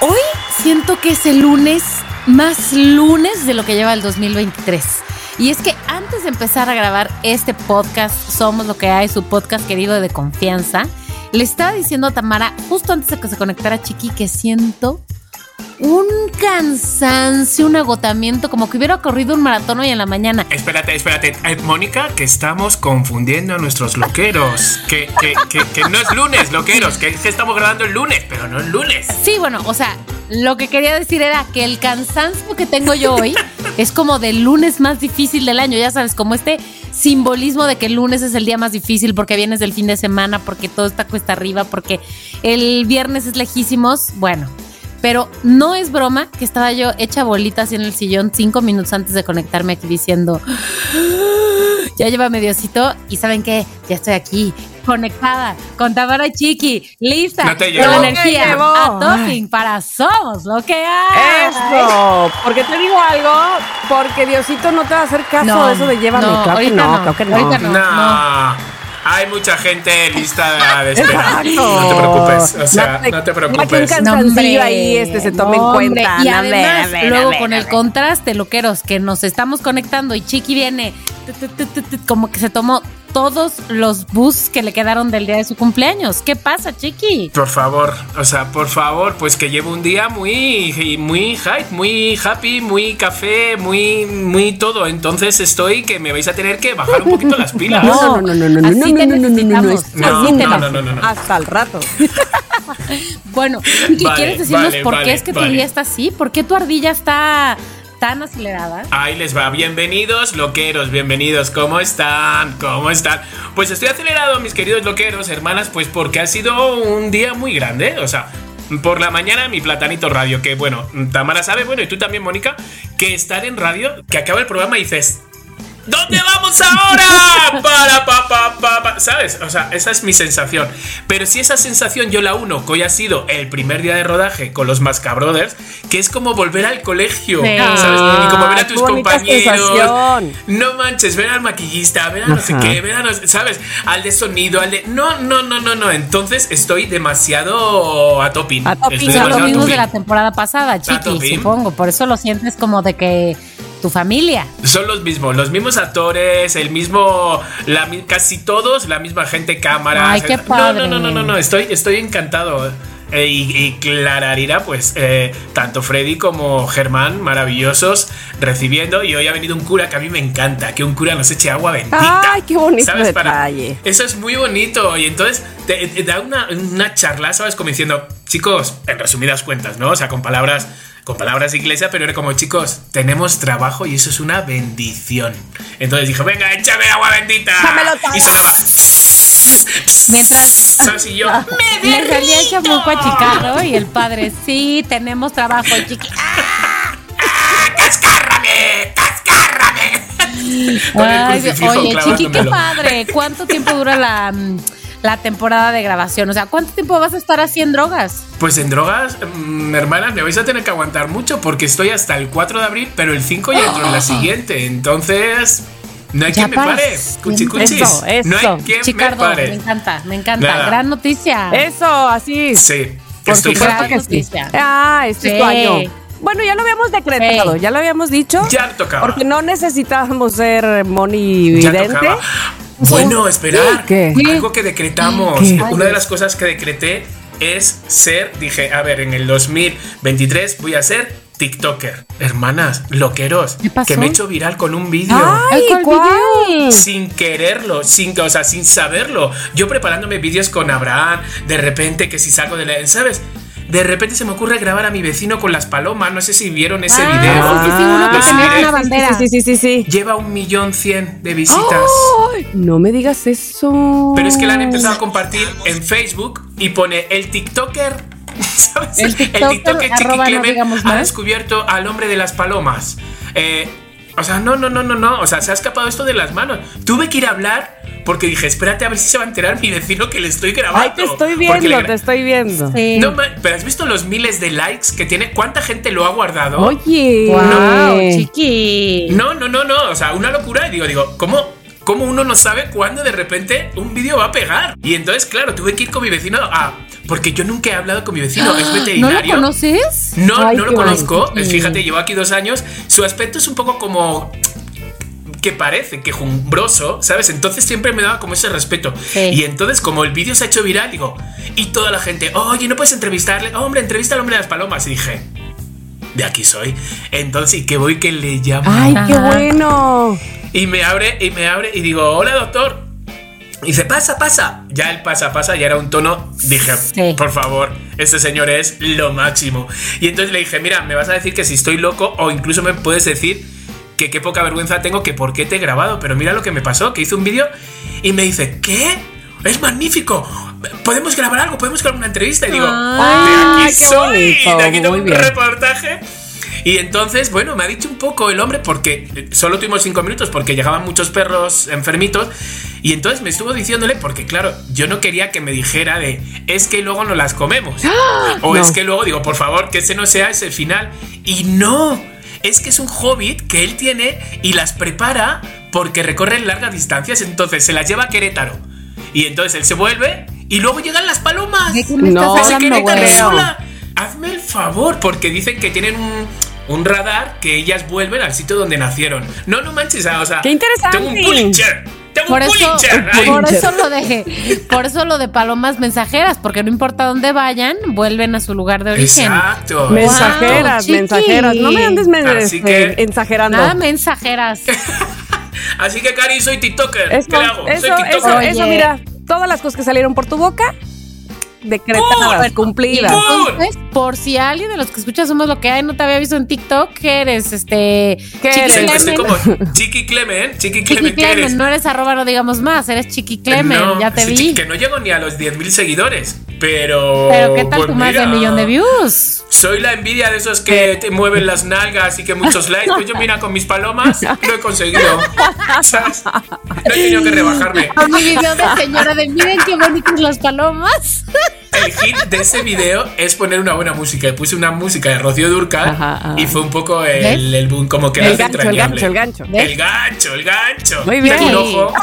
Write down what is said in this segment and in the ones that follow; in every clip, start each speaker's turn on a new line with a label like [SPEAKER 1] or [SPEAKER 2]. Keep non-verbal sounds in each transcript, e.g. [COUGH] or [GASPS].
[SPEAKER 1] Hoy siento que es el lunes más lunes de lo que lleva el 2023. Y es que antes de empezar a grabar este podcast, Somos lo que hay, su podcast querido de confianza, le estaba diciendo a Tamara, justo antes de que se conectara Chiqui, que siento un cansancio, un agotamiento, como que hubiera corrido un maratón hoy en la mañana.
[SPEAKER 2] Espérate, espérate. Eh, Mónica, que estamos confundiendo a nuestros loqueros. Que, que, que, que no es lunes, loqueros. Que, que estamos grabando el lunes, pero no es lunes.
[SPEAKER 1] Sí, bueno, o sea, lo que quería decir era que el cansancio que tengo yo hoy [LAUGHS] es como del lunes más difícil del año, ya sabes, como este simbolismo de que el lunes es el día más difícil porque vienes del fin de semana, porque todo está cuesta arriba, porque el viernes es lejísimos. Bueno, pero no es broma que estaba yo hecha bolitas en el sillón cinco minutos antes de conectarme aquí diciendo, ya lleva mediocito y ¿saben qué? Ya estoy aquí, conectada, con Tamara Chiqui, lista,
[SPEAKER 2] No te
[SPEAKER 1] con
[SPEAKER 2] llevo.
[SPEAKER 1] energía, a topping para Somos lo que hay.
[SPEAKER 3] Eso, porque te digo algo, porque Diosito no te va a hacer caso
[SPEAKER 1] No,
[SPEAKER 3] de eso de llévame.
[SPEAKER 1] no,
[SPEAKER 3] claro que
[SPEAKER 1] ahorita
[SPEAKER 3] no,
[SPEAKER 1] no,
[SPEAKER 3] claro que no.
[SPEAKER 1] ahorita no.
[SPEAKER 2] No. Hay mucha gente lista de [LAUGHS] espera.
[SPEAKER 3] Exacto.
[SPEAKER 2] No te preocupes. O sea,
[SPEAKER 3] te-
[SPEAKER 2] no te
[SPEAKER 3] no, que un
[SPEAKER 2] preocupes.
[SPEAKER 1] No,
[SPEAKER 3] ahí, este, se tome en
[SPEAKER 1] no, hombre.
[SPEAKER 3] cuenta.
[SPEAKER 1] Y
[SPEAKER 3] No, a ver,
[SPEAKER 1] además,
[SPEAKER 3] a ver, a
[SPEAKER 1] luego
[SPEAKER 3] ver,
[SPEAKER 1] con
[SPEAKER 3] a
[SPEAKER 1] el contraste, loqueros, que nos estamos conectando y Chiqui viene como que se tomó todos los bus que le quedaron del día de su cumpleaños. ¿Qué pasa, Chiqui?
[SPEAKER 2] Por favor, o sea, por favor, pues que llevo un día muy, muy hype, muy happy, muy café, muy, muy todo. Entonces estoy que me vais a tener que bajar un poquito las pilas.
[SPEAKER 3] No, no, no, no, no,
[SPEAKER 1] Así
[SPEAKER 3] no, no, no, no, no,
[SPEAKER 1] Así te
[SPEAKER 2] no, no, no, no, no.
[SPEAKER 3] Hasta el rato.
[SPEAKER 1] Bueno, Chiqui,
[SPEAKER 2] Vale,
[SPEAKER 1] ¿quieres decirnos
[SPEAKER 2] vale,
[SPEAKER 1] por
[SPEAKER 2] vale,
[SPEAKER 1] qué es que tu día está así? ¿Por qué tu ardilla está tan acelerada?
[SPEAKER 2] Ahí les va, bienvenidos loqueros, bienvenidos, ¿cómo están? ¿Cómo están? Pues estoy acelerado, mis queridos loqueros, hermanas, pues porque ha sido un día muy grande, o sea... Por la mañana mi platanito radio, que bueno, Tamara sabe, bueno, y tú también, Mónica, que estar en radio, que acaba el programa y dices, ¿Dónde vamos ahora? Para, pa, pa, pa, pa. ¿Sabes? O sea, esa es mi sensación. Pero si esa sensación yo la uno, que hoy ha sido el primer día de rodaje con los Mascabrothers, que es como volver al colegio. ¿sabes? Y como ver a
[SPEAKER 3] Ah,
[SPEAKER 2] tus compañeros.
[SPEAKER 3] sensación.
[SPEAKER 2] No manches, ver al maquillista, ver a no sé
[SPEAKER 3] Ajá.
[SPEAKER 2] qué, ver a no sé- ¿sabes? Al de sonido, al de. No, no, no, no, no. Entonces estoy demasiado a topping.
[SPEAKER 3] A topping.
[SPEAKER 1] Son los mismos de la temporada pasada, Chiqui, supongo. Por eso lo sientes como de que tu familia.
[SPEAKER 2] Son los mismos, los mismos actores, el mismo, la, casi todos, la misma gente, cámara.
[SPEAKER 1] Ay, qué
[SPEAKER 2] No,
[SPEAKER 1] padre.
[SPEAKER 2] No, no, no, no, no, estoy, estoy encantado. Eh, y, y Clararira, pues eh, tanto Freddy como Germán, maravillosos, recibiendo. Y hoy ha venido un cura que a mí me encanta, que un cura nos eche agua bendita.
[SPEAKER 3] Ay, qué bonito
[SPEAKER 2] ¿Sabes? Para-
[SPEAKER 3] detalle.
[SPEAKER 2] eso es muy bonito. Y entonces te, te da una, una charla, ¿sabes? Como diciendo, chicos, en resumidas cuentas, ¿no? O sea, con palabras, con palabras iglesia, pero era como, chicos, tenemos trabajo y eso es una bendición. Entonces dijo, venga, échame agua bendita. Y sonaba.
[SPEAKER 1] Mientras
[SPEAKER 2] ¿Sabes? Y yo, [LAUGHS] me
[SPEAKER 1] el
[SPEAKER 2] derrito.
[SPEAKER 1] chamuco a y el padre, sí, tenemos trabajo, Chiqui. [LAUGHS]
[SPEAKER 2] ¡Cascárrame! ¡Cascárrame!
[SPEAKER 1] Ay,
[SPEAKER 2] crucifijo
[SPEAKER 1] oye, Chiqui, qué padre. ¿Cuánto tiempo dura la, mm, la temporada de grabación? O sea, ¿cuánto tiempo vas a estar así en drogas?
[SPEAKER 2] Pues en drogas, mm, hermanas, me vais a tener que aguantar mucho porque estoy hasta el 4 de abril, pero el 5 ya entro en la siguiente. Entonces, no hay
[SPEAKER 1] Ya
[SPEAKER 2] quien me pare. Cuchicuchis.
[SPEAKER 3] Eso, eso.
[SPEAKER 2] No hay quien me
[SPEAKER 1] Chicardo, me,
[SPEAKER 2] pare.
[SPEAKER 1] encanta, me encanta.
[SPEAKER 2] Nada.
[SPEAKER 1] Gran noticia.
[SPEAKER 3] Eso, así.
[SPEAKER 2] Sí,
[SPEAKER 3] Por
[SPEAKER 2] estoy
[SPEAKER 3] sí.
[SPEAKER 1] noticia.
[SPEAKER 3] Ah, este es tu
[SPEAKER 1] Sí.
[SPEAKER 3] año. Bueno, ya lo habíamos decretado,
[SPEAKER 1] Sí.
[SPEAKER 3] ya lo habíamos dicho.
[SPEAKER 2] Ya tocaba.
[SPEAKER 3] Porque no necesitábamos ser Moni
[SPEAKER 2] Ya tocaba. Bueno, esperar.
[SPEAKER 3] ¿Qué?
[SPEAKER 2] Algo que decretamos.
[SPEAKER 3] ¿Qué?
[SPEAKER 2] Una de las cosas que decreté es ser, dije, a ver, en el 2023 voy a ser TikToker. Hermanas, loqueros,
[SPEAKER 1] ¿Qué pasó?
[SPEAKER 2] que me he hecho viral con un vídeo.
[SPEAKER 3] Ay,
[SPEAKER 2] sin quererlo, sin, o sea, sin saberlo. Yo preparándome vídeos con Abraham, de repente que si salgo de la, ¿sabes? De repente se me ocurre grabar a mi vecino con las palomas. No sé si vieron ese
[SPEAKER 1] Ah,
[SPEAKER 2] video.
[SPEAKER 1] sí, sí, uno que
[SPEAKER 2] Lo
[SPEAKER 1] tenía
[SPEAKER 2] subiré.
[SPEAKER 1] una bandera.
[SPEAKER 3] Sí, sí, sí.
[SPEAKER 2] Lleva un millón cien de visitas.
[SPEAKER 3] No me digas eso.
[SPEAKER 2] Pero es que la han empezado a compartir en Facebook y pone el TikToker [LAUGHS] ¿Sabes?
[SPEAKER 1] El TikToker,
[SPEAKER 2] que Chiqui
[SPEAKER 1] no
[SPEAKER 2] Clement ha descubierto al hombre de las palomas. Eh, o sea, no, no, no, no, no. O sea, se ha escapado esto de las manos. Tuve que ir a hablar porque dije, espérate a ver si se va a enterar mi vecino que le estoy grabando.
[SPEAKER 3] Ay, te estoy viendo,
[SPEAKER 2] le-
[SPEAKER 3] te estoy viendo.
[SPEAKER 1] Sí.
[SPEAKER 2] No, pero has visto los miles de likes que tiene. ¿Cuánta gente lo ha guardado?
[SPEAKER 3] Oye.
[SPEAKER 1] Wow, chiqui.
[SPEAKER 2] No, no, no, no. O sea, una locura. Y digo, digo, ¿cómo, cómo uno no sabe cuándo de repente un vídeo va a pegar? Y entonces, claro, tuve que ir con mi vecino a. Porque yo nunca he hablado con mi vecino, es [GASPS]
[SPEAKER 1] ¿No lo
[SPEAKER 2] veterinario.
[SPEAKER 1] conoces?
[SPEAKER 2] No,
[SPEAKER 3] Ay,
[SPEAKER 2] no lo conozco. Fíjate, llevo aquí dos años. Su aspecto es un poco como. que parece quejumbroso, ¿sabes? Entonces siempre me daba como ese respeto.
[SPEAKER 1] Sí.
[SPEAKER 2] Y entonces, como el vídeo se ha hecho viral, digo, y toda la gente, oye, no puedes entrevistarle, hombre, entrevista al hombre de las palomas. Y dije, de aquí soy. Entonces, ¿y qué voy que le llamo?
[SPEAKER 3] Ay, qué bueno.
[SPEAKER 2] Y me abre, y me abre, y digo, hola doctor. Y dice, pasa, pasa. Ya el pasa, pasa, ya era un tono. Dije,
[SPEAKER 1] Sí.
[SPEAKER 2] por favor, este señor es lo máximo. Y entonces le dije, mira, me vas a decir que si estoy loco, o incluso me puedes decir que qué poca vergüenza tengo, que por qué te he grabado. Pero mira lo que me pasó, que hice un vídeo y me dice, ¿qué? Es magnífico. Podemos grabar algo, podemos grabar una entrevista. Y digo,
[SPEAKER 3] Ay,
[SPEAKER 2] de aquí
[SPEAKER 3] qué
[SPEAKER 2] soy,
[SPEAKER 3] bonito,
[SPEAKER 2] de aquí tengo un
[SPEAKER 3] bien.
[SPEAKER 2] reportaje. Y entonces, bueno, me ha dicho un poco el hombre porque solo tuvimos cinco minutos porque llegaban muchos perros enfermitos. Y entonces me estuvo diciéndole, porque claro, yo no quería que me dijera de es que luego no las comemos. [GASPS] O
[SPEAKER 3] No.
[SPEAKER 2] es que luego digo, por favor, que ese no sea ese final. Y no, es que es un hobbit que él tiene y las prepara porque recorren largas distancias. Entonces se las lleva a Querétaro. Y entonces él se vuelve y luego llegan las palomas.
[SPEAKER 1] ¿De qué me
[SPEAKER 3] No,
[SPEAKER 1] estás hablando.
[SPEAKER 2] Hazme el favor, porque dicen que tienen un, un radar que ellas vuelven al sitio donde nacieron. No, no manches, o sea,
[SPEAKER 3] ¡Qué interesante!
[SPEAKER 2] Tengo un Pulitzer. Tengo
[SPEAKER 1] Por
[SPEAKER 2] un
[SPEAKER 1] eso,
[SPEAKER 2] Pulitzer.
[SPEAKER 1] por eso lo de, por eso lo de palomas mensajeras, porque no importa dónde vayan, vuelven a su lugar de origen.
[SPEAKER 2] Exacto.
[SPEAKER 3] Mensajeras,
[SPEAKER 1] chiqui.
[SPEAKER 3] mensajeras. No me andes
[SPEAKER 2] Así
[SPEAKER 3] este,
[SPEAKER 2] que-
[SPEAKER 3] exagerando.
[SPEAKER 1] Nada mensajeras. [LAUGHS]
[SPEAKER 2] Así que, Cari, soy TikToker.
[SPEAKER 3] Eso,
[SPEAKER 2] ¿Qué le hago?
[SPEAKER 3] eso,
[SPEAKER 2] soy
[SPEAKER 3] eso,
[SPEAKER 2] TikToker.
[SPEAKER 1] Oye.
[SPEAKER 3] eso, mira, todas las cosas que salieron por tu boca, decretadas,
[SPEAKER 2] ¡Oh!
[SPEAKER 3] cumplidas.
[SPEAKER 1] Entonces, por si alguien de los que escucha somos lo que hay, no te había visto en TikTok, ¿qué eres? Este.
[SPEAKER 3] ¿Qué
[SPEAKER 1] Chiqui
[SPEAKER 3] eres?
[SPEAKER 1] Clemen.
[SPEAKER 2] Como Chiqui Clement. Chiqui
[SPEAKER 1] Chiqui
[SPEAKER 2] Clement, ¿qué
[SPEAKER 1] Clemen,
[SPEAKER 2] eres?
[SPEAKER 1] no eres arroba, no digamos más, eres Chiqui Clemen,
[SPEAKER 2] No,
[SPEAKER 1] ya te
[SPEAKER 2] sí,
[SPEAKER 1] vi.
[SPEAKER 2] Que no llego ni a los 10.000 seguidores. Pero.
[SPEAKER 1] Pero ¿qué tal
[SPEAKER 2] pues
[SPEAKER 1] tu más de
[SPEAKER 2] mira,
[SPEAKER 1] millón de views?
[SPEAKER 2] Soy la envidia de esos que te mueven las nalgas y que muchos [LAUGHS] likes. Pues yo, mira, con mis palomas lo he conseguido. ¿Sabes? No he tenido que rebajarme.
[SPEAKER 1] Con mi video de señora de miren qué bonitas las palomas.
[SPEAKER 2] El hit de ese video es poner una buena música. Puse una música de Rocío Durcal
[SPEAKER 3] Ajá,
[SPEAKER 2] y fue un poco el, el boom, como que
[SPEAKER 3] El
[SPEAKER 2] hace
[SPEAKER 3] gancho, el gancho, el gancho.
[SPEAKER 2] El gancho, el gancho.
[SPEAKER 3] Muy bien.
[SPEAKER 2] Un ojo. [LAUGHS]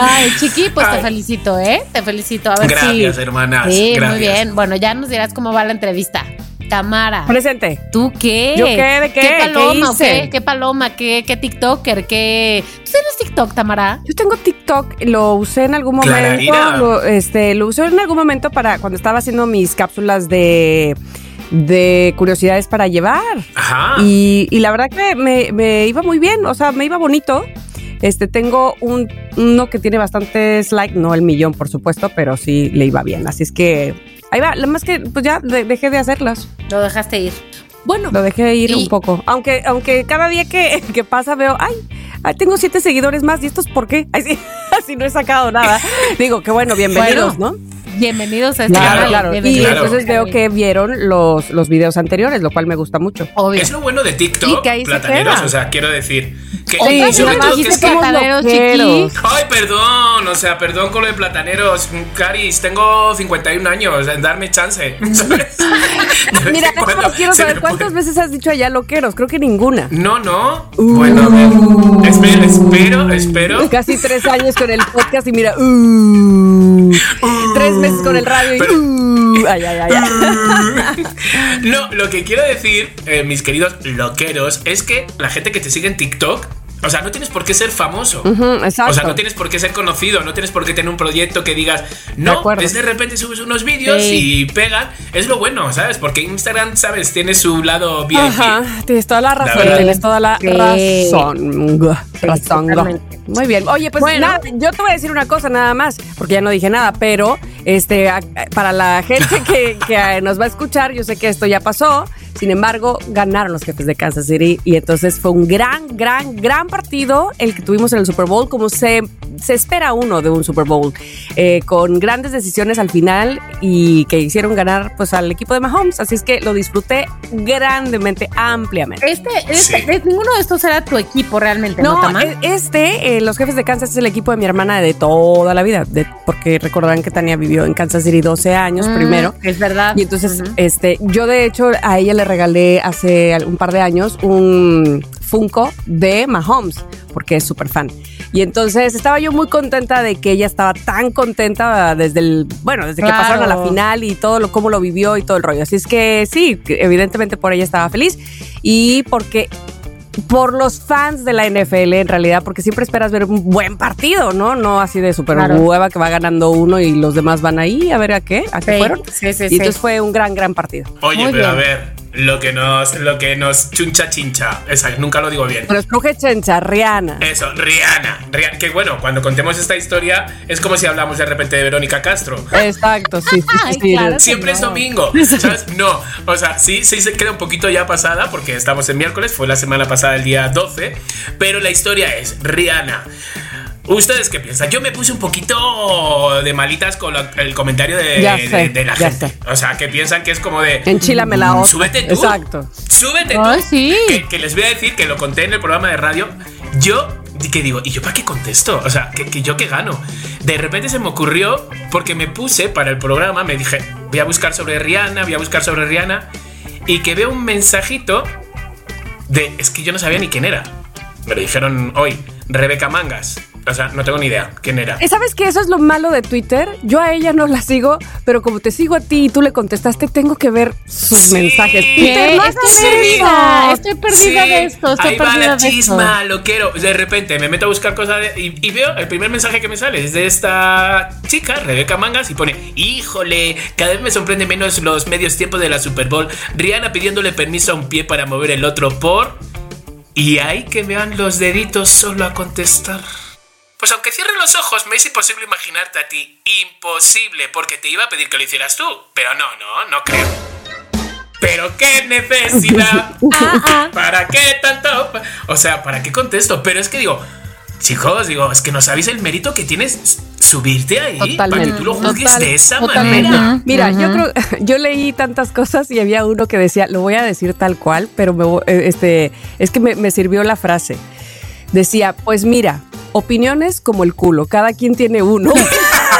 [SPEAKER 1] Ay, Chiqui, pues te
[SPEAKER 2] Ay.
[SPEAKER 1] Felicito, ¿eh? Te felicito. A ver
[SPEAKER 2] Gracias,
[SPEAKER 1] si.
[SPEAKER 2] hermanas.
[SPEAKER 1] Sí,
[SPEAKER 2] gracias.
[SPEAKER 1] muy bien. Bueno, ya nos dirás cómo va la entrevista. Tamara.
[SPEAKER 3] Presente.
[SPEAKER 1] ¿Tú qué?
[SPEAKER 3] ¿Yo qué? ¿De qué? ¿Qué
[SPEAKER 1] paloma?
[SPEAKER 3] hice?
[SPEAKER 1] qué? ¿Qué paloma? ¿Qué, qué TikToker? ¿Qué? ¿Tú tienes TikTok, Tamara?
[SPEAKER 3] Yo tengo TikTok, lo usé en algún momento. Lo, este, lo usé en algún momento para cuando estaba haciendo mis cápsulas de, de curiosidades para llevar.
[SPEAKER 2] Ajá.
[SPEAKER 3] Y, y la verdad que me, me iba muy bien, o sea, me iba bonito. Este, tengo un, uno que tiene bastantes likes, no el millón, por supuesto, pero sí le iba bien. Así es que ahí va. Lo más que, pues ya de- dejé de hacerlas.
[SPEAKER 1] Lo dejaste ir. Bueno,
[SPEAKER 3] Lo dejé ir
[SPEAKER 1] Y-
[SPEAKER 3] un poco. Aunque, aunque cada día que, que pasa veo, ay, ay, tengo siete seguidores más. ¿Y estos por qué? Ay, sí, [LAUGHS] así no he sacado nada. Digo que bueno, bienvenidos,
[SPEAKER 1] Bueno,
[SPEAKER 3] ¿no?
[SPEAKER 1] Bienvenidos a este
[SPEAKER 2] Claro,
[SPEAKER 1] canal.
[SPEAKER 3] claro. Y.
[SPEAKER 2] Claro.
[SPEAKER 3] entonces veo que vieron los, los videos anteriores, lo cual me gusta mucho.
[SPEAKER 1] Obvio.
[SPEAKER 2] Es lo bueno de
[SPEAKER 3] Y
[SPEAKER 2] TikTok,
[SPEAKER 3] que ahí se
[SPEAKER 2] plataneros,
[SPEAKER 3] queda.
[SPEAKER 2] o sea, quiero decir que
[SPEAKER 3] Sí,
[SPEAKER 2] sobre todo que es que
[SPEAKER 1] plataneros.
[SPEAKER 2] Ay, perdón, o sea, perdón con lo de plataneros. Caris, tengo 51 años, darme chance. [LAUGHS] [LAUGHS]
[SPEAKER 3] Mira, [LAUGHS] quiero
[SPEAKER 2] se
[SPEAKER 3] saber
[SPEAKER 2] me
[SPEAKER 3] cuántas
[SPEAKER 2] puede-
[SPEAKER 3] veces has dicho allá loqueros. Creo que ninguna.
[SPEAKER 2] No, no. Bueno, a ver. Espero, espero, espero.
[SPEAKER 3] Casi tres años con el podcast y mira, uh, tres meses con el radio y
[SPEAKER 2] Pero-
[SPEAKER 3] uh, ay, ay, ay, ay. [LAUGHS]
[SPEAKER 2] No, lo que quiero decir, eh, mis queridos loqueros, es que la gente que te sigue en TikTok, o sea, no tienes por qué ser famoso.
[SPEAKER 3] Ujú, exacto.
[SPEAKER 2] O sea, no tienes por qué ser conocido, no tienes por qué tener un proyecto que digas,
[SPEAKER 3] De
[SPEAKER 2] no, es de repente subes unos vídeos
[SPEAKER 1] Sí.
[SPEAKER 2] y pegan. Es lo bueno, ¿sabes? Porque Instagram, ¿sabes? Tiene su lado VIP.
[SPEAKER 3] Ajá, tienes toda la razón,
[SPEAKER 2] verdad.
[SPEAKER 3] tienes toda la
[SPEAKER 1] Sí.
[SPEAKER 3] razón. razón. Muy bien. Oye, pues
[SPEAKER 1] Bueno.
[SPEAKER 3] nada, yo te voy a decir una cosa nada más, porque ya no dije nada, pero este para la gente que, que nos va a escuchar, yo sé que esto ya pasó. Sin embargo, ganaron los jefes de Kansas City y entonces fue un gran, gran, gran partido el que tuvimos en el Super Bowl, como se, se espera uno de un Super Bowl, eh, con grandes decisiones al final y que hicieron ganar pues al equipo de Mahomes. Así es que lo disfruté grandemente, ampliamente.
[SPEAKER 1] Este, este
[SPEAKER 2] Sí.
[SPEAKER 1] es- ninguno de estos era tu equipo realmente, ¿no,
[SPEAKER 3] No, e- este, eh, los jefes de Kansas es el equipo de mi hermana de toda la vida, de- porque recordarán que Tania vivió en Kansas City 12 años
[SPEAKER 1] Mm,
[SPEAKER 3] primero.
[SPEAKER 1] Es verdad.
[SPEAKER 3] Y entonces, este, yo de hecho a ella le regalé hace un par de años un Funko de Mahomes, porque es súper fan. Y entonces estaba yo muy contenta de que ella estaba tan contenta desde el, bueno, desde que
[SPEAKER 1] Claro.
[SPEAKER 3] pasaron a la final y todo lo, cómo lo vivió y todo el rollo. Así es que sí, que evidentemente por ella estaba feliz y porque por los fans de la NFL en realidad, porque siempre esperas ver un buen partido, ¿no? No así de super
[SPEAKER 1] Claro.
[SPEAKER 3] hueva que va ganando uno y los demás van ahí a ver a qué, a qué
[SPEAKER 1] Sí,
[SPEAKER 3] fueron.
[SPEAKER 1] sí, sí,
[SPEAKER 3] y
[SPEAKER 1] sí.
[SPEAKER 3] entonces fue un gran, gran partido.
[SPEAKER 2] Oye,
[SPEAKER 1] Muy
[SPEAKER 2] pero a
[SPEAKER 1] bien.
[SPEAKER 2] ver, lo que nos, lo que nos chuncha chincha. Esa, nunca lo digo bien.
[SPEAKER 3] Pero escoge Chencha, Rihanna.
[SPEAKER 2] Eso, Rihanna. Rihanna. Que bueno, cuando contemos esta historia, es como si hablamos de repente de Verónica Castro.
[SPEAKER 3] Exacto, sí, sí,
[SPEAKER 1] Ay,
[SPEAKER 3] sí, sí.
[SPEAKER 1] claro. que
[SPEAKER 2] Siempre es
[SPEAKER 1] no.
[SPEAKER 2] domingo, ¿sabes? No, o sea, sí, sí se queda un poquito ya pasada porque estamos en miércoles, fue la semana pasada el día 12, pero la historia es Rihanna. ¿Ustedes qué piensan? Yo me puse un poquito de malitas con el comentario de, la gente.
[SPEAKER 3] sé.
[SPEAKER 2] O sea, que piensan que es como de...
[SPEAKER 3] Enchílame la
[SPEAKER 2] "Mm,
[SPEAKER 3] otra".
[SPEAKER 2] Súbete tú.
[SPEAKER 3] Exacto.
[SPEAKER 2] Súbete tú.
[SPEAKER 1] Ay, sí.
[SPEAKER 2] Que, que les voy a decir que lo conté en el programa de radio. Yo, que digo, ¿y yo para qué contesto? O sea, que, que yo qué gano. De repente se me ocurrió, porque me puse para el programa, me dije, voy a buscar sobre Rihanna, voy a buscar sobre Rihanna, y que veo un mensajito de, es que yo no sabía ni quién era. Me lo dijeron hoy, Rebeca Mangas. O sea, no tengo ni idea quién era.
[SPEAKER 3] Eh, ¿Sabes qué? Eso es lo malo de Twitter. Yo a ella no la sigo, pero como te sigo a ti y tú le contestaste, tengo que ver sus
[SPEAKER 2] Sí.
[SPEAKER 3] mensajes.
[SPEAKER 2] ¿Qué?
[SPEAKER 3] Twitter, no
[SPEAKER 1] Estoy perdida,
[SPEAKER 3] eso.
[SPEAKER 1] estoy perdida
[SPEAKER 2] Sí,
[SPEAKER 1] de esto, estoy
[SPEAKER 2] ahí va
[SPEAKER 1] perdida
[SPEAKER 2] la
[SPEAKER 1] de
[SPEAKER 2] chisma, lo quiero. De repente me meto a buscar cosas de- y, y veo el primer mensaje que me sale es de esta chica, Rebeca Mangas, y pone: Híjole, cada vez me sorprende menos los medios tiempos de la Super Bowl. Rihanna pidiéndole permiso a un pie para mover el otro por. Y hay que me van los deditos solo a contestar. Pues aunque cierre los ojos, me es imposible imaginarte a ti. Imposible, porque te iba a pedir que lo hicieras tú. Pero no, no, no creo. Pero qué necesidad. [LAUGHS]
[SPEAKER 1] Ah,
[SPEAKER 2] ¿Para qué tanto? O sea, ¿para qué contesto? Pero es que digo, chicos, digo, es que no sabéis el mérito que tienes subirte ahí para que
[SPEAKER 3] Totalmente.
[SPEAKER 2] tú lo juzgues
[SPEAKER 3] Total-
[SPEAKER 2] de esa
[SPEAKER 3] totalmente.
[SPEAKER 2] manera.
[SPEAKER 3] Mira, yo creo, [LAUGHS] yo leí tantas cosas y había uno que decía, lo voy a decir tal cual, pero me, eh, este, es que me, me sirvió la frase. Decía, pues mira, opiniones como el culo, cada quien tiene uno [LAUGHS]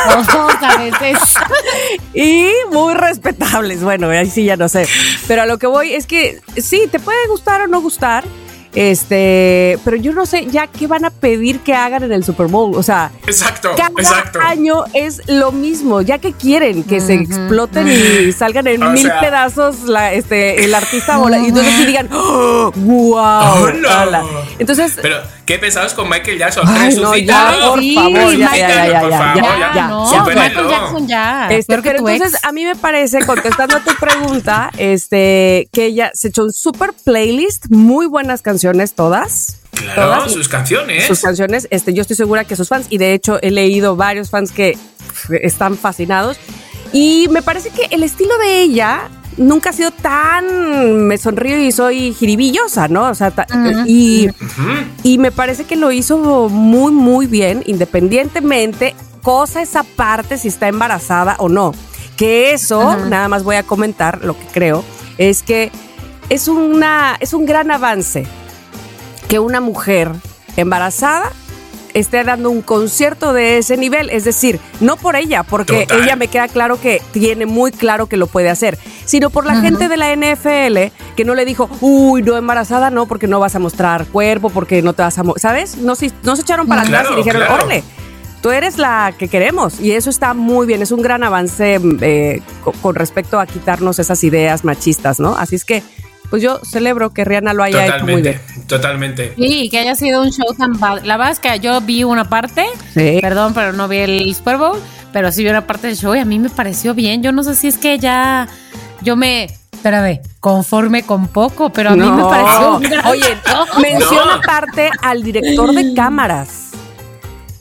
[SPEAKER 3] [LAUGHS] y muy respetables. Bueno, ahí sí ya no sé. Pero a lo que voy es que sí, te puede gustar o no gustar. Este, pero yo no sé ya qué van a pedir que hagan en el Super Bowl. O sea,
[SPEAKER 2] Exacto,
[SPEAKER 3] cada
[SPEAKER 2] exacto.
[SPEAKER 3] año es lo mismo. Ya que quieren que se exploten y salgan en
[SPEAKER 2] O
[SPEAKER 3] mil
[SPEAKER 2] sea-
[SPEAKER 3] pedazos la, este, el artista bola, y entonces sí digan, ¡Oh, ¡Wow!
[SPEAKER 2] Hola".
[SPEAKER 3] Entonces,
[SPEAKER 2] Pero, ¿qué pensados con Michael Jackson?
[SPEAKER 3] Ay, no, ya, por
[SPEAKER 1] Sí,
[SPEAKER 3] favor, ya,
[SPEAKER 1] Michael,
[SPEAKER 3] ya, ya, ya,
[SPEAKER 2] por
[SPEAKER 3] ya,
[SPEAKER 2] favor,
[SPEAKER 3] ya,
[SPEAKER 2] ya.
[SPEAKER 3] ya.
[SPEAKER 1] no. Michael Jackson ya.
[SPEAKER 3] Este, pero entonces
[SPEAKER 1] ex.
[SPEAKER 3] a mí me parece, contestando a tu pregunta, este, que ella se echó un super playlist, muy buenas canciones todas.
[SPEAKER 2] Claro,
[SPEAKER 3] todas,
[SPEAKER 2] sus canciones.
[SPEAKER 3] sus canciones. Este, yo estoy segura que sus fans, y de hecho he leído varios fans que están fascinados. Y me parece que el estilo de ella nunca ha sido tan me sonrío y soy jiribillosa, ¿no? O sea, ta- y, y me parece que lo hizo muy, muy bien, independientemente, cosa esa parte si está embarazada o no. Que eso, nada más voy a comentar lo que creo, es que es, una, es un gran avance que una mujer embarazada esté dando un concierto de ese nivel, es decir, no por ella, porque
[SPEAKER 2] Total.
[SPEAKER 3] ella me queda claro que tiene muy claro que lo puede hacer, sino por la gente de la NFL que no le dijo, uy, no embarazada, no, porque no vas a mostrar cuerpo, porque no te vas a, mo-", ¿sabes? No se, no se echaron para atrás
[SPEAKER 2] Claro,
[SPEAKER 3] y dijeron,
[SPEAKER 2] claro.
[SPEAKER 3] órale. Tú eres la que queremos y eso está muy bien, es un gran avance eh, co- con respecto a quitarnos esas ideas machistas, ¿no? Así es que, pues yo celebro que Rihanna lo haya hecho muy bien.
[SPEAKER 2] Totalmente.
[SPEAKER 1] Sí, que haya sido un show tan padre. La verdad es que yo vi una parte,
[SPEAKER 3] Sí.
[SPEAKER 1] perdón, pero no vi el Super Bowl, pero sí vi una parte del show y a mí me pareció bien. Yo no sé si es que ya yo me, espérame, conforme con poco, pero a mí me
[SPEAKER 3] No.
[SPEAKER 1] pareció un gran
[SPEAKER 3] Oye, [LAUGHS] menciona
[SPEAKER 2] No.
[SPEAKER 3] aparte al director de cámaras.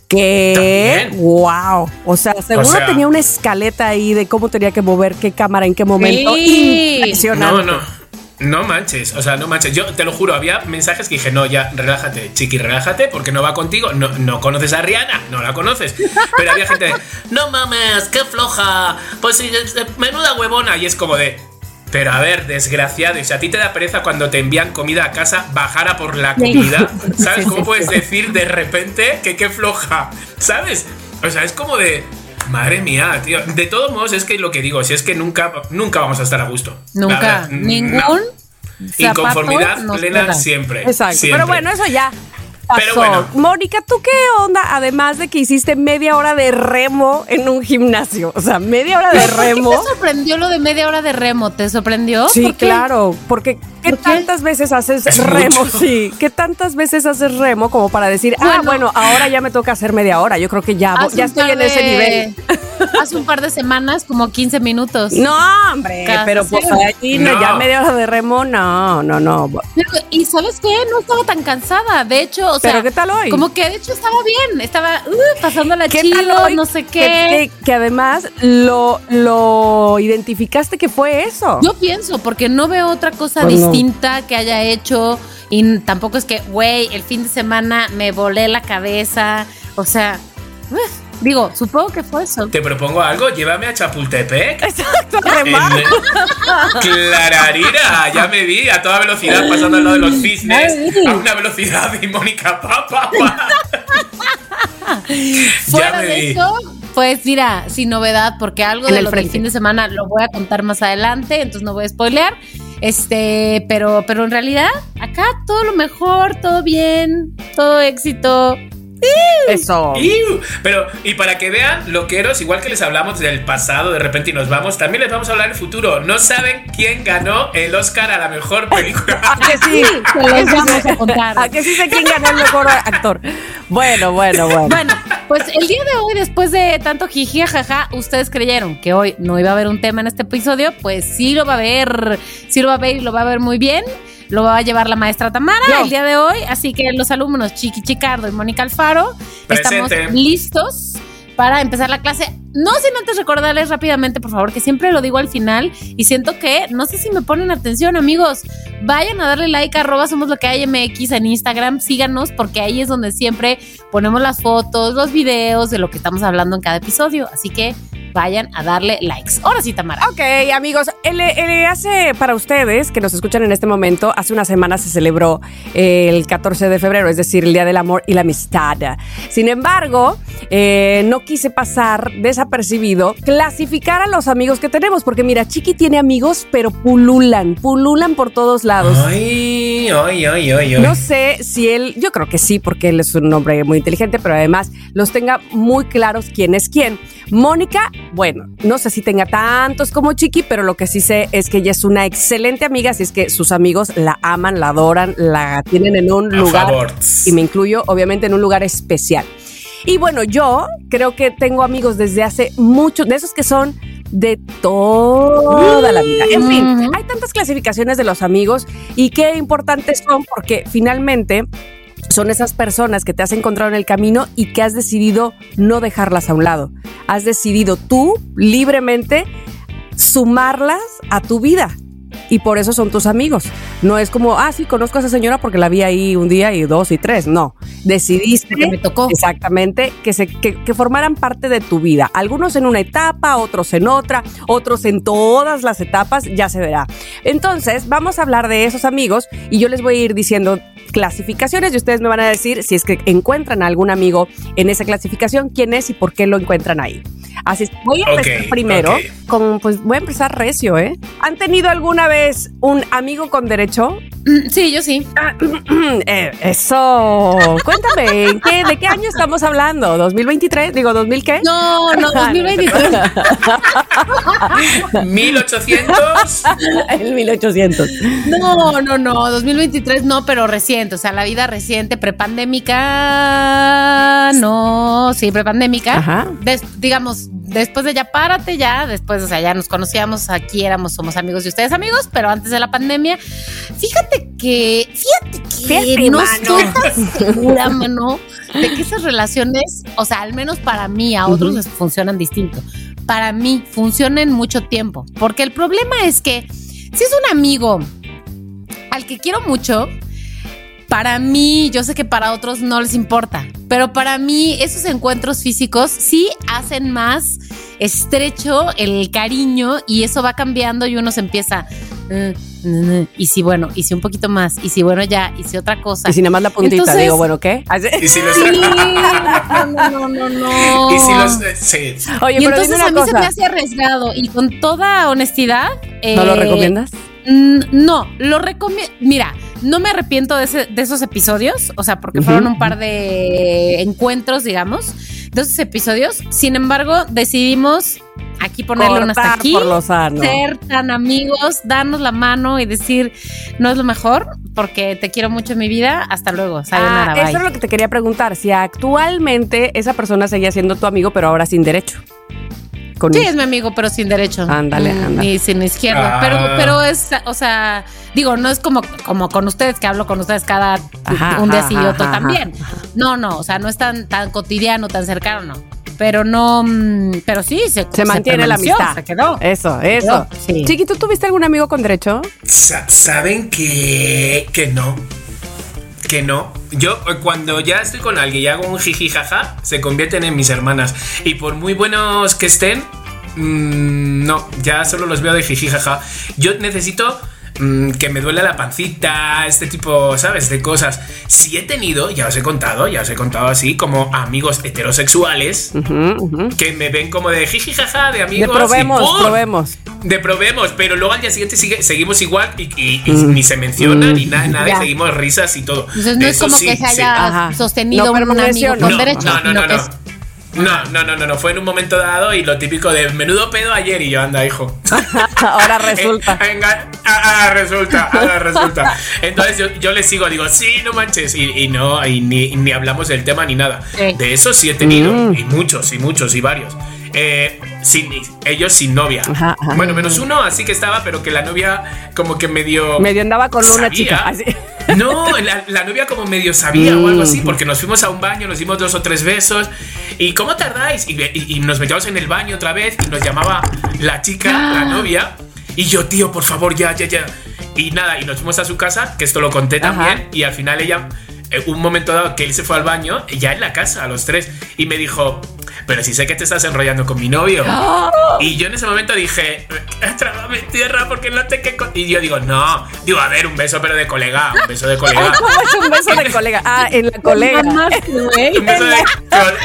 [SPEAKER 3] Que,
[SPEAKER 2] También.
[SPEAKER 3] wow. O sea, seguro
[SPEAKER 2] sea-
[SPEAKER 3] tenía una escaleta ahí de cómo tenía que mover qué cámara en qué momento.
[SPEAKER 1] Sí.
[SPEAKER 3] Impresionante.
[SPEAKER 2] No, no. No manches, o sea, no manches. Yo te lo juro, había mensajes que dije, no, ya, relájate, chiqui, relájate, porque no va contigo. No, no conoces a Rihanna, no la conoces. Pero había gente de, no mames, qué floja. Pues menuda huevona. Y es como de, pero a ver, desgraciado, y si a ti te da pereza cuando te envían comida a casa, bajar a por la comida, [LAUGHS] ¿sabes? ¿Cómo puedes decir de repente que qué floja? ¿Sabes? O sea, es como de. Madre mía, tío. De todos modos, es que lo que digo, si es que nunca, nunca vamos a estar a gusto.
[SPEAKER 1] Nunca.
[SPEAKER 2] verdad,
[SPEAKER 1] Ningún.
[SPEAKER 2] no. Inconformidad plena
[SPEAKER 1] queda.
[SPEAKER 2] siempre.
[SPEAKER 3] Exacto.
[SPEAKER 2] siempre.
[SPEAKER 3] Pero bueno, eso ya. Pasó.
[SPEAKER 2] Pero bueno.
[SPEAKER 3] Mónica, ¿tú qué onda? Además de que hiciste media hora de remo en un gimnasio. O sea, media hora de remo.
[SPEAKER 1] ¿Te sorprendió lo de media hora de remo? ¿Te sorprendió?
[SPEAKER 3] Sí,
[SPEAKER 1] ¿Por qué?
[SPEAKER 3] claro, porque ¿qué
[SPEAKER 1] ¿Por qué?
[SPEAKER 3] tantas veces haces
[SPEAKER 2] Es
[SPEAKER 3] remo?
[SPEAKER 2] mucho. [LAUGHS]
[SPEAKER 3] Sí, ¿qué tantas veces haces remo como para decir, ah,
[SPEAKER 1] Bueno.
[SPEAKER 3] bueno, ahora ya me toca hacer media hora? Yo creo que ya, ya estoy en ese nivel. [LAUGHS]
[SPEAKER 1] Hace un par de semanas, como 15 minutos.
[SPEAKER 3] No, hombre,
[SPEAKER 1] Casi.
[SPEAKER 3] pero pues allí no, ya media hora de remo, no, no, no.
[SPEAKER 1] Pero, y ¿sabes qué? No estaba tan cansada. De hecho, o sea.
[SPEAKER 3] ¿Pero qué tal hoy?
[SPEAKER 1] Como que de hecho estaba bien. Estaba uh, pasándola
[SPEAKER 3] ¿Qué
[SPEAKER 1] chido, no sé qué.
[SPEAKER 3] que- que además lo, lo identificaste que fue eso.
[SPEAKER 1] Yo pienso, porque no veo otra cosa
[SPEAKER 3] Pues no.
[SPEAKER 1] Distinta que haya hecho. Y tampoco es que, güey, el fin de semana me volé la cabeza. O sea, uf, digo, supongo que fue eso.
[SPEAKER 2] Te propongo algo, llévame a Chapultepec.
[SPEAKER 3] Exacto, remar.
[SPEAKER 2] Clararira, ya me vi a toda velocidad pasando al lado de los cisnes a una velocidad y Mónica Papa. [LAUGHS]
[SPEAKER 1] Fuera
[SPEAKER 2] me
[SPEAKER 1] de
[SPEAKER 2] vi.
[SPEAKER 1] eso, pues mira, sin novedad, porque algo
[SPEAKER 3] En
[SPEAKER 1] de
[SPEAKER 3] el
[SPEAKER 1] lo del fin de semana lo voy a contar más adelante, entonces no voy a spoilear. Este, pero, pero en realidad, acá todo lo mejor, todo bien, todo éxito.
[SPEAKER 3] Eso.
[SPEAKER 2] Iu. Pero, y para que vean, loqueros, igual que les hablamos del pasado de repente y nos vamos, también les vamos a hablar del futuro. No saben quién ganó el Oscar a la mejor película. [LAUGHS]
[SPEAKER 3] ¿A que sí? [LAUGHS]
[SPEAKER 1] Se los vamos a contar.
[SPEAKER 3] ¿A que sí sé quién ganó el mejor actor? Bueno, bueno, bueno.
[SPEAKER 1] Bueno, pues el día de hoy, después de tanto jiji, jaja, ustedes creyeron que hoy no iba a haber un tema en este episodio, pues sí lo va a haber, sí lo va a ver y lo va a ver muy bien. Lo va a llevar la maestra Tamara
[SPEAKER 3] Yo.
[SPEAKER 1] el día de hoy, así que los alumnos Chiqui Chicardo y Mónica Alfaro estamos listos para empezar la clase. No sin antes recordarles rápidamente, por favor, que siempre lo digo al final y siento que, no sé si me ponen atención, amigos, vayan a darle like a arroba somos lo que hay MX en Instagram, síganos porque ahí es donde siempre ponemos las fotos, los videos de lo que estamos hablando en cada episodio. Así que vayan a darle likes. Ahora sí, Tamara.
[SPEAKER 3] Ok, amigos, el, hace para ustedes que nos escuchan en este momento, hace una semana se celebró el 14 de febrero, es decir, el Día del Amor y la Amistad. Sin embargo, eh, no quise pasar desapercibido clasificar a los amigos que tenemos, porque mira, Chiqui tiene amigos, pero pululan, pululan por todos lados.
[SPEAKER 2] Ay, ay, ay, ay, ay.
[SPEAKER 3] No sé si él, yo creo que sí, porque él es un hombre muy inteligente, pero además los tenga muy claros quién es quién. Mónica, bueno, no sé si tenga tantos como Chiqui, pero lo que sí sé es que ella es una excelente amiga, así es que sus amigos la aman, la adoran, la tienen en un
[SPEAKER 2] A
[SPEAKER 3] lugar,
[SPEAKER 2] favor.
[SPEAKER 3] y me incluyo obviamente en un lugar especial. Y bueno, yo creo que tengo amigos desde hace mucho, de esos que son de toda la vida. En fin, hay tantas clasificaciones de los amigos y qué importantes son porque finalmente son esas personas que te has encontrado en el camino y que has decidido no dejarlas a un lado. Has decidido tú libremente sumarlas a tu vida. Y por eso son tus amigos. No es como, ah, sí, conozco a esa señora porque la vi ahí un día y dos y tres. No. Decidiste
[SPEAKER 1] Porque me tocó.
[SPEAKER 3] Exactamente, que, se, que, que formaran parte de tu vida. Algunos en una etapa, otros en otra, otros en todas las etapas, ya se verá. Entonces, vamos a hablar de esos amigos y yo les voy a ir diciendo clasificaciones y ustedes me van a decir si es que encuentran a algún amigo en esa clasificación, quién es y por qué lo encuentran ahí. Así es, voy a empezar primero con, pues voy a empezar recio, ¿eh? ¿Han tenido alguna vez un amigo con derecho?
[SPEAKER 1] Sí, yo sí. [CLEARS THROAT]
[SPEAKER 3] Eh, eso. Cuéntame, ¿en qué- ¿de qué año estamos hablando? ¿2023? Digo, ¿2000 qué?
[SPEAKER 1] No, no, [LAUGHS]
[SPEAKER 3] Ah,
[SPEAKER 1] 2023.
[SPEAKER 2] 1800. [LAUGHS] [LAUGHS]
[SPEAKER 3] El 1800.
[SPEAKER 1] No, no, no, 2023 no, pero reciente, o sea, la vida reciente, prepandémica, no, sí, prepandémica.
[SPEAKER 3] Ajá.
[SPEAKER 1] Des- digamos, después de ya párate, ya, después, o sea, ya nos conocíamos, aquí éramos, somos amigos y ustedes amigos, pero antes de la pandemia, fíjate que, fíjate que
[SPEAKER 3] Fíjate,
[SPEAKER 1] no
[SPEAKER 3] mano.
[SPEAKER 1] estoy segura, mano, de que esas relaciones, o sea, al menos para mí, a otros les funcionan distinto. Para mí funcionan mucho tiempo, porque el problema es que si es un amigo al que quiero mucho, para mí, yo sé que para otros no les importa, pero para mí esos encuentros físicos sí hacen más estrecho el cariño y eso va cambiando y uno se empieza... "Mm, mm, mm", y si bueno, y si un poquito más, y si bueno ya, y si otra cosa.
[SPEAKER 3] Y si nada más la puntita,
[SPEAKER 1] Entonces-
[SPEAKER 3] digo, bueno, ¿qué? [LAUGHS]
[SPEAKER 2] Y si los.
[SPEAKER 1] Sí, no, no, no, no, [LAUGHS]
[SPEAKER 2] y si los. sí.
[SPEAKER 3] Oye,
[SPEAKER 1] Y
[SPEAKER 3] pero
[SPEAKER 1] entonces a mí se me hace arriesgado y con toda honestidad.
[SPEAKER 3] ¿No lo
[SPEAKER 1] eh,
[SPEAKER 3] recomiendas?
[SPEAKER 1] No, lo recomiendo. Mira, no me arrepiento de, ese- de esos episodios, o sea, porque fueron un par de encuentros, digamos, de esos episodios. Sin embargo, decidimos aquí ponerle un hasta
[SPEAKER 3] Cortar
[SPEAKER 1] aquí,
[SPEAKER 3] por lo sano.
[SPEAKER 1] ser tan amigos, darnos la mano y decir, no es lo mejor, porque te quiero mucho en mi vida. Hasta luego.
[SPEAKER 3] Ah,
[SPEAKER 1] bye.
[SPEAKER 3] eso es lo que te quería preguntar. Si actualmente esa persona seguía siendo tu amigo, pero ahora sin derecho. Con
[SPEAKER 1] Sí, es mi amigo, pero sin derecho.
[SPEAKER 3] Ándale,
[SPEAKER 1] Mm,
[SPEAKER 3] ándale.
[SPEAKER 1] Y sin izquierda.
[SPEAKER 2] Ah.
[SPEAKER 1] Pero, pero es, o sea, digo, no es como, como con ustedes, que hablo con ustedes cada
[SPEAKER 3] Ajá,
[SPEAKER 1] un día
[SPEAKER 3] ajá,
[SPEAKER 1] sí y otro
[SPEAKER 3] ajá,
[SPEAKER 1] también. No, no, o sea, no es tan, tan cotidiano, tan cercano, no. Pero no, mm, pero sí, se,
[SPEAKER 3] Se mantiene la amistad.
[SPEAKER 1] Se quedó.
[SPEAKER 3] Eso, eso.
[SPEAKER 1] Sí.
[SPEAKER 3] Chiqui, ¿tú tuviste algún amigo con derecho?
[SPEAKER 2] Sa- Saben que. que no. Que no. Yo, eh, cuando ya estoy con alguien y hago un jiji jaja, se convierten en mis hermanas. Y por muy buenos que estén, mm, no, ya solo los veo de jiji jaja. Yo necesito mm, que me duele la pancita, este tipo, ¿sabes? De cosas. Si he tenido, ya os he contado, ya os he contado así, como amigos heterosexuales. Que me ven como de jiji jaja, de
[SPEAKER 3] De
[SPEAKER 2] amigos. y
[SPEAKER 3] probemos,
[SPEAKER 2] ¡pum!
[SPEAKER 3] probemos.
[SPEAKER 2] De probemos, pero luego al día siguiente sigue- seguimos igual y, y- y ni se menciona ni nada, nada, y seguimos risas y todo.
[SPEAKER 1] Entonces no es como
[SPEAKER 2] sí,
[SPEAKER 1] que se haya sostenido
[SPEAKER 3] No
[SPEAKER 1] un amigo con
[SPEAKER 2] No,
[SPEAKER 1] derecho.
[SPEAKER 2] no, no, no,
[SPEAKER 1] sino que
[SPEAKER 2] no. No, no, no, no, no, fue en un momento dado y lo típico de menudo pedo ayer y yo anda, hijo. [LAUGHS]
[SPEAKER 3] Ahora resulta.
[SPEAKER 2] Eh, venga, ah, ah, resulta, ahora resulta. Entonces yo, yo le sigo, digo, sí, no manches, y, y no, y ni, ni hablamos del tema ni nada.
[SPEAKER 1] Sí.
[SPEAKER 2] De eso sí he tenido,
[SPEAKER 3] Mm.
[SPEAKER 2] y muchos, y muchos, y varios. Eh, sin, ellos sin novia.
[SPEAKER 3] Ajá, ajá.
[SPEAKER 2] Bueno, menos uno así que estaba, pero que la novia como que medio...
[SPEAKER 3] Medio andaba con una
[SPEAKER 2] sabía.
[SPEAKER 3] chica. Así.
[SPEAKER 2] No, la, la novia como medio sabía o algo
[SPEAKER 3] Mm.
[SPEAKER 2] así, porque nos fuimos a un baño, nos dimos dos o tres besos. ¿Y cómo tardáis? Y, y- y nos metíamos en el baño otra vez y nos llamaba la chica, la novia. Y yo, tío, por favor, ya, ya, ya. Y nada, y nos fuimos a su casa, que esto lo conté
[SPEAKER 3] Ajá.
[SPEAKER 2] también. Y al final ella, eh, un momento dado que él se fue al baño, ya en la casa, a los tres, y me dijo, pero si sé que te estás enrollando con mi novio. [GASPS] Y yo en ese momento dije, trágame tierra porque no te que... Y yo digo, no, digo, a ver, un beso pero de colega, un beso de colega. [LAUGHS]
[SPEAKER 3] ¿Cómo es un beso de colega? Ah, en la colega. [LAUGHS]
[SPEAKER 2] Un beso de colega.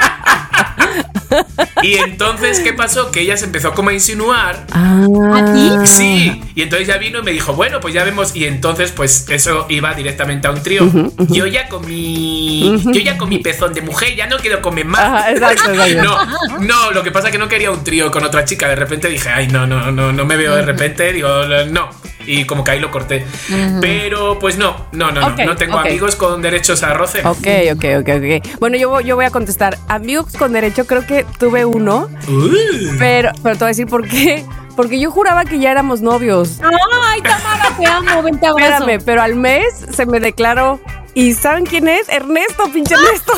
[SPEAKER 2] [LAUGHS] [LAUGHS] Y entonces, ¿qué pasó? Que ella se empezó como a insinuar.
[SPEAKER 1] ¿A ti?
[SPEAKER 2] Sí, y entonces ya vino y me dijo, bueno, pues ya vemos. Y entonces, pues eso iba directamente a un trío. Yo ya con mi. Yo ya con mi pezón de mujer, ya no quiero comer más.
[SPEAKER 3] Ajá, exacto, [LAUGHS] exacto.
[SPEAKER 2] No, no, lo que pasa es que no quería un trío con otra chica. De repente dije, ay, no, no, no, no me veo de repente. Digo, no. Y como que ahí lo corté. Pero pues no, no, no, no. No tengo amigos con derechos a roce.
[SPEAKER 3] Ok, ok, ok, ok. Bueno, yo, voy- yo voy a contestar. Amigos con derecho, creo que tuve uno,
[SPEAKER 2] Uh.
[SPEAKER 3] pero, pero te voy a decir por qué. Porque yo juraba que ya éramos novios.
[SPEAKER 1] Ay, Tamara, te amo, vente abrazo.
[SPEAKER 3] Espérame, pero al mes se me declaró. ¿Y saben quién es? Ernesto, pinche Ernesto.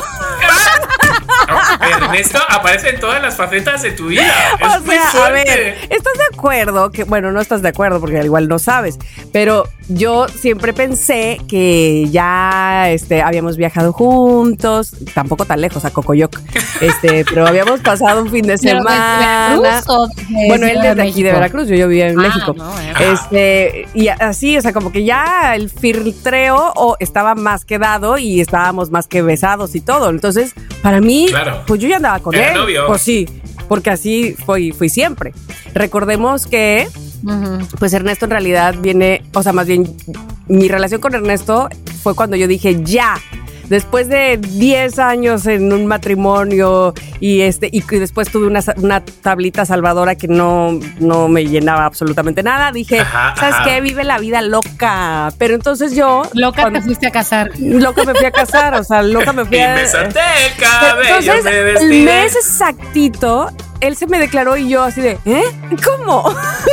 [SPEAKER 2] No, [LAUGHS] Ernesto aparece en todas las facetas de tu vida. Es
[SPEAKER 3] o
[SPEAKER 2] muy
[SPEAKER 3] sea, a ver, ¿estás de acuerdo? Que, bueno, no estás de acuerdo porque al igual no sabes, pero yo siempre pensé que ya este, habíamos viajado juntos, tampoco tan lejos, a Cocoyoc, este, [LAUGHS] pero habíamos pasado un fin de
[SPEAKER 1] ¿Pero desde
[SPEAKER 3] semana.
[SPEAKER 1] Veracruz o desde
[SPEAKER 3] Bueno, él desde aquí de? Veracruz, yo, yo vivía en
[SPEAKER 1] Ah,
[SPEAKER 3] México.
[SPEAKER 1] no, eh.
[SPEAKER 3] Este, y así, o sea, como que ya el filtreo o estaba más que dado y estábamos más que besados y todo. Entonces, para mí,
[SPEAKER 2] Claro.
[SPEAKER 3] pues yo ya andaba con
[SPEAKER 2] Era
[SPEAKER 3] él.
[SPEAKER 2] novio.
[SPEAKER 3] Pues sí, porque así fui, fui siempre. Recordemos que, pues Ernesto en realidad viene, o sea, más bien, mi relación con Ernesto fue cuando yo dije, ya. Después de 10 años en un matrimonio y este y después tuve una, una tablita salvadora que no, no me llenaba absolutamente nada, dije,
[SPEAKER 2] Ajá,
[SPEAKER 3] ¿sabes
[SPEAKER 2] ajá.
[SPEAKER 3] qué? Vive la vida loca. Pero entonces yo...
[SPEAKER 1] Loca
[SPEAKER 3] cuando-
[SPEAKER 1] te fuiste a casar.
[SPEAKER 3] Loca me fui a casar, o sea, loca me fui
[SPEAKER 2] Y
[SPEAKER 3] a...
[SPEAKER 2] me solté el cabello,
[SPEAKER 3] Entonces,
[SPEAKER 2] me
[SPEAKER 3] el mes exactito, él se me declaró y yo así de, ¿eh? ¿Cómo?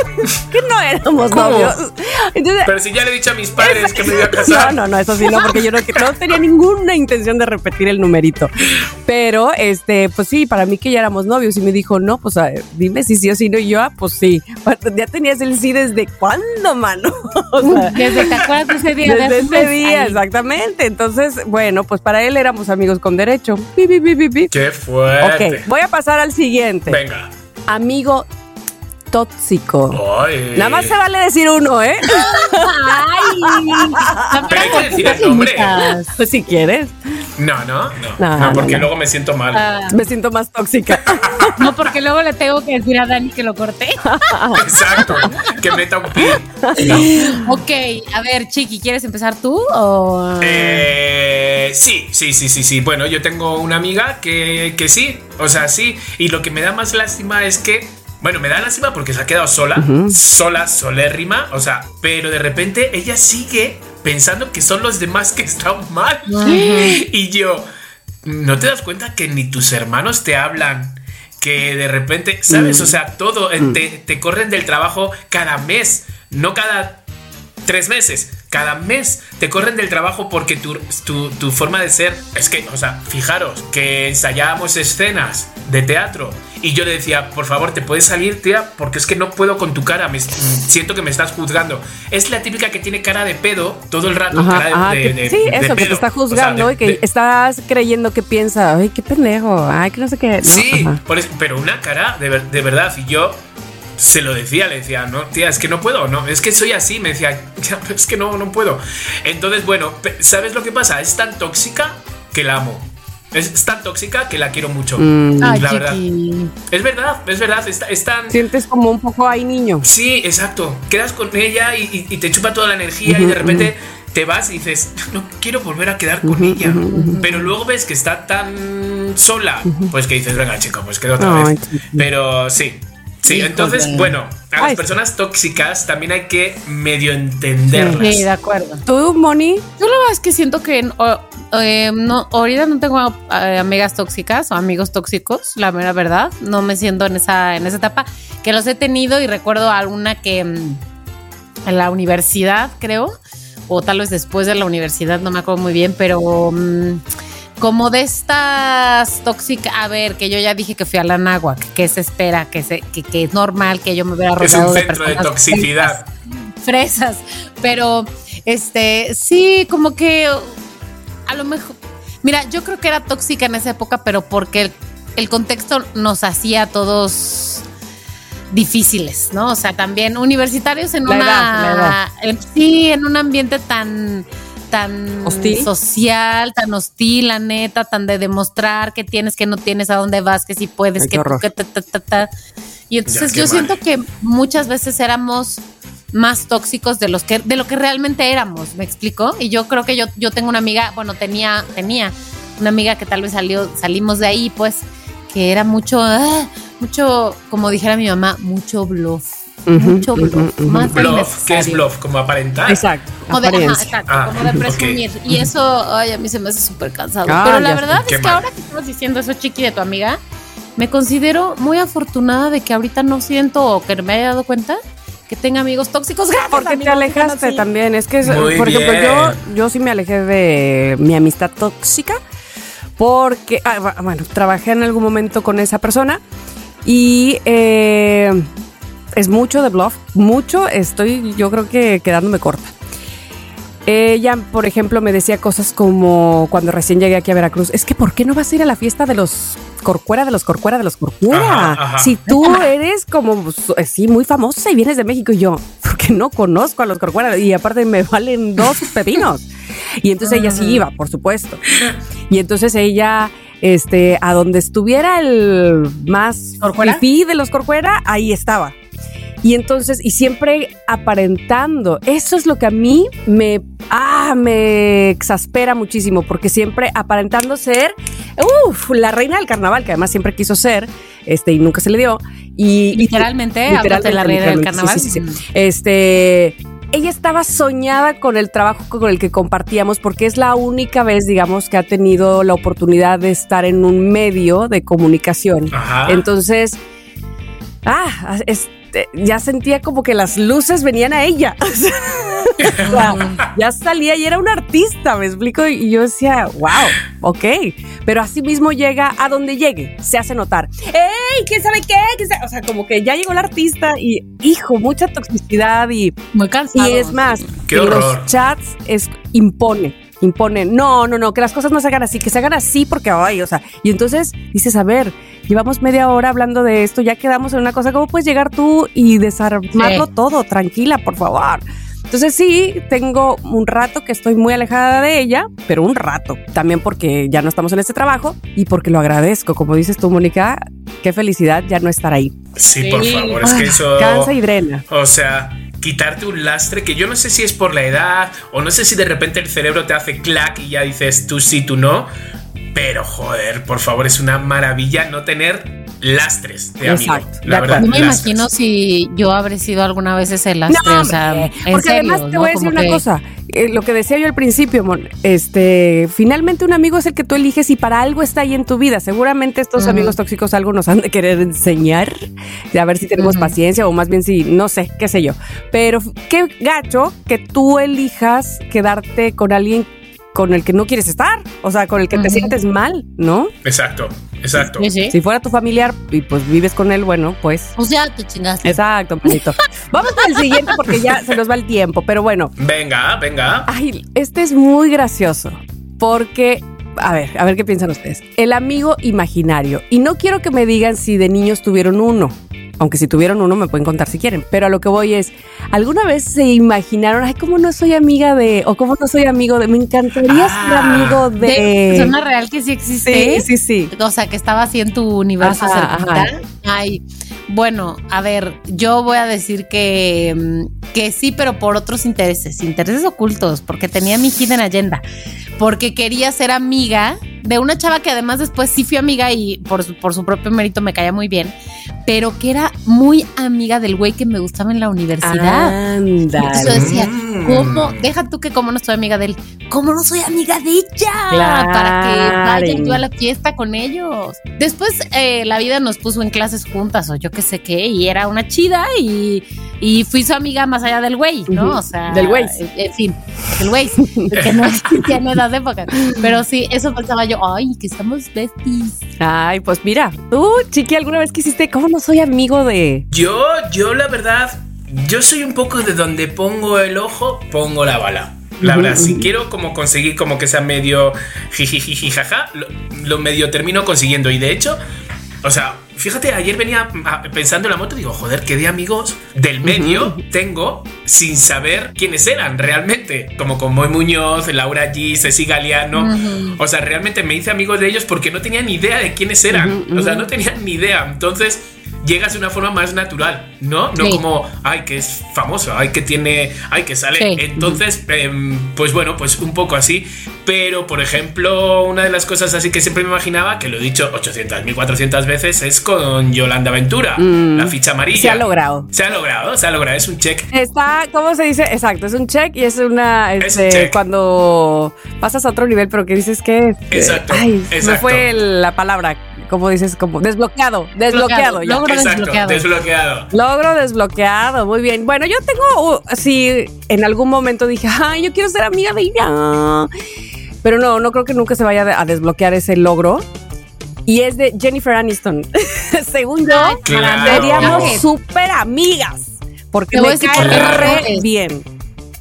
[SPEAKER 3] [LAUGHS] que no éramos
[SPEAKER 2] ¿Cómo?
[SPEAKER 3] novios. Entonces,
[SPEAKER 2] Pero si ya le he dicho a mis padres que me iba a [LAUGHS] casar.
[SPEAKER 3] No, no, no, eso sí, no, porque yo no, no tenía ninguna intención de repetir el numerito. Pero, este, pues sí, para mí que ya éramos novios y me dijo, no, pues a ver, dime si sí o si no. Y yo, ah, pues sí. Ya tenías el sí desde cuándo, mano. [LAUGHS] O sea,
[SPEAKER 1] Desde te acuerdas de ese día. de
[SPEAKER 3] desde ese día, exactamente. Entonces, bueno, pues para él éramos amigos con derecho.
[SPEAKER 2] Qué fuerte.
[SPEAKER 3] Ok, voy a pasar al siguiente.
[SPEAKER 2] Venga.
[SPEAKER 3] Amigo tóxico.
[SPEAKER 2] Ay.
[SPEAKER 3] Nada más se vale decir uno, ¿eh?
[SPEAKER 1] Ay,
[SPEAKER 2] Pero hay que decir el nombre.
[SPEAKER 3] Pues si quieres.
[SPEAKER 2] No, no, no.
[SPEAKER 3] No,
[SPEAKER 2] No, porque
[SPEAKER 3] no,
[SPEAKER 2] luego me siento mal.
[SPEAKER 1] Ah,
[SPEAKER 3] Me siento más tóxica. [LAUGHS]
[SPEAKER 1] no, porque luego le tengo que decir a Dani que lo corté. [LAUGHS]
[SPEAKER 2] Exacto. Que meta un pi.
[SPEAKER 1] ok, a ver, Chiqui, ¿quieres empezar tú o...?
[SPEAKER 2] Eh, sí, sí, sí, sí, sí. Bueno, yo tengo una amiga que, que sí, o sea, sí. Y lo que me da más lástima es que, bueno, me da lástima porque se ha quedado sola, sola, solérrima, o sea, pero de repente ella sigue pensando que son los demás que están mal. Y yo, ¿no te das cuenta que ni tus hermanos te hablan? Que de repente, ¿sabes? O sea, todo, eh, te, te corren del trabajo cada mes, no cada tres meses. Cada mes te corren del trabajo porque tu, tu, tu forma de ser es que, o sea, fijaros que ensayábamos escenas de teatro y yo le decía, por favor, ¿te puedes salir, tía? Porque es que no puedo con tu cara, me, siento que me estás juzgando. Es la típica que tiene cara de pedo todo el rato.
[SPEAKER 3] Ajá,
[SPEAKER 2] cara de,
[SPEAKER 3] ajá,
[SPEAKER 2] de-
[SPEAKER 3] que-
[SPEAKER 2] de-
[SPEAKER 3] sí,
[SPEAKER 2] de
[SPEAKER 3] eso, que te está
[SPEAKER 2] O sea,
[SPEAKER 3] juzgando y que estás creyendo que piensa, ay, qué pendejo, ay, que no sé qué. ¿no?
[SPEAKER 2] Sí,
[SPEAKER 3] Ajá.
[SPEAKER 2] por eso- pero una cara de, de verdad. Y yo se lo decía, le decía, no, tía, es que no puedo, no, es que soy así. Me decía, [LAUGHS] "Ya, pero es que no, no puedo. Entonces, bueno, ¿sabes lo que pasa? Es tan tóxica que la amo. Es, es tan tóxica que la quiero mucho.
[SPEAKER 3] Mm.
[SPEAKER 1] Ay,
[SPEAKER 2] la verdad.
[SPEAKER 1] Chiqui.
[SPEAKER 2] Es verdad, es verdad. Es, es tan.
[SPEAKER 3] Sientes como un poco ahí niño.
[SPEAKER 2] Sí, exacto. Quedas con ella y, y- y te chupa toda la energía y de repente te vas y dices, no quiero volver a quedar con ella. Pero luego ves que está tan sola, pues que dices, venga, chico, pues quedo otra
[SPEAKER 3] Ay,
[SPEAKER 2] vez.
[SPEAKER 3] chiqui.
[SPEAKER 2] Pero sí. Sí,
[SPEAKER 1] Híjole.
[SPEAKER 2] entonces, bueno, a las
[SPEAKER 3] Ay, sí.
[SPEAKER 2] personas tóxicas también hay que medio entenderlas.
[SPEAKER 1] Sí, de acuerdo.
[SPEAKER 3] ¿Tú, Moni?
[SPEAKER 1] Yo la verdad es que siento que eh, no, ahorita no tengo eh, amigas tóxicas o amigos tóxicos, la mera verdad. No me siento en esa, en esa etapa. Que los he tenido y recuerdo alguna que mm, en la universidad, creo, o tal vez después de la universidad, no me acuerdo muy bien, pero mm, como de estas tóxicas, a ver, que yo ya dije que fui a la náhuac, que se espera, que, se, que, que es normal que yo me hubiera
[SPEAKER 2] Es
[SPEAKER 1] rodeado
[SPEAKER 2] un
[SPEAKER 1] de
[SPEAKER 2] centro de toxicidad.
[SPEAKER 1] fresas, pero este sí, como que a lo mejor, mira, yo creo que era tóxica en esa época, pero porque el, el contexto nos hacía a todos difíciles, ¿no? O sea, también universitarios en
[SPEAKER 3] La
[SPEAKER 1] una
[SPEAKER 3] edad, la edad.
[SPEAKER 1] en- sí, en un ambiente tan tan
[SPEAKER 3] Hostil.
[SPEAKER 1] social, tan hostil, la neta, tan de demostrar que tienes, que no tienes, a dónde vas, que sí puedes,
[SPEAKER 3] Ay,
[SPEAKER 1] que tú, que ta, ta, ta, ta. Y entonces yo
[SPEAKER 2] mal.
[SPEAKER 1] siento que muchas veces éramos más tóxicos de los que de lo que realmente éramos, ¿me explico? Y yo creo que yo yo tengo una amiga, bueno, tenía tenía una amiga que tal vez salió salimos de ahí, pues que era mucho ah, mucho como dijera mi mamá, mucho bluff. Mucho bluff, más del
[SPEAKER 2] Bluff, ¿qué es bluff? Como aparentar.
[SPEAKER 3] Exacto.
[SPEAKER 1] Como de, ajá, exacto,
[SPEAKER 2] Ah,
[SPEAKER 1] como de presumir. Y eso, ay, a mí se me hace súper cansado.
[SPEAKER 3] Ah,
[SPEAKER 1] Pero la verdad es que
[SPEAKER 2] mal.
[SPEAKER 1] ahora que estás diciendo eso, Chiqui, de tu amiga, me considero muy afortunada de que ahorita no siento o que me haya dado cuenta que tenga amigos tóxicos. Gracias,
[SPEAKER 3] Porque te alejaste también. Es que, es- por ejemplo, yo, yo sí me alejé de mi amistad tóxica porque, ah, bu- bueno, trabajé en algún momento con esa persona y eh, es mucho de bluff, mucho. Estoy, yo creo que quedándome corta. Ella, por ejemplo, me decía cosas como cuando recién llegué aquí a Veracruz, es que ¿por qué no vas a ir a la fiesta de los Corcuera, de los Corcuera, de los Corcuera?
[SPEAKER 2] Ajá, ajá.
[SPEAKER 3] Si tú eres como, sí, muy famosa y vienes de México y yo, porque no conozco a los Corcuera y aparte me valen dos [LAUGHS] pepinos. Y entonces ella sí iba, por supuesto. Y entonces ella, este, a donde estuviera el más
[SPEAKER 1] ¿Corcuera?
[SPEAKER 3] de los Corcuera, ahí estaba. Y entonces, y siempre aparentando. Eso es lo que a mí me, ah, me exaspera muchísimo, porque siempre aparentando ser, uff, la reina del carnaval, que además siempre quiso ser, este, y nunca se le dio. Y, y-
[SPEAKER 1] Literalmente, háblate de la reina del
[SPEAKER 3] literalmente,
[SPEAKER 1] carnaval.
[SPEAKER 3] sí, sí, sí, sí. Este, ella estaba soñada con el trabajo con el que compartíamos porque es la única vez, digamos, que ha tenido la oportunidad de estar en un medio de comunicación.
[SPEAKER 2] Ajá.
[SPEAKER 3] Entonces, ah, este, ya sentía como que las luces venían a ella. [LAUGHS] O sea, ya salía y era un artista, me explico. Y yo decía, wow, ok. Pero así mismo llega a donde llegue, se hace notar. ¡Ey! ¿Quién sabe qué? ¿Quién sabe? O sea, como que ya llegó el artista y, hijo, mucha toxicidad y.
[SPEAKER 1] Muy cansado.
[SPEAKER 3] Y es más,
[SPEAKER 2] Qué
[SPEAKER 3] en
[SPEAKER 2] horror.
[SPEAKER 3] los chats es impone, impone. No, no, no, que las cosas no se hagan así, que se hagan así porque, ay, o sea, y entonces dices, a ver, llevamos media hora hablando de esto, ya quedamos en una cosa, ¿cómo puedes llegar tú y desarmarlo
[SPEAKER 1] Sí.
[SPEAKER 3] todo? Tranquila, por favor. Entonces sí, tengo un rato que estoy muy alejada de ella, pero un rato. También porque ya no estamos en este trabajo y porque lo agradezco. Como dices tú, Mónica, qué felicidad ya no estar ahí.
[SPEAKER 2] Sí, por favor, es que
[SPEAKER 3] Ah,
[SPEAKER 2] eso.
[SPEAKER 3] Cansa y drena.
[SPEAKER 2] O sea, quitarte un lastre que yo no sé si es por la edad o no sé si de repente el cerebro te hace clac y ya dices tú sí, tú no. Pero joder, por favor, es una maravilla no tener lastres de amigo.
[SPEAKER 3] Exacto, de
[SPEAKER 2] La verdad,
[SPEAKER 3] acuerdo.
[SPEAKER 1] No me
[SPEAKER 2] lastres.
[SPEAKER 1] imagino si yo habré sido alguna vez ese lastre,
[SPEAKER 3] No,
[SPEAKER 1] o sea,
[SPEAKER 3] porque
[SPEAKER 1] serio,
[SPEAKER 3] además te
[SPEAKER 1] ¿no?
[SPEAKER 3] voy a decir
[SPEAKER 1] Como
[SPEAKER 3] una
[SPEAKER 1] que-
[SPEAKER 3] cosa, eh, lo que decía yo al principio, Mon, este, finalmente un amigo es el que tú eliges y para algo está ahí en tu vida. Seguramente estos amigos tóxicos algo nos [LAUGHS] han de querer enseñar, de a ver si tenemos paciencia o más bien si, no sé, qué sé yo. Pero qué gacho que tú elijas quedarte con alguien con el que no quieres estar, o sea, con el que te sientes mal, ¿no?
[SPEAKER 2] Exacto, exacto.
[SPEAKER 1] Sí, sí.
[SPEAKER 3] Si fuera tu familiar y pues vives con él, bueno, pues
[SPEAKER 1] Pues ya te chingaste.
[SPEAKER 3] Exacto, manito. [LAUGHS] Vamos con el siguiente porque ya se nos va el tiempo, pero bueno.
[SPEAKER 2] Venga, venga.
[SPEAKER 3] Ay, este es muy gracioso porque, a ver, a ver qué piensan ustedes. El amigo imaginario. Y no quiero que me digan si de niños tuvieron uno. Aunque si tuvieron uno me pueden contar si quieren. Pero a lo que voy es, ¿alguna vez se imaginaron, ay, cómo no soy amiga de, o cómo no soy amigo de, me encantaría ser
[SPEAKER 2] Ah,
[SPEAKER 3] amigo
[SPEAKER 1] De
[SPEAKER 3] de...
[SPEAKER 1] persona real que sí existe.
[SPEAKER 3] sí, sí, sí.
[SPEAKER 1] O sea, que estaba así en tu universo
[SPEAKER 3] ajá.
[SPEAKER 1] Ay, bueno, a ver, yo voy a decir que, mm, que sí, pero por otros intereses, intereses ocultos, porque tenía mi hidden agenda, porque quería ser amiga de una chava que además después sí fui amiga y por su, por su propio mérito me caía muy bien, pero que era muy amiga del güey que me gustaba en la universidad. Entonces yo decía,
[SPEAKER 2] Mm.
[SPEAKER 1] ¿cómo? Deja tú que como no soy amiga de él, ¿cómo no soy amiga de ella?
[SPEAKER 3] Claro.
[SPEAKER 1] Para que vaya yo a la fiesta con ellos. Después eh, la vida nos puso en clases juntas o yo qué sé qué, y era una chida y, y fui su amiga más allá del güey, ¿no? O sea,
[SPEAKER 3] Del güey.
[SPEAKER 1] En, en fin, del güey, [LAUGHS] que no existía en esas épocas. Pero sí, eso pensaba yo, ay, que estamos besties.
[SPEAKER 3] Ay, pues mira, tú, chiqui, ¿alguna vez quisiste, cómo no soy amigo de...
[SPEAKER 2] Yo, yo la verdad, yo soy un poco de donde pongo el ojo, pongo la bala. La verdad, si quiero como conseguir como que sea medio jijijiji jaja, lo, lo medio termino consiguiendo. Y de hecho, o sea, fíjate, ayer venía pensando en la moto, digo, joder, qué de amigos del medio tengo sin saber quiénes eran realmente. Como con Moy Muñoz, Laura G, Ceci Galeano. O sea, realmente me hice amigo de ellos porque no tenía ni idea de quiénes eran. O sea, no tenía ni idea. Entonces llegas de una forma más natural, ¿no? No
[SPEAKER 1] Sí.
[SPEAKER 2] como, ay, que es famoso, ay, que tiene, ay, que sale.
[SPEAKER 1] Sí.
[SPEAKER 2] Entonces, em, pues bueno, pues un poco así. Pero, por ejemplo, una de las cosas así que siempre me imaginaba, que lo he dicho 800, 1400 veces, es con Yolanda Ventura,
[SPEAKER 3] Mm.
[SPEAKER 2] la ficha amarilla.
[SPEAKER 3] Se ha logrado.
[SPEAKER 2] Se ha logrado, se ha logrado, es un check.
[SPEAKER 3] Está, ¿cómo se dice? Exacto, es un check y es una,
[SPEAKER 2] Es
[SPEAKER 3] este,
[SPEAKER 2] un check.
[SPEAKER 3] cuando pasas a otro nivel, pero que dices que...
[SPEAKER 2] Exacto,
[SPEAKER 3] Ay, me
[SPEAKER 2] exacto.
[SPEAKER 3] fue la palabra, como dices, como desbloqueado, desbloqueado.
[SPEAKER 1] Logro
[SPEAKER 2] Exacto,
[SPEAKER 1] desbloqueado.
[SPEAKER 2] desbloqueado.
[SPEAKER 3] Logro desbloqueado, muy bien. Bueno, yo tengo, uh, sí, en algún momento dije, ay, yo quiero ser amiga de ella. Pero no, no creo que nunca se vaya a desbloquear ese logro. Y es de Jennifer Aniston. [LAUGHS] Según yo,
[SPEAKER 2] Claro.
[SPEAKER 3] seríamos súper amigas. Porque
[SPEAKER 1] Te voy a
[SPEAKER 3] me cae re
[SPEAKER 1] eres.
[SPEAKER 3] bien.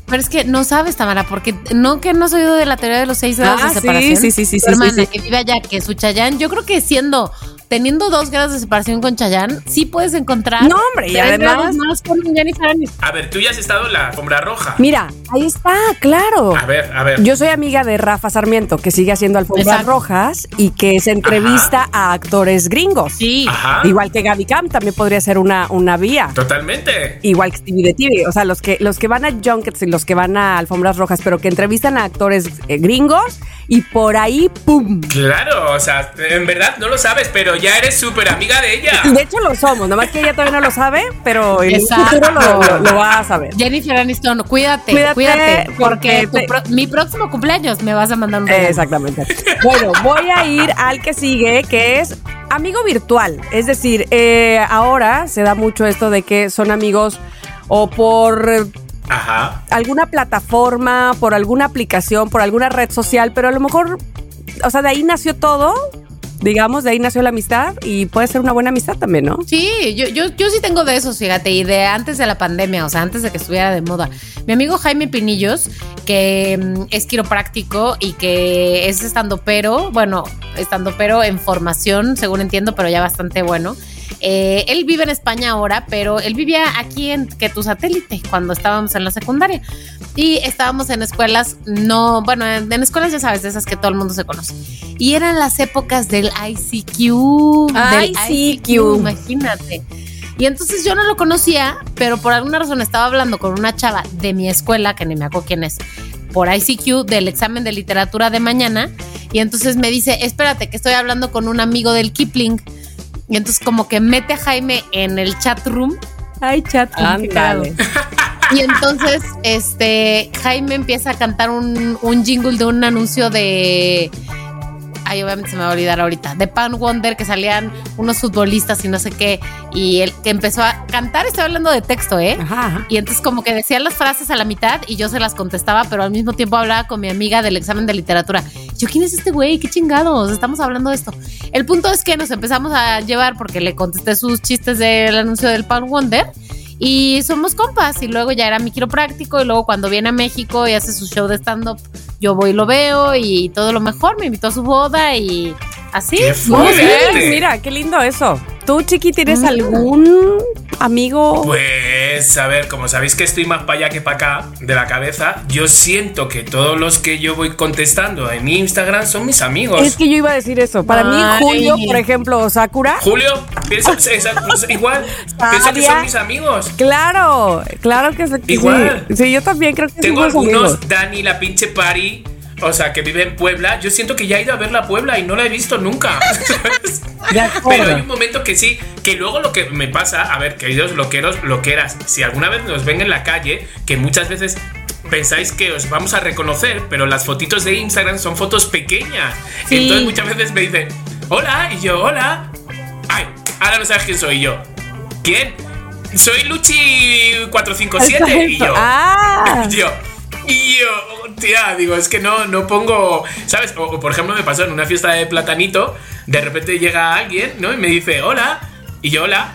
[SPEAKER 1] Pero es que no sabes, Tamara, porque no que no has oído de la teoría de los seis grados
[SPEAKER 3] Ah,
[SPEAKER 1] de
[SPEAKER 3] sí,
[SPEAKER 1] separación.
[SPEAKER 3] sí, sí, sí,
[SPEAKER 1] Tu
[SPEAKER 3] sí,
[SPEAKER 1] hermana
[SPEAKER 3] sí, sí.
[SPEAKER 1] que vive allá, que su Chayán, yo creo que siendo, teniendo dos grados de separación con Chayán, sí puedes encontrar.
[SPEAKER 3] No, hombre, y además-
[SPEAKER 1] más con Jennifer Aniston.
[SPEAKER 2] A ver, tú ya has estado en la alfombra roja.
[SPEAKER 3] Mira, ahí está, claro.
[SPEAKER 2] A ver, a ver.
[SPEAKER 3] Yo soy amiga de Rafa Sarmiento, que sigue haciendo alfombras
[SPEAKER 1] Exacto.
[SPEAKER 3] rojas y que se entrevista a actores gringos.
[SPEAKER 1] Sí.
[SPEAKER 2] Ajá.
[SPEAKER 3] Igual que Gaby Camp también podría ser una, una vía.
[SPEAKER 2] Totalmente.
[SPEAKER 3] Igual que Stevie de TV. O sea, los que, los que van a junkets y los que van a alfombras rojas, pero que entrevistan a actores eh, gringos y por ahí, ¡pum!
[SPEAKER 2] Claro, o sea, en verdad no lo sabes, pero ya eres súper amiga de ella. [LAUGHS]
[SPEAKER 3] De hecho lo somos, nada más que ella todavía no lo sabe, pero en
[SPEAKER 1] Exacto.
[SPEAKER 3] el futuro lo, lo- lo va a saber.
[SPEAKER 1] Jennifer Aniston, cuídate,
[SPEAKER 3] Cuídate,
[SPEAKER 1] cuídate, porque
[SPEAKER 3] porque
[SPEAKER 1] tu pro- mi próximo cumpleaños me vas a mandar un regalo.
[SPEAKER 3] Exactamente. Bueno, voy a ir al que sigue, que es amigo virtual. Es decir, eh, ahora se da mucho esto de que son amigos o por
[SPEAKER 2] Ajá.
[SPEAKER 3] alguna plataforma, por alguna aplicación, por alguna red social, pero a lo mejor, o sea, de ahí nació todo, digamos, de ahí nació la amistad y puede ser una buena amistad también, ¿no?
[SPEAKER 1] Sí, yo, yo, yo sí tengo de esos, fíjate, y de antes de la pandemia, o sea, antes de que estuviera de moda. Mi amigo Jaime Pinillos, que mm, es quiropráctico y que es estando pero, bueno, estando pero en formación, según entiendo, pero ya bastante bueno. Eh, él vive en España ahora, pero él vivía aquí en que tu satélite cuando estábamos en la secundaria. Y estábamos en escuelas, no, bueno, en, en escuelas ya sabes, de esas que todo el mundo se conoce. Y eran las épocas del ICQ. del
[SPEAKER 3] ICQ.
[SPEAKER 1] imagínate. Y entonces yo no lo conocía, pero por alguna razón estaba hablando con una chava de mi escuela, que ni me acuerdo quién es, por ICQ del examen de literatura de mañana. Y entonces me dice, espérate, que estoy hablando con un amigo del Kipling. Y entonces como que mete a Jaime en el chat room. Ay, chat room. Y entonces, este, Jaime empieza a cantar un, un jingle de un anuncio de. Ay, obviamente se me va a olvidar ahorita. De Pan Wonder, que salían unos futbolistas y no sé qué. Y él que empezó a cantar, estoy hablando de texto, ¿eh?
[SPEAKER 3] Ajá, ajá.
[SPEAKER 1] Y entonces como que decía las frases a la mitad y yo se las contestaba, pero al mismo tiempo hablaba con mi amiga del examen de literatura. Yo, ¿quién es este güey? ¿Qué chingados? Estamos hablando de esto. El punto es que nos empezamos a llevar porque le contesté sus chistes del anuncio del Pan Wonder y somos compas. Y luego ya era mi quiropráctico y luego cuando viene a México y hace su show de stand-up, yo voy y lo veo y todo lo mejor. Me invitó a su boda y así.
[SPEAKER 2] ¡Qué
[SPEAKER 3] Muy bien, mira, qué lindo eso. ¿Tú, Chiqui, tienes
[SPEAKER 1] Mm.
[SPEAKER 3] algún amigo?
[SPEAKER 2] Pues, a ver, como sabéis que estoy más para allá que para acá de la cabeza, yo siento que todos los que yo voy contestando en Instagram son mis amigos.
[SPEAKER 3] Es que yo iba a decir eso. Para mí. Julio, por ejemplo, o Sakura.
[SPEAKER 2] Julio, pienso, esa- pues, igual, pienso que son mis amigos.
[SPEAKER 3] Claro, claro que sí.
[SPEAKER 2] Igual.
[SPEAKER 3] Sí, yo también creo que
[SPEAKER 2] Tengo algunos,
[SPEAKER 3] amigos.
[SPEAKER 2] Dani, la pinche Pari, o sea, que vive en Puebla. Yo siento que ya he ido a ver la Puebla y no la he visto nunca. [LAUGHS] [LAUGHS] Pero hay un momento que sí, que luego lo que me pasa, a ver, queridos loqueros, loqueras, si alguna vez nos ven en la calle, que muchas veces pensáis que os vamos a reconocer, pero las fotitos de Instagram son fotos pequeñas.
[SPEAKER 1] Sí.
[SPEAKER 2] Entonces muchas veces me dicen, hola, y yo, hola. Ay, ahora no sabes quién soy yo. ¿Quién? Soy Luchi457. Y yo,
[SPEAKER 3] Ah, [LAUGHS]
[SPEAKER 2] y yo, y yo, tía, digo, es que no, no pongo, ¿sabes? O, o, por ejemplo me pasó en una fiesta de platanito, de repente llega alguien, ¿no? Y me dice, hola, y yo, hola,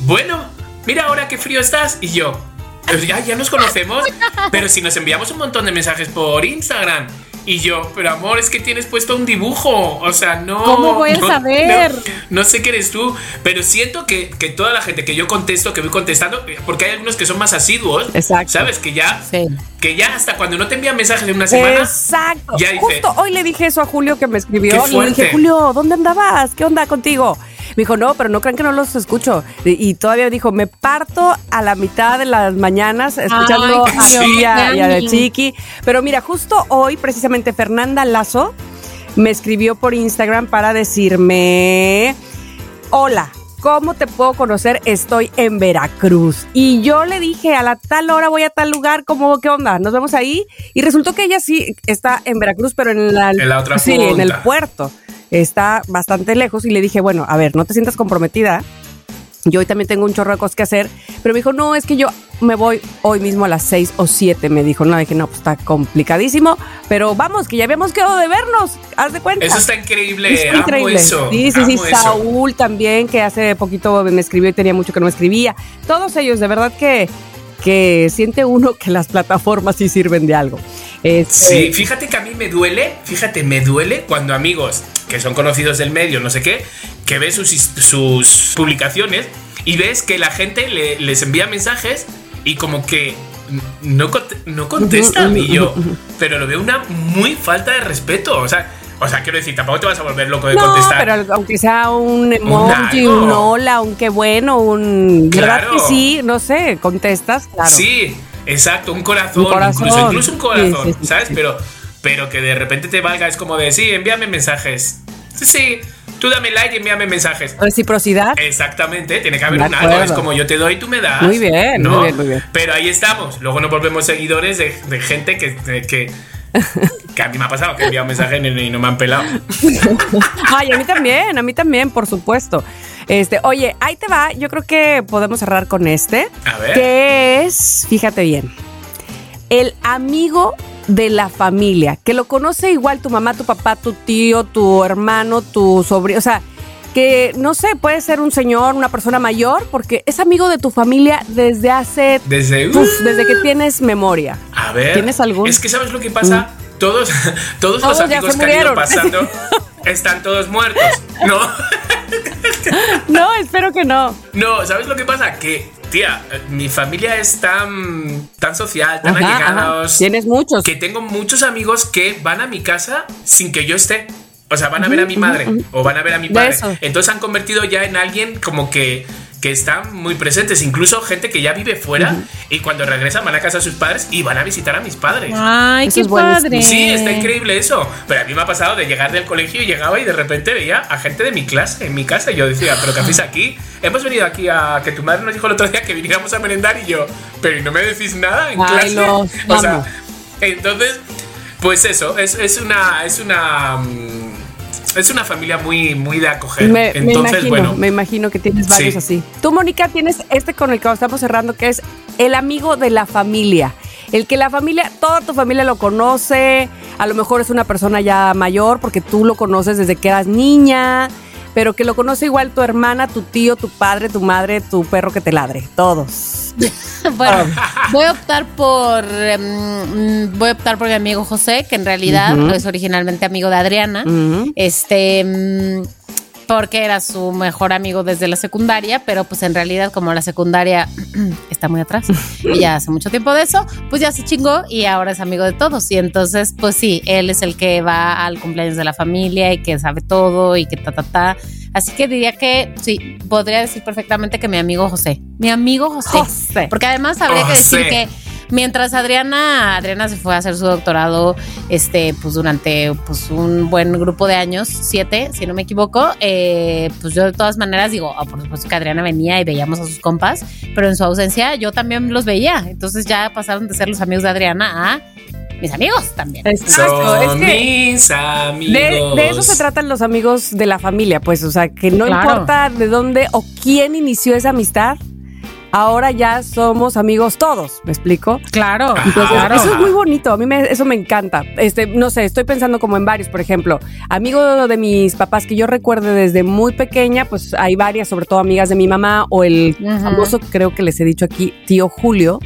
[SPEAKER 2] bueno, mira ahora qué frío estás, y yo, "Pues ya, ya nos conocemos, [LAUGHS] pero si nos enviamos un montón de mensajes por Instagram. Y yo, pero amor, es que tienes puesto un dibujo. O sea, no.
[SPEAKER 1] ¿Cómo voy a
[SPEAKER 2] no-
[SPEAKER 1] saber?
[SPEAKER 2] No, no sé qué eres tú, pero siento que, que toda la gente que yo contesto, que voy contestando, porque hay algunos que son más asiduos,
[SPEAKER 3] Exacto.
[SPEAKER 2] ¿sabes? Que ya,
[SPEAKER 1] Sí.
[SPEAKER 2] que ya hasta cuando no te envían mensajes de una semana,
[SPEAKER 3] exacto.
[SPEAKER 2] Ya dice-
[SPEAKER 3] Justo hoy le dije eso a Julio que me escribió. Y le dije, Julio, ¿dónde andabas? ¿Qué onda contigo? Me dijo, no, pero no crean que no los escucho. Y, y todavía dijo, me parto a la mitad de las mañanas escuchando
[SPEAKER 1] Ay,
[SPEAKER 3] a y a, la. Chiqui. Pero mira, justo hoy, precisamente, Fernanda Lazo me escribió por Instagram para decirme, hola. ¿Cómo te puedo conocer? Estoy en Veracruz. Y yo le dije, a la tal hora voy a tal lugar, ¿cómo, qué onda? Nos vemos ahí. Y resultó que ella sí está en Veracruz, pero en la,
[SPEAKER 2] En la otra
[SPEAKER 3] sí, en el puerto. Está bastante lejos. Y le dije, bueno, a ver, no te sientas comprometida. Yo hoy también tengo un chorro de cosas que hacer. Pero me dijo, no, es que yo me voy hoy mismo a las seis o siete. Me dijo, no, dije, no, pues está complicadísimo. Pero vamos, que ya habíamos quedado de vernos. Haz de cuenta.
[SPEAKER 2] eso está increíble.
[SPEAKER 3] Está
[SPEAKER 2] amo
[SPEAKER 3] increíble.
[SPEAKER 2] eso.
[SPEAKER 3] Sí, sí, sí.
[SPEAKER 2] eso.
[SPEAKER 3] Saúl también, que hace poquito me escribió y tenía mucho que no me escribía. Todos ellos, de verdad que, que siente uno que las plataformas sí sirven de algo. Este,
[SPEAKER 2] Sí, fíjate que a mí me duele, fíjate, me duele cuando amigos que son conocidos del medio, no sé qué, que ves sus, sus publicaciones y ves que la gente le- les envía mensajes y como que no, no contestan y yo, pero lo veo una muy falta de respeto, o sea, o sea, quiero decir, tampoco te vas a volver loco de
[SPEAKER 3] No,
[SPEAKER 2] contestar.
[SPEAKER 3] pero aunque sea un emoji,
[SPEAKER 2] algo.
[SPEAKER 3] un, hola, un qué bueno, un... ¿Verdad
[SPEAKER 2] Claro.
[SPEAKER 3] que sí? No sé, contestas, claro.
[SPEAKER 2] Sí, exacto, un corazón,
[SPEAKER 3] Un corazón.
[SPEAKER 2] Incluso, incluso un corazón,
[SPEAKER 3] Sí, sí,
[SPEAKER 2] ¿sabes?
[SPEAKER 3] sí.
[SPEAKER 2] Pero, pero que de repente te valga, es como de, sí, envíame mensajes. Sí, sí, tú dame like y envíame mensajes.
[SPEAKER 3] Reciprocidad.
[SPEAKER 2] Exactamente, tiene que haber un algo, es como yo te doy, tú me das.
[SPEAKER 3] Muy bien, muy bien, muy bien.
[SPEAKER 2] Pero ahí estamos, luego nos volvemos seguidores de, de gente que, que [LAUGHS] que a mí me ha pasado que he enviado mensajes y no me han pelado. [LAUGHS]
[SPEAKER 3] Ay, a mí también, a mí también, por supuesto. Este, oye, ahí te va. Yo creo que podemos cerrar con este.
[SPEAKER 2] A ver.
[SPEAKER 3] Que es, fíjate bien, el amigo de la familia, que lo conoce igual tu mamá, tu papá, tu tío, tu hermano, tu sobrino, o sea, que no sé, puede ser un señor, una persona mayor, porque es amigo de tu familia desde hace.
[SPEAKER 2] Desde.
[SPEAKER 3] uf, desde que tienes memoria.
[SPEAKER 2] A ver.
[SPEAKER 3] ¿Tienes algún?
[SPEAKER 2] Es que ¿sabes lo que pasa? Todos, [LAUGHS] todos los
[SPEAKER 3] Todos ya
[SPEAKER 2] amigos que han ido pasando [LAUGHS] están todos muertos. No. [LAUGHS]
[SPEAKER 3] No, espero que no.
[SPEAKER 2] No, ¿sabes lo que pasa? Que, tía, mi familia es tan, tan social, tan
[SPEAKER 3] Ajá,
[SPEAKER 2] allegados.
[SPEAKER 3] ajá. Tienes muchos.
[SPEAKER 2] que tengo muchos amigos que van a mi casa sin que yo esté. O sea, van a ver a mi madre o van a ver a mi padre. Entonces han convertido ya en alguien como que, que están muy presentes. Incluso gente que ya vive fuera y cuando regresan van a casa de sus padres y van a visitar a mis padres.
[SPEAKER 1] Ay,
[SPEAKER 3] Eso
[SPEAKER 1] qué
[SPEAKER 3] es
[SPEAKER 1] padre.
[SPEAKER 2] Sí, está increíble eso. Pero a mí me ha pasado de llegar del colegio y llegaba y de repente veía a gente de mi clase en mi casa y yo decía, ¿pero qué hacéis aquí? Hemos venido aquí a que tu madre nos dijo el otro día que viniéramos a merendar y yo, pero ¿y no me decís nada en
[SPEAKER 3] Ay,
[SPEAKER 2] clase?
[SPEAKER 3] los
[SPEAKER 2] o sea, entonces, pues eso, es, es una. Es una. Es una familia muy, muy de acoger.
[SPEAKER 3] Me, me imagino,
[SPEAKER 2] bueno.
[SPEAKER 3] me imagino que tienes varios
[SPEAKER 2] Sí.
[SPEAKER 3] así. Tú, Mónica, tienes este con el que estamos cerrando, que es el amigo de la familia. El que la familia, toda tu familia lo conoce, a lo mejor es una persona ya mayor porque tú lo conoces desde que eras niña, pero que lo conoce igual tu hermana, tu tío, tu padre, tu madre, tu perro que te ladre, todos. [LAUGHS]
[SPEAKER 1] Bueno, voy a optar por em, mm, voy a optar por mi amigo José, que en realidad es originalmente amigo de Adriana. Este mm, porque era su mejor amigo desde la secundaria, pero pues en realidad como la secundaria [CLEARS THROAT] está muy atrás y ya hace mucho tiempo de eso, pues ya se chingó y ahora es amigo de todos y entonces pues sí, él es el que va al cumpleaños de la familia y que sabe todo y que ta ta ta. Así que diría que sí, podría decir perfectamente que mi amigo José, mi amigo José,
[SPEAKER 3] José.
[SPEAKER 1] porque además habría que decir que Mientras Adriana, Adriana se fue a hacer su doctorado, este, pues durante pues un buen grupo de años, siete, si no me equivoco, eh, pues yo de todas maneras digo, oh, por supuesto que Adriana venía y veíamos a sus compas, pero en su ausencia yo también los veía. Entonces ya pasaron de ser los amigos de Adriana a mis amigos también.
[SPEAKER 3] Exacto,
[SPEAKER 2] Son
[SPEAKER 3] es que
[SPEAKER 2] mis amigos.
[SPEAKER 3] de, de eso se tratan los amigos de la familia, pues, o sea, que no
[SPEAKER 1] Claro.
[SPEAKER 3] importa de dónde o quién inició esa amistad, ahora ya somos amigos todos, ¿me explico?
[SPEAKER 1] Claro,
[SPEAKER 3] Entonces,
[SPEAKER 1] claro.
[SPEAKER 3] eso es muy bonito, a mí me- eso me encanta. Este, no sé, estoy pensando como en varios, por ejemplo, amigo de mis papás que yo recuerde desde muy pequeña, pues hay varias, sobre todo amigas de mi mamá o el famoso, creo que les he dicho aquí, tío Julio,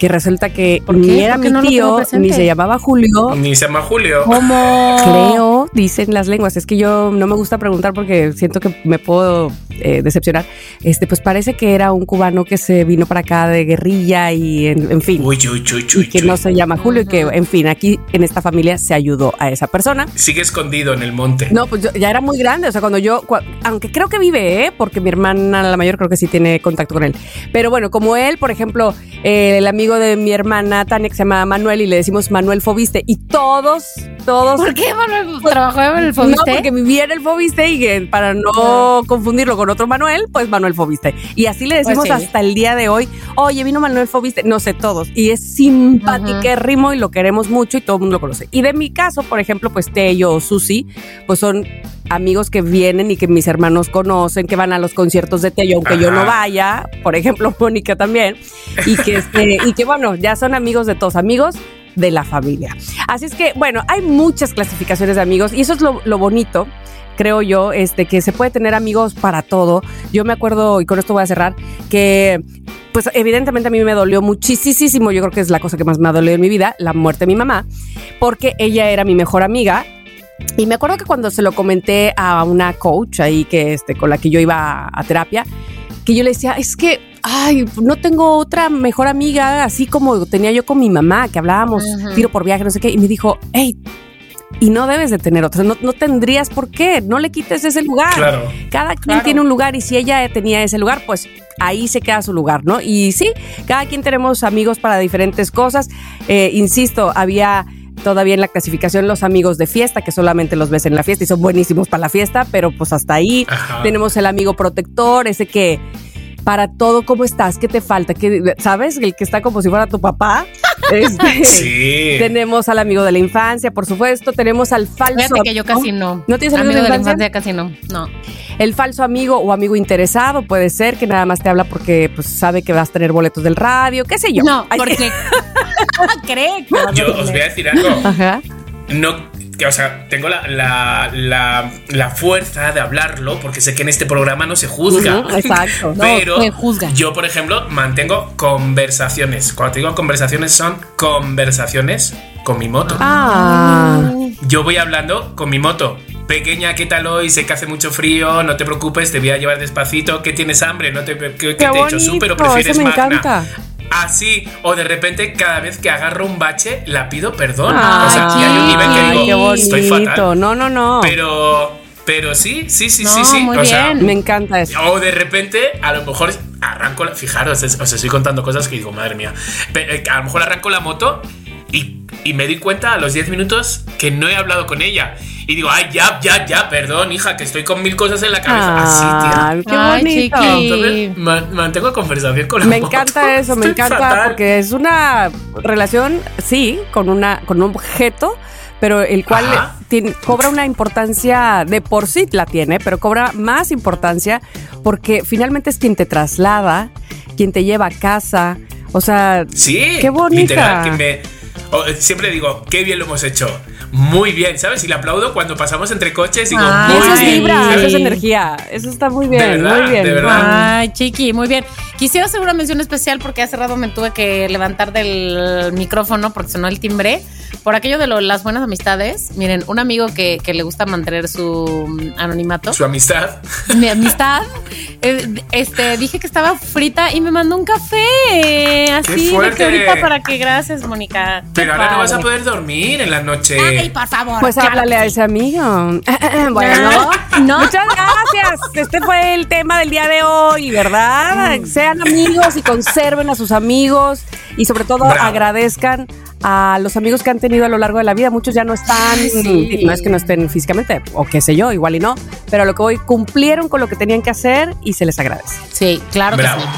[SPEAKER 3] que resulta que
[SPEAKER 1] ¿Por
[SPEAKER 3] ni era
[SPEAKER 1] ¿Por qué
[SPEAKER 3] mi
[SPEAKER 1] no
[SPEAKER 3] tío, ni se llamaba Julio.
[SPEAKER 2] Ni se llama Julio.
[SPEAKER 1] ¿Cómo?
[SPEAKER 3] Creo, dicen las lenguas, es que yo no me gusta preguntar porque siento que me puedo eh, decepcionar. Este, pues parece que era un cubano que se vino para acá de guerrilla y en, en fin.
[SPEAKER 2] Uy, uy, uy,
[SPEAKER 3] y que
[SPEAKER 2] uy.
[SPEAKER 3] no se llama Julio y que, en fin, aquí en esta familia se ayudó a esa persona.
[SPEAKER 2] Sigue escondido en el monte.
[SPEAKER 3] No, pues yo- ya era muy grande, o sea, cuando yo, cua- aunque creo que vive, ¿eh? porque mi hermana, la mayor, creo que sí tiene contacto con él. Pero bueno, como él, por ejemplo, eh, el amigo de mi hermana Tania, que se llama Manuel, y le decimos Manuel Fobiste, y todos, todos...
[SPEAKER 1] ¿Por qué Manuel trabajó en el
[SPEAKER 3] No,
[SPEAKER 1] Fobiste?
[SPEAKER 3] porque vivía en el Fobiste y que para no confundirlo con otro Manuel, pues Manuel Fobiste. Y así le decimos
[SPEAKER 1] Pues sí.
[SPEAKER 3] hasta el día de hoy, oye, vino Manuel Fobiste, no sé, todos. Y es simpático y lo queremos mucho y todo el mundo lo conoce. Y de mi caso, por ejemplo, pues Tello o Susi, pues son amigos que vienen y que mis hermanos conocen, que van a los conciertos de Tello, aunque yo no vaya, por ejemplo, [LAUGHS] Mónica también, y que, este, y que bueno, ya son amigos de todos, amigos de la familia. Así es que, bueno, hay muchas clasificaciones de amigos y eso es lo, bonito creo yo, este, que se puede tener amigos para todo. Yo me acuerdo, y con esto voy a cerrar, que pues evidentemente a mí me dolió muchísimo, yo creo que es la cosa que más me ha dolido en mi vida, la muerte de mi mamá, porque ella era mi mejor amiga. Y me acuerdo que cuando se lo comenté a una coach ahí que este, con la que yo iba a terapia, que yo le decía, es que, ay, no tengo otra mejor amiga, así como tenía yo con mi mamá, que hablábamos tiro por viaje, no sé qué, y me dijo, hey, y no debes de tener otra, no, no tendrías por qué, no le quites ese lugar.
[SPEAKER 2] Claro.
[SPEAKER 3] Cada quien
[SPEAKER 1] Claro.
[SPEAKER 3] tiene un lugar y si ella tenía ese lugar, pues ahí se queda su lugar, ¿no? Y sí, cada quien tenemos amigos para diferentes cosas. Eh, insisto, había todavía en la clasificación los amigos de fiesta, que solamente los ves en la fiesta y son buenísimos para la fiesta, pero pues hasta ahí.
[SPEAKER 2] Ajá.
[SPEAKER 3] Tenemos el amigo protector, ese que para todo, ¿cómo estás? ¿Qué te falta? ¿Qué- ¿Sabes? El que está como si fuera tu papá. [LAUGHS] Este,
[SPEAKER 2] Sí.
[SPEAKER 3] Tenemos al amigo de la infancia, por supuesto. Tenemos al falso.
[SPEAKER 1] Fíjate que yo casi no.
[SPEAKER 3] ¿No tienes amigos
[SPEAKER 1] amigo
[SPEAKER 3] de
[SPEAKER 1] de la
[SPEAKER 3] infancia?
[SPEAKER 1] infancia? Casi no. No.
[SPEAKER 3] El falso amigo o amigo interesado puede ser que nada más te habla porque pues, sabe que vas a tener boletos del radio, qué sé yo.
[SPEAKER 1] No, porque [LAUGHS] [LAUGHS] cree que
[SPEAKER 2] Yo os voy a decir algo.
[SPEAKER 3] Ajá.
[SPEAKER 2] No, que, o sea, tengo la, la, la, la fuerza de hablarlo porque sé que en este programa no se juzga.
[SPEAKER 3] Ujú, exacto.
[SPEAKER 1] No,
[SPEAKER 2] Pero
[SPEAKER 1] se juzga.
[SPEAKER 2] yo, por ejemplo, mantengo conversaciones. Cuando te digo conversaciones, son conversaciones con mi moto.
[SPEAKER 3] Ah.
[SPEAKER 2] Yo voy hablando con mi moto. Pequeña, ¿qué tal hoy? Sé que hace mucho frío, no te preocupes, te voy a llevar despacito. ¿Qué tienes hambre? ¿No te, ¿Qué, qué te he hecho?
[SPEAKER 3] bonito,
[SPEAKER 2] ¿Súper o
[SPEAKER 3] eso
[SPEAKER 2] prefieres
[SPEAKER 3] me
[SPEAKER 2] magna?
[SPEAKER 3] encanta.
[SPEAKER 2] Así, o de repente, cada vez que agarro un bache, la pido perdón.
[SPEAKER 1] Ay,
[SPEAKER 2] o sea, y hay un nivel que digo,
[SPEAKER 3] qué
[SPEAKER 2] estoy fatal.
[SPEAKER 3] No, no, no.
[SPEAKER 2] Pero, pero sí, sí, sí,
[SPEAKER 1] No,
[SPEAKER 2] sí, sí.
[SPEAKER 1] muy
[SPEAKER 2] o sea,
[SPEAKER 1] bien.
[SPEAKER 3] Me encanta eso.
[SPEAKER 2] o de repente, a lo mejor arranco la. Fijaros, es- os estoy contando cosas que digo, madre mía. Eh, a lo mejor arranco la moto y, y me di cuenta a los 10 minutos que no he hablado con ella. Y digo, ay, ya, ya, ya, perdón, hija, que estoy con mil cosas en la cabeza. Así, tía.
[SPEAKER 3] Ay, qué bonito.
[SPEAKER 2] Entonces, ma- mantengo conversación con la
[SPEAKER 3] Me
[SPEAKER 2] moto.
[SPEAKER 3] encanta [LAUGHS] eso, me
[SPEAKER 2] Estoy
[SPEAKER 3] encanta
[SPEAKER 2] fatal.
[SPEAKER 3] porque es una relación, sí, con una con un objeto, pero el cual tiene- cobra una importancia de por sí la tiene, pero cobra más importancia porque finalmente es quien te traslada, quien te lleva a casa, o sea,
[SPEAKER 2] Sí,
[SPEAKER 3] Qué bonita.
[SPEAKER 2] literal, que me- siempre digo, qué bien lo hemos hecho. Muy bien, ¿sabes? Y le aplaudo cuando pasamos entre coches. Digo,
[SPEAKER 1] Ah,
[SPEAKER 2] muy
[SPEAKER 3] eso es vibra, eso es energía, eso está muy bien,
[SPEAKER 2] De verdad,
[SPEAKER 3] muy bien.
[SPEAKER 2] de verdad.
[SPEAKER 1] Ay, chiqui, muy bien. Quisiera hacer una mención especial porque hace rato me tuve que levantar del micrófono porque sonó el timbre. Por aquello de lo- las buenas amistades, miren, un amigo que, que le gusta mantener su mm, anonimato,
[SPEAKER 2] Su amistad.
[SPEAKER 1] mi amistad, [LAUGHS] eh, este, dije que estaba frita y me mandó un café. Así, de que ahorita para que gracias, Mónica. Qué
[SPEAKER 2] Pero ahora no vas a poder dormir en la noche.
[SPEAKER 1] Ay, por favor.
[SPEAKER 3] Pues
[SPEAKER 1] claro
[SPEAKER 3] háblale a ese amigo. [LAUGHS] bueno,
[SPEAKER 1] No, no.
[SPEAKER 3] muchas gracias. Este fue el tema del día de hoy, ¿verdad?
[SPEAKER 1] Mm.
[SPEAKER 3] Sean amigos y conserven a sus amigos y sobre todo
[SPEAKER 2] Bravo.
[SPEAKER 3] agradezcan a los amigos que han tenido a lo largo de la vida. Muchos ya no están,
[SPEAKER 1] sí.
[SPEAKER 3] no es que no estén físicamente o qué sé yo, igual y no, pero a lo que hoy cumplieron con lo que tenían que hacer y se les agradece.
[SPEAKER 1] Sí, claro
[SPEAKER 2] Bravo.
[SPEAKER 1] que sí.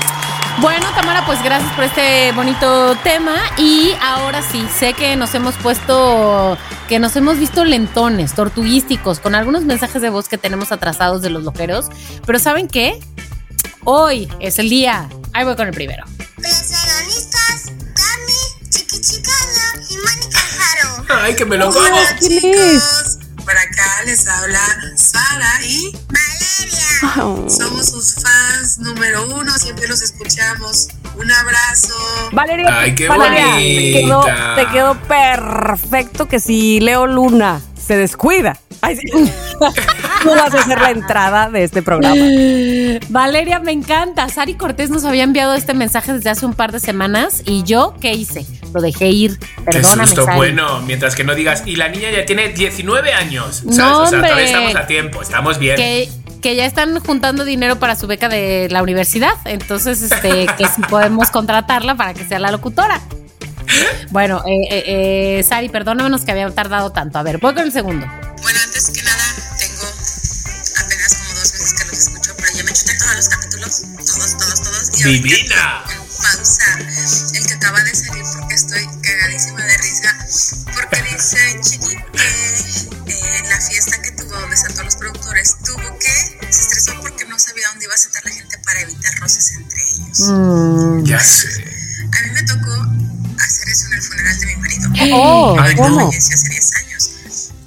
[SPEAKER 1] Bueno, Tamara, pues gracias por este bonito tema. Y ahora sí, sé que nos hemos puesto, que nos hemos visto lentones, tortuguísticos, con algunos mensajes de voz que tenemos atrasados de los loqueros. Pero ¿saben qué? Hoy es el día. Ahí voy con el primero.
[SPEAKER 4] Cami, y Mónica Jaro.
[SPEAKER 2] Ay, que me lo como.
[SPEAKER 4] Hola
[SPEAKER 3] ¿Quién
[SPEAKER 4] chicos, por acá les habla Sara y Valeria. Somos sus fans número uno, siempre los escuchamos. Un abrazo.
[SPEAKER 3] Valeria,
[SPEAKER 2] Ay, qué
[SPEAKER 3] Valeria, te quedó,
[SPEAKER 2] bonita.
[SPEAKER 3] te quedó perfecto que si Leo Luna se descuida, ay, sí, [LAUGHS] tú vas a hacer la entrada de este programa. [GASPS]
[SPEAKER 1] Valeria, me encanta. Sari Cortés nos había enviado este mensaje desde hace un par de semanas. ¿Y yo qué hice? Lo dejé ir.
[SPEAKER 2] Qué
[SPEAKER 1] Perdóname,
[SPEAKER 2] susto.
[SPEAKER 1] Sari.
[SPEAKER 2] Bueno, mientras que no digas, y la niña ya tiene 19 años. ¿sabes?
[SPEAKER 1] No,
[SPEAKER 2] o sea, todavía
[SPEAKER 1] hombre.
[SPEAKER 2] estamos a tiempo, estamos bien.
[SPEAKER 1] que, que ya están juntando dinero para su beca de la universidad. Entonces, este, [LAUGHS] que si podemos contratarla para que sea la locutora. Bueno, eh, eh, eh, Sari, perdónanos que había tardado tanto. A ver, voy con el segundo.
[SPEAKER 4] Bueno, antes que nada,
[SPEAKER 2] Divina.
[SPEAKER 4] Pausa el que acaba de salir porque estoy cagadísima de risa. Porque dice Chiqui que eh, en la fiesta que tuvo donde están todos los productores, tuvo que, se estresó porque no sabía dónde iba a sentar la gente para evitar roces entre ellos.
[SPEAKER 2] Ya sé.
[SPEAKER 4] A mí me tocó hacer eso en el funeral de mi marido. [GASPS]
[SPEAKER 3] Oh,
[SPEAKER 2] Ay,
[SPEAKER 3] ¿cómo?
[SPEAKER 4] Falleció hace 10 años.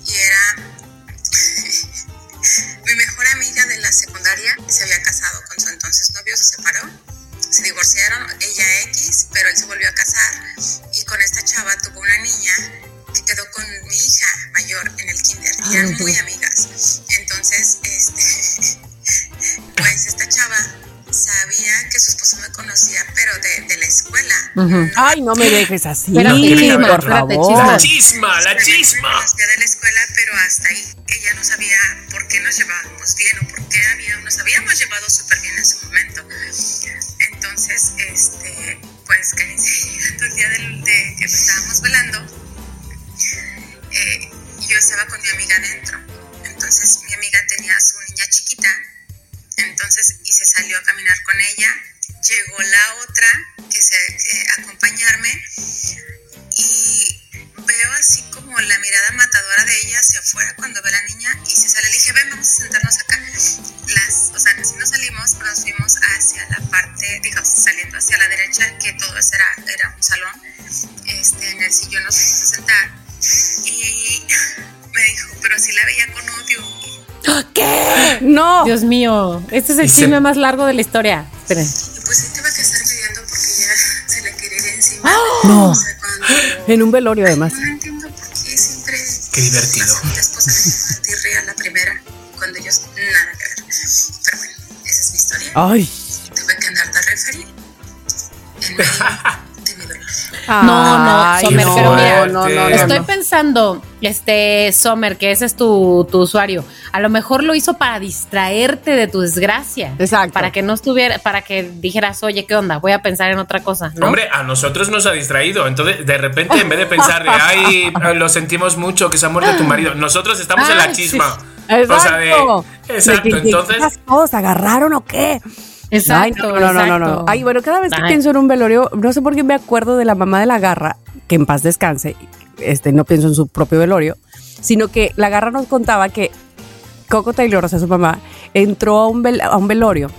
[SPEAKER 4] Y era. [LAUGHS] mi mejor amiga de la secundaria se había casado con su entonces novio, se separó. Se divorciaron, ella X, pero él se volvió a casar. Y con esta chava tuvo una niña que quedó con mi hija mayor en el kinder. Y eran muy amigas. Entonces, este. [LAUGHS] pues esta chava sabía que su esposo me conocía, pero de, de la escuela.
[SPEAKER 1] Ujú.
[SPEAKER 3] Ay, no me dejes así,
[SPEAKER 2] chisma,
[SPEAKER 3] por
[SPEAKER 1] espérate,
[SPEAKER 3] favor.
[SPEAKER 1] chisma.
[SPEAKER 2] La chisma, la chisma.
[SPEAKER 4] conocía de la escuela, pero hasta ahí. Ella no sabía por qué nos llevábamos bien o por qué había, nos habíamos llevado súper bien en ese momento. Entonces, este, pues coincidiendo [LAUGHS] el día del, de que estábamos volando, eh, yo estaba con mi amiga adentro. Entonces mi amiga tenía a su niña chiquita, entonces y se salió a caminar con ella. Llegó la otra que se que acompañarme y veo así como la mirada matadora de ella hacia afuera cuando ve a la niña y se sale. Le dije, ven, vamos a sentarnos acá. Las, o sea, si nos salimos, pero nos fuimos hacia la parte, digo, saliendo hacia la derecha, que todo eso era, era un salón. Este, en el sillón nos fuimos a sentar y me dijo, pero si la veía con odio.
[SPEAKER 1] ¿Qué?
[SPEAKER 3] No.
[SPEAKER 1] Dios mío, este es el
[SPEAKER 2] se-
[SPEAKER 1] chisme más largo de la historia. Esperen.
[SPEAKER 4] Y pues sí tuve que estar mediando porque ya se le quería ir encima.
[SPEAKER 3] No. [LAUGHS] En un velorio, además.
[SPEAKER 4] No entiendo por qué siempre.
[SPEAKER 2] Qué divertido.
[SPEAKER 4] La segunda esposa le hizo tirria a la primera, cuando ellos nada que ver. Pero bueno, esa es mi historia.
[SPEAKER 3] Ay.
[SPEAKER 4] Tuve que andar de referir en medio de mi dolor. [LAUGHS]
[SPEAKER 1] No, no, Somer, pero mira,
[SPEAKER 2] no, no, no,
[SPEAKER 1] Estoy
[SPEAKER 2] no.
[SPEAKER 1] pensando, este, Sommer, que ese es tu, tu usuario. A lo mejor lo hizo para distraerte de tu desgracia.
[SPEAKER 3] Exacto.
[SPEAKER 1] Para que no estuviera, para que dijeras, oye, ¿qué onda? Voy a pensar en otra cosa, ¿no?
[SPEAKER 2] Hombre, a nosotros nos ha distraído. Entonces, de repente, en vez de pensar de, ay, [LAUGHS] lo sentimos mucho, que se ha muerto tu marido, nosotros estamos en la
[SPEAKER 1] sí.
[SPEAKER 2] chisma.
[SPEAKER 3] Exacto.
[SPEAKER 2] O sea, de. Exacto,
[SPEAKER 3] De que-
[SPEAKER 2] entonces.
[SPEAKER 3] ¿qué todos agarraron o qué?
[SPEAKER 1] Exacto,
[SPEAKER 3] Ay, no, no, no, no, no. Ay, bueno, cada vez que
[SPEAKER 1] Ay.
[SPEAKER 3] pienso en un velorio, no sé por qué me acuerdo de la mamá de la garra, que en paz descanse, este, no pienso en su propio velorio, sino que la garra nos contaba que Coco Taylor, o sea, su mamá, entró a un, vel- a un velorio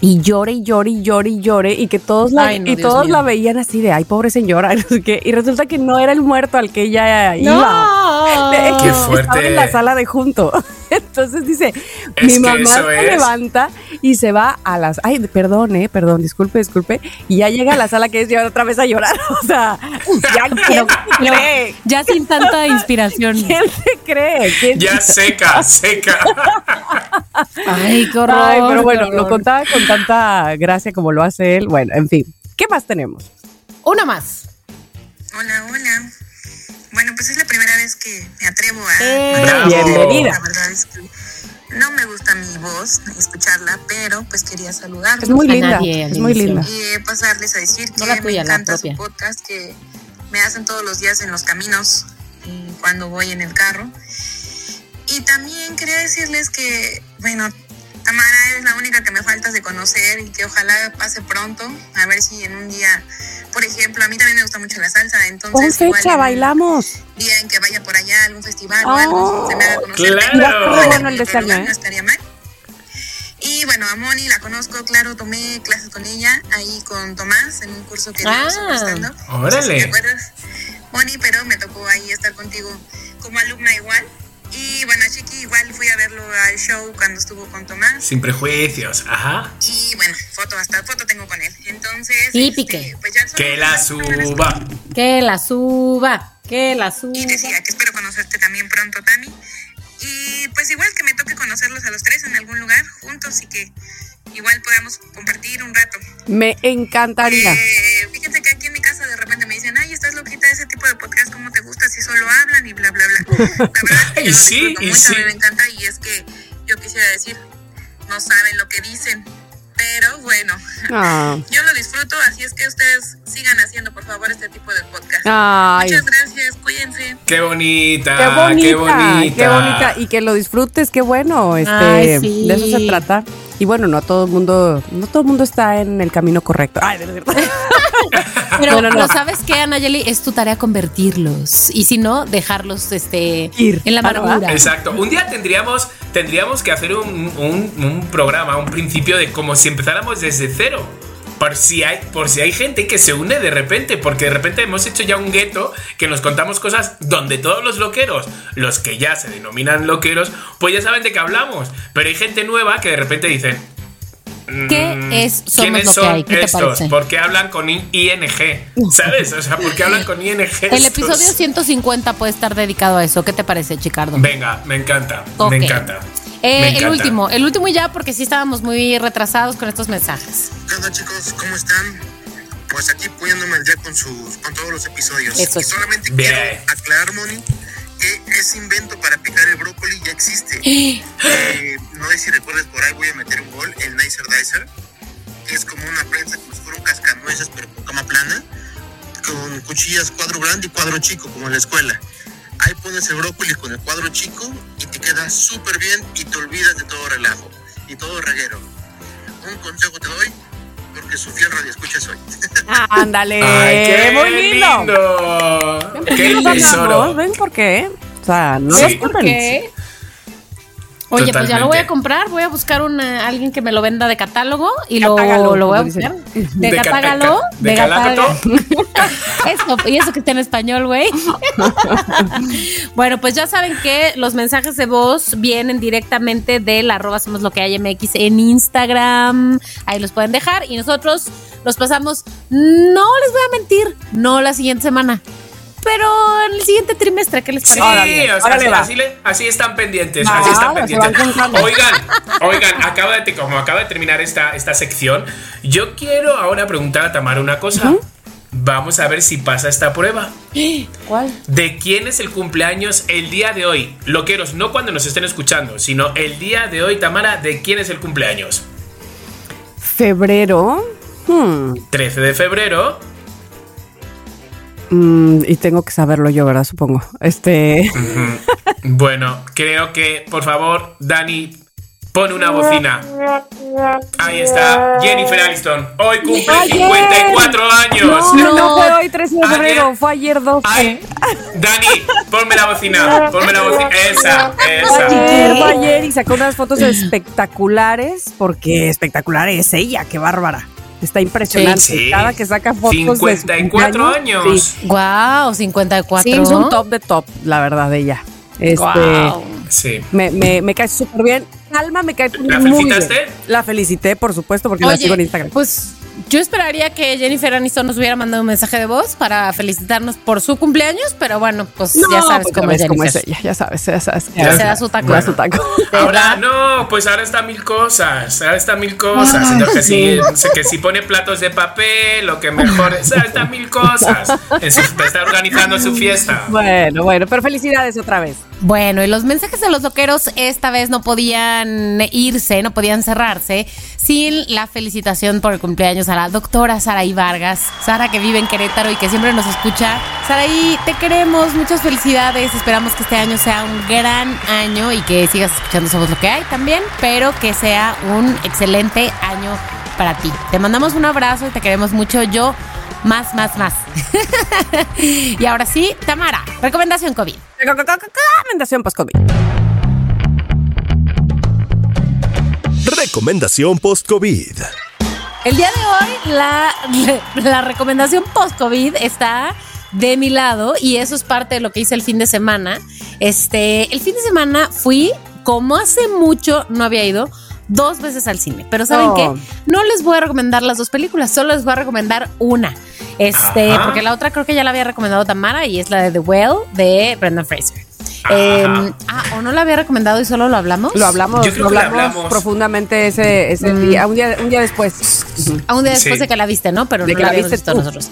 [SPEAKER 3] y llore y llore y llore y llore y que todos la,
[SPEAKER 1] Ay, no,
[SPEAKER 3] y
[SPEAKER 1] Dios
[SPEAKER 3] todos
[SPEAKER 1] mío.
[SPEAKER 3] la veían así de, ay, pobre señora, [LAUGHS] no sé qué, y resulta que no era el muerto al que ella iba.
[SPEAKER 1] No.
[SPEAKER 3] Es que
[SPEAKER 2] Qué
[SPEAKER 3] Estaba
[SPEAKER 2] fuerte.
[SPEAKER 3] en la sala de junto. [LAUGHS] [LAUGHS] Entonces dice,
[SPEAKER 2] Es
[SPEAKER 3] mi mamá se
[SPEAKER 2] es.
[SPEAKER 3] levanta y se va a las, ay, perdón, eh, perdón, disculpe, disculpe, y ya llega a la sala que es llevar otra vez a llorar. [LAUGHS] O sea, ya quién
[SPEAKER 1] ya sin tanta [LAUGHS] inspiración.
[SPEAKER 3] quién se cree, ¿Quién
[SPEAKER 2] Ya
[SPEAKER 3] se-
[SPEAKER 2] seca, seca.
[SPEAKER 1] Ay, qué horror.
[SPEAKER 3] Ay, pero bueno,
[SPEAKER 1] horror.
[SPEAKER 3] lo contaba con tanta gracia como lo hace él. Bueno, en fin, ¿qué más tenemos?
[SPEAKER 1] Una más.
[SPEAKER 4] Hola, hola. Bueno, pues es la primera vez que me atrevo a.
[SPEAKER 1] Eh.
[SPEAKER 3] Bienvenida.
[SPEAKER 4] La verdad es que no me gusta mi voz, escucharla, pero pues quería saludarlos.
[SPEAKER 3] Es muy linda,
[SPEAKER 1] nadie
[SPEAKER 3] es muy linda.
[SPEAKER 4] Y eh, pasarles a decir que
[SPEAKER 1] No la
[SPEAKER 4] me encanta su podcast que me hacen todos los días en los caminos y cuando voy en el carro. Y también quería decirles que, bueno, Tamara es la única que me falta de conocer y que ojalá pase pronto. A ver si en un día, por ejemplo, a mí también me gusta mucho la salsa, entonces
[SPEAKER 3] Con
[SPEAKER 4] igual
[SPEAKER 3] fecha, bailamos.
[SPEAKER 4] día en que vaya por allá a algún festival o
[SPEAKER 3] Oh,
[SPEAKER 4] algo, se me haga conocer.
[SPEAKER 2] claro.
[SPEAKER 3] Bueno el
[SPEAKER 4] lugar,
[SPEAKER 3] ¿eh?
[SPEAKER 4] No estaría mal. Y bueno, a Moni la conozco, claro, tomé clases con ella ahí con Tomás en un curso que
[SPEAKER 1] Ah.
[SPEAKER 4] sobre stand-up.
[SPEAKER 2] Órale.
[SPEAKER 4] No sé si ¿Te acuerdas? Moni, pero me tocó ahí estar contigo como alumna igual. Y bueno, a Chiqui igual fui a verlo al show cuando estuvo con Tomás.
[SPEAKER 2] Sin prejuicios, ajá.
[SPEAKER 4] Y bueno, foto, hasta foto tengo con él. Entonces,
[SPEAKER 1] Y
[SPEAKER 4] este, pues ya
[SPEAKER 2] Que la suba.
[SPEAKER 1] Que la suba. Que la suba.
[SPEAKER 4] Y decía que espero conocerte también pronto, Tami. Y pues igual que me toque conocerlos a los tres en algún lugar juntos y que igual podamos compartir un rato.
[SPEAKER 3] Me encantaría.
[SPEAKER 4] Eh, fíjense que aquí en mi ese tipo de podcast, ¿cómo te gusta si solo hablan y bla, bla, bla? [LAUGHS] La verdad es que yo lo
[SPEAKER 2] sí,
[SPEAKER 4] mucho,
[SPEAKER 2] sí.
[SPEAKER 4] a mí me encanta y es que yo quisiera decir, no saben lo que dicen, pero bueno,
[SPEAKER 3] Ah. [LAUGHS]
[SPEAKER 4] yo lo disfruto, así es que ustedes sigan haciendo, por favor, este tipo de podcast.
[SPEAKER 3] Ay.
[SPEAKER 4] Muchas gracias, cuídense.
[SPEAKER 2] Qué bonita,
[SPEAKER 3] Qué bonita,
[SPEAKER 2] qué bonita.
[SPEAKER 3] qué bonita. Y que lo disfrutes, qué bueno. Este,
[SPEAKER 1] Ay, sí.
[SPEAKER 3] De eso se trata. Y bueno, no todo el mundo, no todo el mundo está en el camino correcto. Ay, de verdad. [LAUGHS]
[SPEAKER 1] Pero,
[SPEAKER 3] No, no, no.
[SPEAKER 1] ¿sabes qué, Anayeli? Es tu tarea convertirlos. Y si no, dejarlos este,
[SPEAKER 3] Ir.
[SPEAKER 1] en la
[SPEAKER 3] Ah,
[SPEAKER 1] amargura.
[SPEAKER 2] Exacto. Un día tendríamos, tendríamos que hacer un, un- un programa, un principio de como si empezáramos desde cero. Por si, hay, por si hay gente que se une de repente, porque de repente hemos hecho ya un gueto que nos contamos cosas donde todos los loqueros, los que ya se denominan loqueros, pues ya saben de qué hablamos. Pero hay gente nueva que de repente dicen,
[SPEAKER 1] ¿Qué
[SPEAKER 2] mm,
[SPEAKER 1] es
[SPEAKER 2] ¿quiénes son estos? ¿Por qué hablan con ING? [LAUGHS] ¿Sabes? O sea, ¿por qué hablan con ING? [LAUGHS]
[SPEAKER 1] El episodio 150 puede estar dedicado a eso. ¿Qué te parece, Chicardo?
[SPEAKER 2] Venga, me encanta, me encanta.
[SPEAKER 1] Eh, el último, el último y ya, porque sí estábamos muy retrasados con estos mensajes.
[SPEAKER 5] ¿Qué onda chicos? ¿Cómo están? Pues aquí poniéndome al día con sus, con todos los episodios.
[SPEAKER 1] Eso
[SPEAKER 5] y solamente
[SPEAKER 2] Bien.
[SPEAKER 5] quiero aclarar, Moni, que ese invento para picar el brócoli ya existe. [GASPS] Eh, no sé si recuerdas por ahí voy a meter un gol, el Nicer Dicer, que es como una prensa como si fuera un cascanueces, pero con cama plana, con cuchillas cuadro grande y cuadro chico, como en la escuela. Ahí pones el brócoli con el cuadro chico y te queda súper bien y te olvidas de todo relajo y todo reguero. Un consejo te doy, por porque su fiel radio escucha soy. [LAUGHS]
[SPEAKER 3] Ándale,
[SPEAKER 2] qué
[SPEAKER 3] muy lindo.
[SPEAKER 2] lindo.
[SPEAKER 3] ¿Ven
[SPEAKER 2] Qué
[SPEAKER 3] por qué
[SPEAKER 2] tesoro.
[SPEAKER 3] amamos? ¿Ven por qué? O sea, no
[SPEAKER 2] Sí.
[SPEAKER 1] ¿Por qué? Oye, pues ya lo voy a comprar. Voy a buscar una, alguien que me lo venda de catálogo y
[SPEAKER 3] Catágalo,
[SPEAKER 1] lo, lo voy a buscar. De,
[SPEAKER 2] De
[SPEAKER 1] catágalo.
[SPEAKER 2] de
[SPEAKER 1] De catágalo. [LAUGHS] Eso, y eso que está en español, güey. [LAUGHS] bueno, pues ya saben que los mensajes de voz vienen directamente del arroba somos lo que hay MX en Instagram. Ahí los pueden dejar y nosotros los pasamos, no les voy a mentir, no la siguiente semana, pero en el siguiente trimestre, ¿qué les
[SPEAKER 2] Sí,
[SPEAKER 1] parece?
[SPEAKER 3] Órale,
[SPEAKER 2] o sea,
[SPEAKER 3] órale,
[SPEAKER 2] así,
[SPEAKER 3] va.
[SPEAKER 2] así le- así están pendientes,
[SPEAKER 3] Ah,
[SPEAKER 2] así están pendientes. Oigan, oigan, acaba de, como acaba de terminar esta, esta sección, yo quiero ahora preguntar a Tamara una cosa. Vamos a ver si pasa esta prueba.
[SPEAKER 1] ¿Cuál?
[SPEAKER 2] ¿De quién es el cumpleaños el día de hoy? Loqueros, no cuando nos estén escuchando, sino el día de hoy, Tamara, ¿de quién es el cumpleaños?
[SPEAKER 3] Febrero. Hmm,
[SPEAKER 2] 13 de febrero.
[SPEAKER 3] Mm, y tengo que saberlo yo, ¿verdad? Supongo. Este.
[SPEAKER 2] Bueno, creo que, por favor, Dani, pon una bocina. Ahí está, Jennifer Aniston. Hoy cumple
[SPEAKER 3] ¡Ayer!
[SPEAKER 2] 54 años.
[SPEAKER 3] No, no fue hoy 13 de
[SPEAKER 2] Ayer-
[SPEAKER 3] febrero, fue ayer 12.
[SPEAKER 2] Ay, Dani, ponme la bocina, ponme la bocina. Esa, esa.
[SPEAKER 3] Ayer, fue ayer y sacó unas fotos espectaculares, porque espectacular es ella, qué bárbara. Está impresionante.
[SPEAKER 2] Sí.
[SPEAKER 3] Cada que saca fotos. de su
[SPEAKER 2] 54 años.
[SPEAKER 3] Sí,
[SPEAKER 1] Wow, 54.
[SPEAKER 3] Sí, es un top de top, la verdad, de ella. Este,
[SPEAKER 1] Guau.
[SPEAKER 2] Sí.
[SPEAKER 3] me, me, me cae súper bien. Alma me cae
[SPEAKER 2] ¿La
[SPEAKER 3] muy bien.
[SPEAKER 2] felicitaste?
[SPEAKER 3] La felicité, por supuesto, porque la sigo en Instagram.
[SPEAKER 1] pues yo esperaría que Jennifer Aniston nos hubiera mandado un mensaje de voz para felicitarnos por su cumpleaños, pero bueno, pues ya sabes
[SPEAKER 3] pues
[SPEAKER 1] cómo
[SPEAKER 3] ya
[SPEAKER 1] es
[SPEAKER 3] cómo ella, ya sabes, ya sabes.
[SPEAKER 2] Ya
[SPEAKER 1] Se da su taco.
[SPEAKER 3] Da su taco.
[SPEAKER 2] Ahora no, pues ahora está mil cosas, ahora está mil cosas. Si, que si pone platos de papel, lo que mejor es, ahora está mil cosas. Está organizando su fiesta.
[SPEAKER 3] Bueno, bueno, pero felicidades otra vez.
[SPEAKER 1] Bueno, y los mensajes de los loqueros esta vez no podían irse, no podían cerrarse sin la felicitación por el cumpleaños a la doctora Saraí Vargas. Sara que vive en Querétaro y que siempre nos escucha. Saraí, te queremos, muchas felicidades. Esperamos que este año sea un gran año y que sigas escuchando Somos lo que hay también, pero que sea un excelente año para ti. Te mandamos un abrazo y te queremos mucho. Yo más, más, más. [LAUGHS] y ahora sí, Tamara, recomendación COVID.
[SPEAKER 3] Recomendación post-COVID.
[SPEAKER 6] Recomendación post-COVID.
[SPEAKER 1] El día de hoy la, la recomendación post-COVID está de mi lado y eso es parte de lo que hice el fin de semana. Este, el fin de semana fui, como hace mucho no había ido, dos veces al cine. Pero ¿saben
[SPEAKER 3] Oh.
[SPEAKER 1] qué? No les voy a recomendar las dos películas, solo les voy a recomendar una. Este,
[SPEAKER 2] Ajá.
[SPEAKER 1] porque la otra creo que ya la había recomendado Tamara y es la de The Well de Brendan Fraser. Eh, ah, o no la había recomendado y solo lo hablamos.
[SPEAKER 3] Lo hablamos,
[SPEAKER 2] Yo creo
[SPEAKER 3] lo
[SPEAKER 2] que lo
[SPEAKER 3] hablamos,
[SPEAKER 2] hablamos.
[SPEAKER 3] profundamente ese, ese
[SPEAKER 1] Mm.
[SPEAKER 3] día, un día, un día después.
[SPEAKER 1] A un día después
[SPEAKER 2] Sí.
[SPEAKER 1] de que la viste, ¿no? Pero
[SPEAKER 3] De
[SPEAKER 1] no
[SPEAKER 3] que
[SPEAKER 1] la
[SPEAKER 3] viste
[SPEAKER 1] visto
[SPEAKER 3] tú.
[SPEAKER 1] nosotros.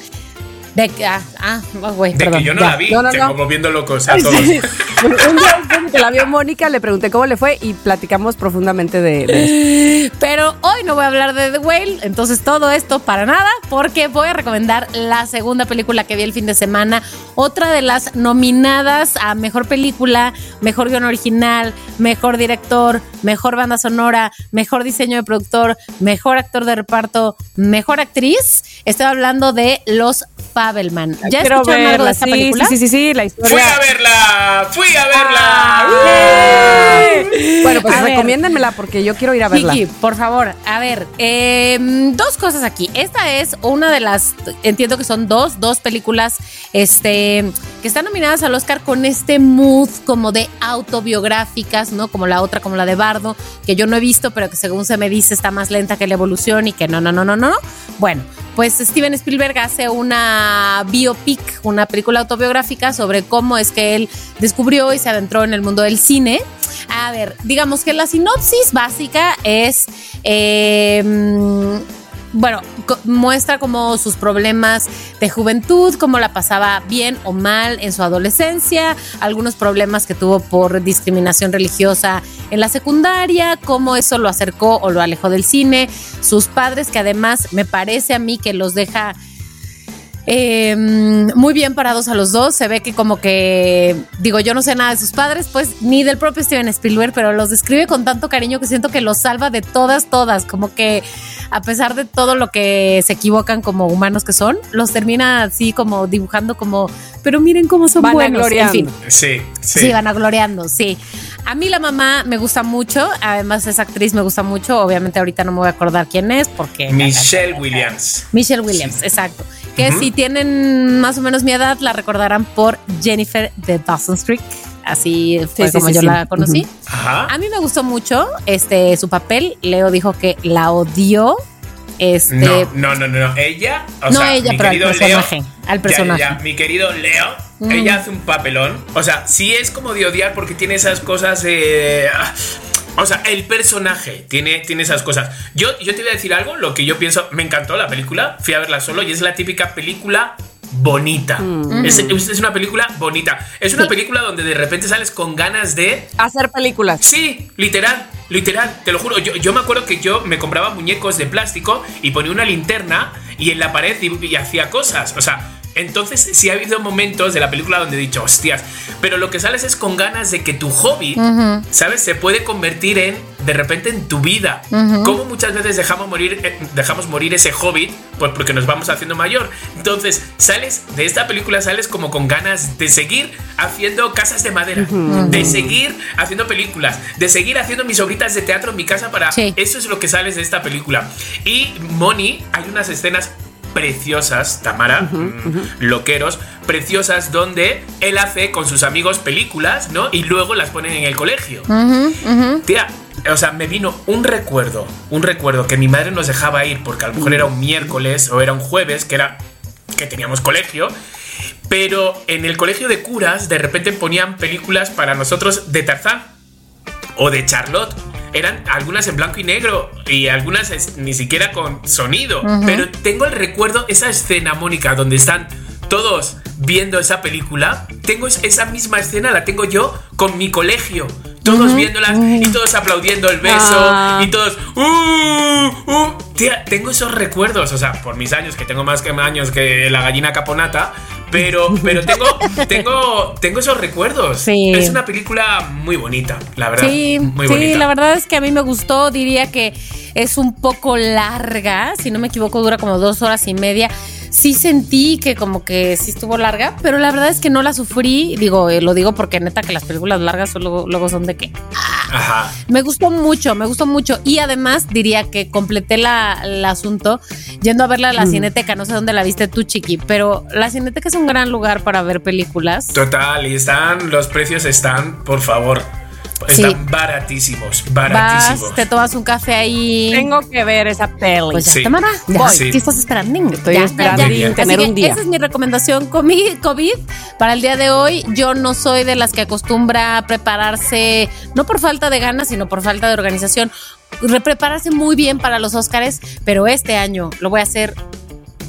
[SPEAKER 1] De que, ah, ah, oh, güey,
[SPEAKER 2] De
[SPEAKER 1] perdón.
[SPEAKER 2] que yo no
[SPEAKER 1] ya.
[SPEAKER 2] la vi,
[SPEAKER 3] No, no,
[SPEAKER 2] que
[SPEAKER 3] no.
[SPEAKER 2] como viendo locos a todos.
[SPEAKER 3] un día que la vio Mónica, le pregunté cómo le fue y platicamos profundamente de, de eso. [LAUGHS]
[SPEAKER 1] Pero hoy no voy a hablar de The Whale, entonces todo esto para nada, porque voy a recomendar la segunda película que vi el fin de semana, otra de las nominadas a mejor película, mejor guion original, mejor director, mejor banda sonora, mejor diseño de productor, mejor actor de reparto, mejor actriz. Estoy hablando de Los Fabelman. ¿Ya
[SPEAKER 3] Quiero
[SPEAKER 1] escucharon algo de
[SPEAKER 3] verla,
[SPEAKER 1] esta
[SPEAKER 3] sí,
[SPEAKER 1] película?
[SPEAKER 3] sí, sí, sí, sí, la historia.
[SPEAKER 2] ¡Fui a verla! ¡Fui a verla!
[SPEAKER 3] ¡Eh! Bueno, pues recomiéndenmela porque yo quiero ir a verla.
[SPEAKER 1] Kiki, por favor, a ver, eh, dos cosas aquí. Esta es una de las, entiendo que son dos, dos películas este, que están nominadas al Oscar con este mood como de autobiográficas, ¿no? Como la otra, como la de Bardo, que yo no he visto, pero que según se me dice está más lenta que la evolución y que no, no, no, no, no. no. Bueno, pues Steven Spielberg hace una biopic, una película autobiográfica sobre cómo es que él descubrió y se adentró en el mundo del cine. A ver, digamos que la sinopsis básica es, eh, bueno, co- muestra como sus problemas de juventud, cómo la pasaba bien o mal en su adolescencia, algunos problemas que tuvo por discriminación religiosa en la secundaria, cómo eso lo acercó o lo alejó del cine, sus padres que además me parece a mí que los deja Eh, muy bien parados a los dos. Se ve que como que, digo, yo no sé nada de sus padres, pues ni del propio Steven Spielberg, pero los describe con tanto cariño que siento que los salva de todas, todas. Como que a pesar de todo lo que se equivocan como humanos que son, los termina así como dibujando como, pero miren cómo son buenos. En fin.
[SPEAKER 2] Sí, sí.
[SPEAKER 1] Sí, van gloriando, sí. A mí la mamá me gusta mucho, además esa actriz me gusta mucho, obviamente ahorita no me voy a acordar quién es porque...
[SPEAKER 2] Michelle Williams.
[SPEAKER 1] Michelle Williams, exacto. Que si tienen más o menos mi edad la recordarán por Jennifer de Dawson Street. Así fue
[SPEAKER 3] Sí,
[SPEAKER 1] como
[SPEAKER 3] sí,
[SPEAKER 1] yo
[SPEAKER 3] sí.
[SPEAKER 1] la conocí.
[SPEAKER 2] Ajá.
[SPEAKER 1] A mí me gustó mucho este su papel. Leo dijo que la odió. Este,
[SPEAKER 2] No, no, no, no, no. Ella, o
[SPEAKER 1] No
[SPEAKER 2] sea,
[SPEAKER 1] ella,
[SPEAKER 2] mi
[SPEAKER 1] pero al
[SPEAKER 2] querido
[SPEAKER 1] personaje,
[SPEAKER 2] Leo,
[SPEAKER 1] al personaje.
[SPEAKER 2] ya, mi querido Leo, ella hace un papelón. O sea, sí es como de odiar porque tiene esas cosas de. O sea, el personaje tiene, tiene esas cosas. Yo, yo te voy a decir algo, lo que yo pienso, me encantó la película, fui a verla solo y es la típica película bonita. Es, es una película bonita. Es una [LAUGHS] película donde de repente sales con ganas de
[SPEAKER 3] Hacer películas.
[SPEAKER 2] Sí, literal, literal, te lo juro. Yo, yo me acuerdo que yo me compraba muñecos de plástico y ponía una linterna y en la pared y, y hacía cosas. O sea, entonces sí ha habido momentos de la película donde he dicho, hostias, pero lo que sales es con ganas de que tu hobby, ¿sabes? Se puede convertir en, de repente, en tu vida. Como muchas veces dejamos morir, eh, dejamos morir ese hobby, pues porque nos vamos haciendo mayor. Entonces, sales de esta película, sales como con ganas de seguir haciendo casas de madera, de seguir haciendo películas, de seguir haciendo mis obritas de teatro en mi casa para...
[SPEAKER 1] Sí.
[SPEAKER 2] Eso es lo que sales de esta película. Y Moni, hay unas escenas preciosas, Tamara, mm, loqueros, preciosas donde él hace con sus amigos películas, ¿no? Y luego las ponen en el colegio. Tía, o sea, me vino un recuerdo, un recuerdo que mi madre nos dejaba ir porque a lo mejor era un miércoles o era un jueves, que era que teníamos colegio. Pero en el colegio de curas de repente ponían películas para nosotros de Tarzán o de Charlotte. Eran algunas en blanco y negro y algunas ni siquiera con sonido. Pero tengo el recuerdo, esa escena, Mónica, donde están todos viendo esa película. Tengo es- esa misma escena, la tengo yo con mi colegio. Todos viéndolas y todos aplaudiendo el beso
[SPEAKER 3] Ah.
[SPEAKER 2] y todos. "Uh, uh". Tía, tengo esos recuerdos, o sea, por mis años, que tengo más que años que la gallina caponata. Pero, [LAUGHS] pero tengo, tengo, tengo esos recuerdos.
[SPEAKER 1] Sí.
[SPEAKER 2] Es una película muy bonita, la verdad.
[SPEAKER 1] Sí,
[SPEAKER 2] muy
[SPEAKER 1] sí,
[SPEAKER 2] bonita.
[SPEAKER 1] la verdad es que a mí me gustó, diría que es un poco larga, si no me equivoco dura como dos horas y media. Sí sentí que como que sí estuvo larga, pero la verdad es que no la sufrí, digo, eh, lo digo porque neta que las películas largas luego, luego son de que
[SPEAKER 2] Ajá.
[SPEAKER 1] me gustó mucho, me gustó mucho. Y además diría que completé la, el asunto yendo a verla a la Cineteca. No sé dónde la viste tú, Chiqui, pero la Cineteca es un gran lugar para ver películas.
[SPEAKER 2] Total, y están, los precios están, por favor,
[SPEAKER 1] Sí.
[SPEAKER 2] están baratísimos,
[SPEAKER 1] Vas,
[SPEAKER 2] baratísimos.
[SPEAKER 1] te tomas un café ahí.
[SPEAKER 3] Tengo que ver esa peli.
[SPEAKER 1] Pues ya,
[SPEAKER 2] Sí.
[SPEAKER 1] Ya.
[SPEAKER 2] Sí.
[SPEAKER 1] ¿qué estás esperando?
[SPEAKER 3] Estoy
[SPEAKER 1] Ya,
[SPEAKER 3] esperando
[SPEAKER 1] ya, ya.
[SPEAKER 2] bien.
[SPEAKER 1] Así
[SPEAKER 3] tener un día.
[SPEAKER 1] Esa es mi recomendación COVID, COVID para el día de hoy. Yo no soy de las que acostumbra a prepararse, no por falta de ganas, sino por falta de organización, re- prepararse muy bien para los Óscares, pero este año lo voy a hacer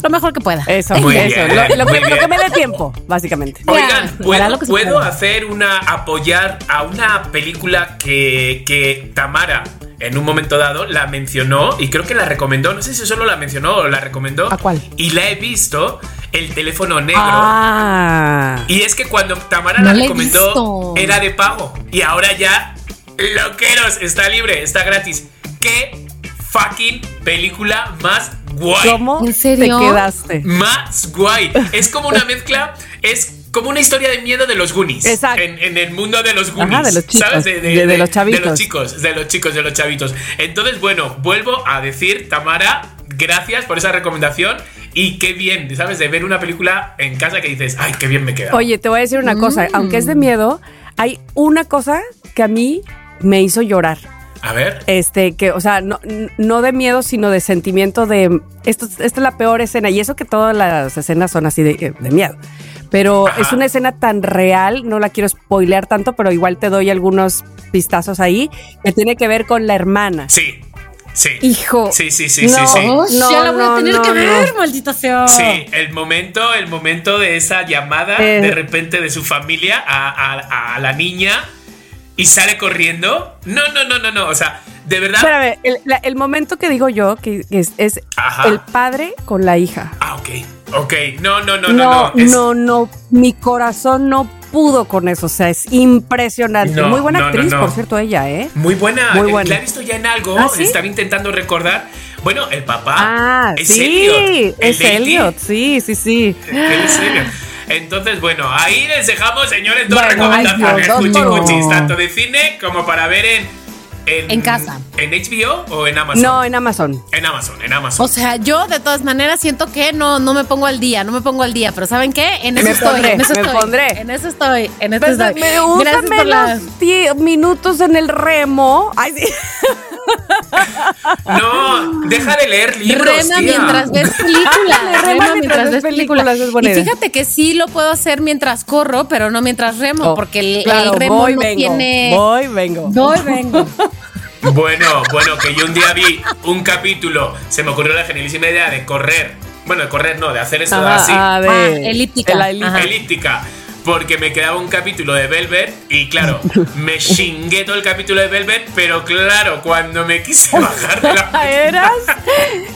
[SPEAKER 1] lo mejor que pueda.
[SPEAKER 3] Eso,
[SPEAKER 2] Muy
[SPEAKER 3] eso.
[SPEAKER 2] bien,
[SPEAKER 3] lo, lo
[SPEAKER 2] muy
[SPEAKER 3] que, lo
[SPEAKER 2] bien.
[SPEAKER 3] que me dé tiempo, básicamente.
[SPEAKER 2] Oigan, ¿puedo,
[SPEAKER 1] lo
[SPEAKER 2] puedo hacer una, apoyar a una película que, que Tamara en un momento dado la mencionó y creo que la recomendó, no sé si solo la mencionó o la recomendó.
[SPEAKER 3] ¿A cuál?
[SPEAKER 2] Y la he visto, El teléfono negro.
[SPEAKER 3] Ah.
[SPEAKER 2] Y es que cuando Tamara
[SPEAKER 1] No
[SPEAKER 2] la recomendó era de pago. Y ahora ya, loqueros, está libre, está gratis. ¿Qué fucking película más guay?
[SPEAKER 3] ¿Cómo
[SPEAKER 1] ¿En serio?
[SPEAKER 3] te quedaste?
[SPEAKER 2] Más guay. Es como una mezcla, es como una historia de miedo de los Goonies.
[SPEAKER 3] Exacto.
[SPEAKER 2] En, en el mundo de los Goonies.
[SPEAKER 3] Ajá, de los chicos,
[SPEAKER 2] ¿sabes?
[SPEAKER 3] de- de los chavitos.
[SPEAKER 2] De los chicos, de los chicos, de los chavitos. Entonces, bueno, vuelvo a decir, Tamara, gracias por esa recomendación. Y qué bien, ¿sabes? De ver una película en casa que dices, ay, qué bien me queda.
[SPEAKER 3] Oye, te voy a decir una cosa.
[SPEAKER 1] Mm.
[SPEAKER 3] Aunque es de miedo, hay una cosa que a mí me hizo llorar.
[SPEAKER 2] A ver.
[SPEAKER 3] Este, que, o sea, no, no de miedo, sino de sentimiento de esto, esta es la peor escena. Y eso que todas las escenas son así de, de miedo. Pero
[SPEAKER 2] Ajá.
[SPEAKER 3] es una escena tan real, no la quiero spoilear tanto, pero igual te doy algunos pistazos ahí, que tiene que ver con la hermana.
[SPEAKER 2] Sí, sí.
[SPEAKER 3] Hijo.
[SPEAKER 2] Sí, sí, sí,
[SPEAKER 3] No.
[SPEAKER 2] sí, sí.
[SPEAKER 3] No,
[SPEAKER 1] ya la voy
[SPEAKER 3] no,
[SPEAKER 1] a tener
[SPEAKER 3] no,
[SPEAKER 1] que
[SPEAKER 3] no.
[SPEAKER 1] ver, maldita sea.
[SPEAKER 2] Sí, el momento, el momento de esa llamada
[SPEAKER 3] Eh.
[SPEAKER 2] de repente de su familia a, a- a la niña y sale corriendo. No, no, no, no, no. O sea, de verdad.
[SPEAKER 3] Espérame, el, la- el momento que digo yo, que, es, es el padre con la hija.
[SPEAKER 2] Ah, ok. Ok, no, no, no, no,
[SPEAKER 3] No,
[SPEAKER 2] no. es-
[SPEAKER 3] no, no, mi corazón no pudo con eso, o sea, es impresionante.
[SPEAKER 2] No,
[SPEAKER 3] Muy buena
[SPEAKER 2] no,
[SPEAKER 3] actriz,
[SPEAKER 2] no.
[SPEAKER 3] por cierto, ella, ¿eh?
[SPEAKER 2] Muy buena.
[SPEAKER 3] Muy buena.
[SPEAKER 2] La he visto ya en algo.
[SPEAKER 3] ¿Ah, sí?
[SPEAKER 2] Estaba intentando recordar. Bueno, el papá.
[SPEAKER 3] Ah,
[SPEAKER 2] es
[SPEAKER 3] sí,
[SPEAKER 2] Elliot. El
[SPEAKER 3] es Elliot, sí, sí, sí.
[SPEAKER 2] Él es Elliot. Entonces, bueno, ahí les dejamos, señores, dos
[SPEAKER 3] Bueno,
[SPEAKER 2] recomendaciones. cuchis, tanto de cine como para ver en.
[SPEAKER 1] En casa.
[SPEAKER 2] ¿En HBO o en Amazon?
[SPEAKER 3] No, en Amazon.
[SPEAKER 2] En Amazon, en Amazon.
[SPEAKER 1] O sea, yo de todas maneras siento que no, no me pongo al día, no me pongo al día, pero ¿saben qué? En eso
[SPEAKER 3] Me
[SPEAKER 1] estoy,
[SPEAKER 3] pondré,
[SPEAKER 1] en eso
[SPEAKER 3] me
[SPEAKER 1] estoy.
[SPEAKER 3] pondré.
[SPEAKER 1] En eso estoy, en eso
[SPEAKER 3] Pues,
[SPEAKER 1] estoy.
[SPEAKER 3] me usa
[SPEAKER 1] Gracias por la-
[SPEAKER 3] menos ti- minutos en el remo. Ay, sí. [LAUGHS] [LAUGHS]
[SPEAKER 2] No, deja de leer libros.
[SPEAKER 1] Rema
[SPEAKER 2] tía.
[SPEAKER 1] mientras ves películas. [LAUGHS]
[SPEAKER 3] Rema
[SPEAKER 1] Rema
[SPEAKER 3] mientras
[SPEAKER 1] mientras
[SPEAKER 3] ves
[SPEAKER 1] películas.
[SPEAKER 3] películas, es buena
[SPEAKER 1] Y
[SPEAKER 3] idea.
[SPEAKER 1] fíjate que sí lo puedo hacer mientras corro, pero no mientras remo,
[SPEAKER 3] Oh,
[SPEAKER 1] porque el,
[SPEAKER 3] claro,
[SPEAKER 1] el remo
[SPEAKER 3] voy,
[SPEAKER 1] no
[SPEAKER 3] vengo,
[SPEAKER 1] tiene.
[SPEAKER 3] Voy, vengo.
[SPEAKER 1] Voy, vengo. [LAUGHS]
[SPEAKER 2] Bueno, bueno, que yo un día vi un capítulo, se me ocurrió la genialísima idea de correr. Bueno, de correr no, de hacer eso
[SPEAKER 3] Ajá,
[SPEAKER 2] así.
[SPEAKER 3] ah, de-
[SPEAKER 1] Ah, elíptica.
[SPEAKER 3] de la elíptica.
[SPEAKER 2] Porque me quedaba un capítulo de Velvet y claro, me [LAUGHS] chingué todo el capítulo de Velvet, pero claro, cuando me quise [LAUGHS] bajar de la...
[SPEAKER 3] ¿Eras?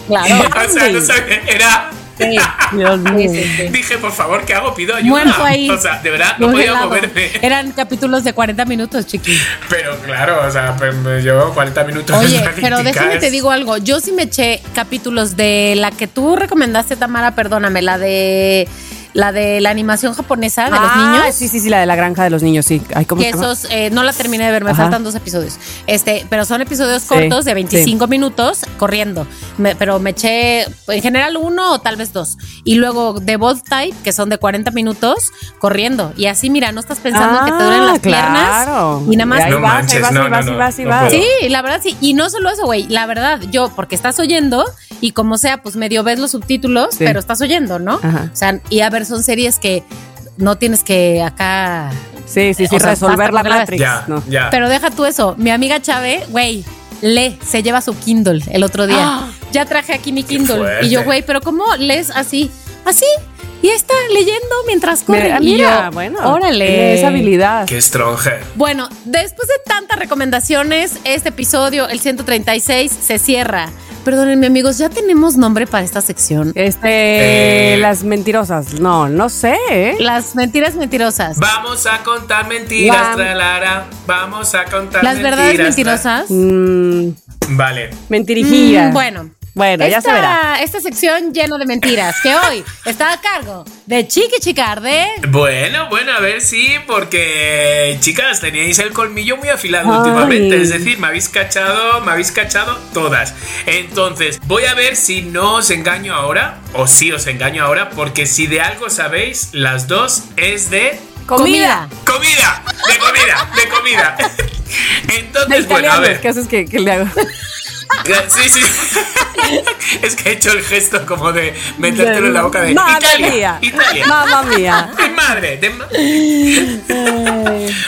[SPEAKER 1] Claro. [LAUGHS]
[SPEAKER 2] o sea, no sabía, era...
[SPEAKER 1] Sí.
[SPEAKER 3] Dios mío.
[SPEAKER 2] Dije, por favor, ¿qué hago? Pido ayuda.
[SPEAKER 1] Muerto ahí.
[SPEAKER 2] O sea, de verdad, no podía moverme.
[SPEAKER 1] Eran capítulos de 40 minutos, chiqui.
[SPEAKER 2] Pero claro, o sea, pues, me llevo 40 minutos.
[SPEAKER 1] Oye, pero déjame te digo algo. Yo sí me eché capítulos de la que tú recomendaste, Tamara, perdóname, la de la de la animación japonesa de los
[SPEAKER 3] Ah,
[SPEAKER 1] niños.
[SPEAKER 3] Sí, sí, sí, la de la granja de los niños, sí. Ay, ¿cómo
[SPEAKER 1] que
[SPEAKER 3] se llama?
[SPEAKER 1] esos eh, no la terminé de ver, me
[SPEAKER 3] Ajá.
[SPEAKER 1] faltan dos episodios. Este, pero son episodios
[SPEAKER 3] Sí,
[SPEAKER 1] cortos de 25 minutos corriendo. Me- pero me eché en general uno o tal vez dos. Y luego de Bold Type, que son de 40 minutos, corriendo. Y así, mira, no estás pensando que te duelen las
[SPEAKER 3] Ah, claro.
[SPEAKER 1] piernas y nada más
[SPEAKER 3] Y ahí
[SPEAKER 2] No
[SPEAKER 3] vas,
[SPEAKER 2] manches,
[SPEAKER 3] ahí vas,
[SPEAKER 2] no,
[SPEAKER 3] ahí vas,
[SPEAKER 2] no,
[SPEAKER 3] ahí vas, ahí
[SPEAKER 2] no
[SPEAKER 3] vas.
[SPEAKER 2] puedo.
[SPEAKER 1] Sí, la verdad sí. Y no solo eso, güey. La verdad, yo, porque estás oyendo y como sea, pues medio ves los subtítulos,
[SPEAKER 3] Sí.
[SPEAKER 1] pero estás oyendo, ¿no?
[SPEAKER 3] Ajá.
[SPEAKER 1] O sea, y a ver, son series que no tienes que acá.
[SPEAKER 3] Sí, sí, sí,
[SPEAKER 1] O sea,
[SPEAKER 3] resolver la Matrix.
[SPEAKER 2] Ya,
[SPEAKER 3] no.
[SPEAKER 2] ya.
[SPEAKER 1] Pero deja tú eso. Mi amiga Chávez, güey, lee, se lleva su Kindle el otro día.
[SPEAKER 3] ¡Ah!
[SPEAKER 1] Ya traje aquí mi Kindle. Y yo, güey, pero ¿cómo lees así? Así. Y está leyendo mientras corre.
[SPEAKER 3] Mira,
[SPEAKER 1] y
[SPEAKER 3] mira,
[SPEAKER 1] yo,
[SPEAKER 3] bueno.
[SPEAKER 1] Órale.
[SPEAKER 3] Esa habilidad.
[SPEAKER 2] Qué stronger.
[SPEAKER 1] Bueno, después de tantas recomendaciones, este episodio, el 136, se cierra. Perdónenme, amigos, ¿ya tenemos nombre para esta sección?
[SPEAKER 3] Este,
[SPEAKER 2] Eh.
[SPEAKER 3] las mentirosas. No, no sé. ¿eh?
[SPEAKER 1] Las mentiras mentirosas.
[SPEAKER 2] Vamos a contar mentiras,
[SPEAKER 3] La-
[SPEAKER 2] tralara. Vamos a contar
[SPEAKER 1] Las
[SPEAKER 2] mentiras.
[SPEAKER 1] verdades
[SPEAKER 2] tra-
[SPEAKER 1] mentirosas.
[SPEAKER 3] Mm,
[SPEAKER 2] Vale.
[SPEAKER 3] mentirijilla.
[SPEAKER 1] Mm, bueno.
[SPEAKER 3] Bueno, ya se verá.
[SPEAKER 1] Esta sección llena de mentiras que hoy está a cargo de Chiqui Chicarde.
[SPEAKER 2] Bueno, bueno, a ver si, porque chicas, teníais el colmillo muy afilado
[SPEAKER 3] Ay.
[SPEAKER 2] últimamente. Es decir, me habéis cachado, me habéis cachado todas. Entonces, voy a ver si no os engaño ahora, o si os engaño ahora, porque si de algo sabéis, las dos es de
[SPEAKER 3] Comida.
[SPEAKER 2] comida, de comida, de comida. [LAUGHS]
[SPEAKER 3] De
[SPEAKER 2] Entonces, bueno, a ver.
[SPEAKER 3] ¿Qué haces que, que le hago?
[SPEAKER 2] Sí, sí. [LAUGHS] es que he hecho el gesto como de metértelo en la boca de
[SPEAKER 3] Madre
[SPEAKER 2] Italia.
[SPEAKER 3] mía.
[SPEAKER 2] Italia.
[SPEAKER 3] Mamma mía.
[SPEAKER 2] De madre, de ma-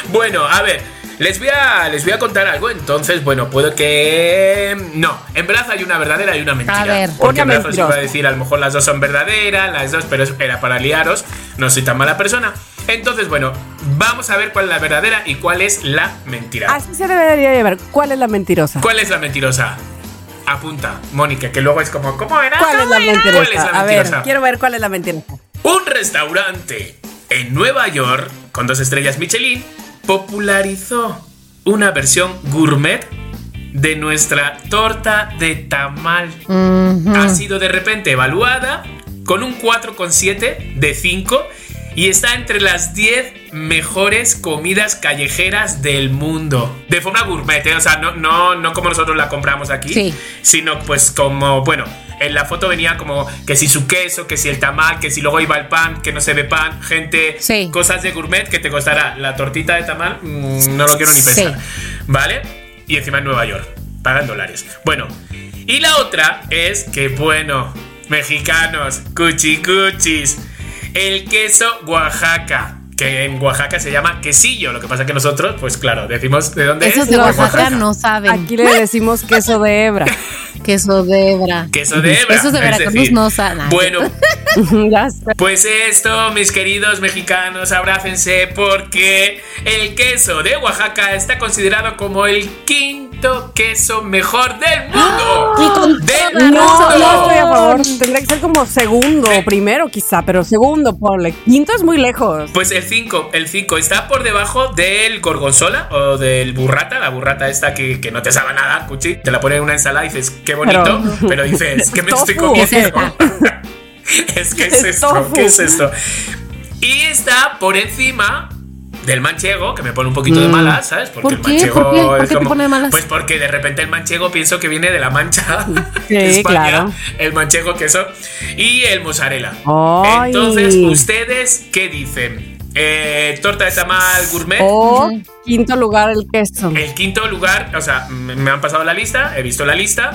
[SPEAKER 2] Bueno, a ver, les voy a les voy a contar algo, entonces, bueno, puedo que no, en verdad hay una verdadera y una mentira.
[SPEAKER 1] A ver,
[SPEAKER 2] porque en verdad os iba a decir, a lo mejor las dos son verdaderas, las dos, pero era para liaros, no soy tan mala persona. Entonces, bueno, vamos a ver cuál es la verdadera y cuál es la mentira.
[SPEAKER 3] Así se debería llevar. ¿Cuál es la mentirosa?
[SPEAKER 2] ¿Cuál es la mentirosa? Apunta, Mónica, que luego es como, ¿cómo era?
[SPEAKER 3] ¿Cuál es la.
[SPEAKER 2] ¿Cuál es la
[SPEAKER 3] a ver,
[SPEAKER 2] mentirosa?
[SPEAKER 3] quiero ver cuál es la mentirosa.
[SPEAKER 2] Un restaurante en Nueva York con dos estrellas Michelin popularizó una versión gourmet de nuestra torta de tamal. Ha sido de repente evaluada con un 4,7 de 5 y está entre las 10 mejores comidas callejeras del mundo. De forma gourmet, ¿eh? o sea, no, no, no como nosotros la compramos aquí,
[SPEAKER 1] Sí.
[SPEAKER 2] sino pues como, bueno, en la foto venía como que si su queso, que si el tamal, que si luego iba el pan, que no se ve pan, gente,
[SPEAKER 1] Sí.
[SPEAKER 2] cosas de gourmet que te costará la tortita de tamal, mm, no lo quiero ni pensar, ¿vale? Y encima en Nueva York, pagan dólares. Bueno, y la otra es que, bueno, mexicanos, cuchicuchis, el queso Oaxaca. Que en Oaxaca se llama quesillo. Lo que pasa que nosotros, pues claro, decimos de dónde
[SPEAKER 1] Esos
[SPEAKER 2] es.
[SPEAKER 1] de
[SPEAKER 3] No,
[SPEAKER 1] Oaxaca no saben.
[SPEAKER 3] Aquí le decimos queso de hebra. [LAUGHS]
[SPEAKER 1] Queso de hebra.
[SPEAKER 2] Queso de hebra.
[SPEAKER 1] Esos de
[SPEAKER 2] es
[SPEAKER 1] Veracruz
[SPEAKER 2] decir,
[SPEAKER 1] no saben.
[SPEAKER 2] Bueno, [LAUGHS]
[SPEAKER 3] ya está.
[SPEAKER 2] Pues esto, mis queridos mexicanos, abrácense porque el queso de Oaxaca está considerado como el king queso mejor del mundo. [GASPS]
[SPEAKER 1] Con
[SPEAKER 2] ¡Del
[SPEAKER 3] No, no estoy a favor. Tendría que ser como segundo o primero, quizá, pero segundo, ponle. Quinto es muy lejos.
[SPEAKER 2] Pues el 5, el 5 está por debajo del gorgonzola o del burrata, la burrata esta que, que no te sabe nada, cuchi. Te la pone en una ensalada y dices, qué bonito, pero, [LAUGHS]
[SPEAKER 3] Pero-
[SPEAKER 2] dices, ¿qué me
[SPEAKER 3] Tofu,
[SPEAKER 2] estoy comiendo?
[SPEAKER 3] ¿o [LAUGHS]
[SPEAKER 2] es que es,
[SPEAKER 3] Es
[SPEAKER 2] esto. ¿qué es esto? Y está por encima del manchego, que me pone un poquito de malas, ¿sabes? Porque
[SPEAKER 1] ¿Por
[SPEAKER 2] el manchego
[SPEAKER 1] ¿Por qué? ¿Por
[SPEAKER 2] es
[SPEAKER 1] qué te
[SPEAKER 2] como-
[SPEAKER 1] pone malas?
[SPEAKER 2] Pues porque de repente el manchego pienso que viene de la mancha. [LAUGHS]
[SPEAKER 3] Sí,
[SPEAKER 2] España,
[SPEAKER 3] claro.
[SPEAKER 2] El manchego queso y el mozzarella.
[SPEAKER 3] Ay.
[SPEAKER 2] Entonces, ¿ustedes qué dicen? Eh, torta de tamal gourmet.
[SPEAKER 3] O quinto lugar, el queso.
[SPEAKER 2] El quinto lugar, o sea, me han pasado la lista, he visto la lista.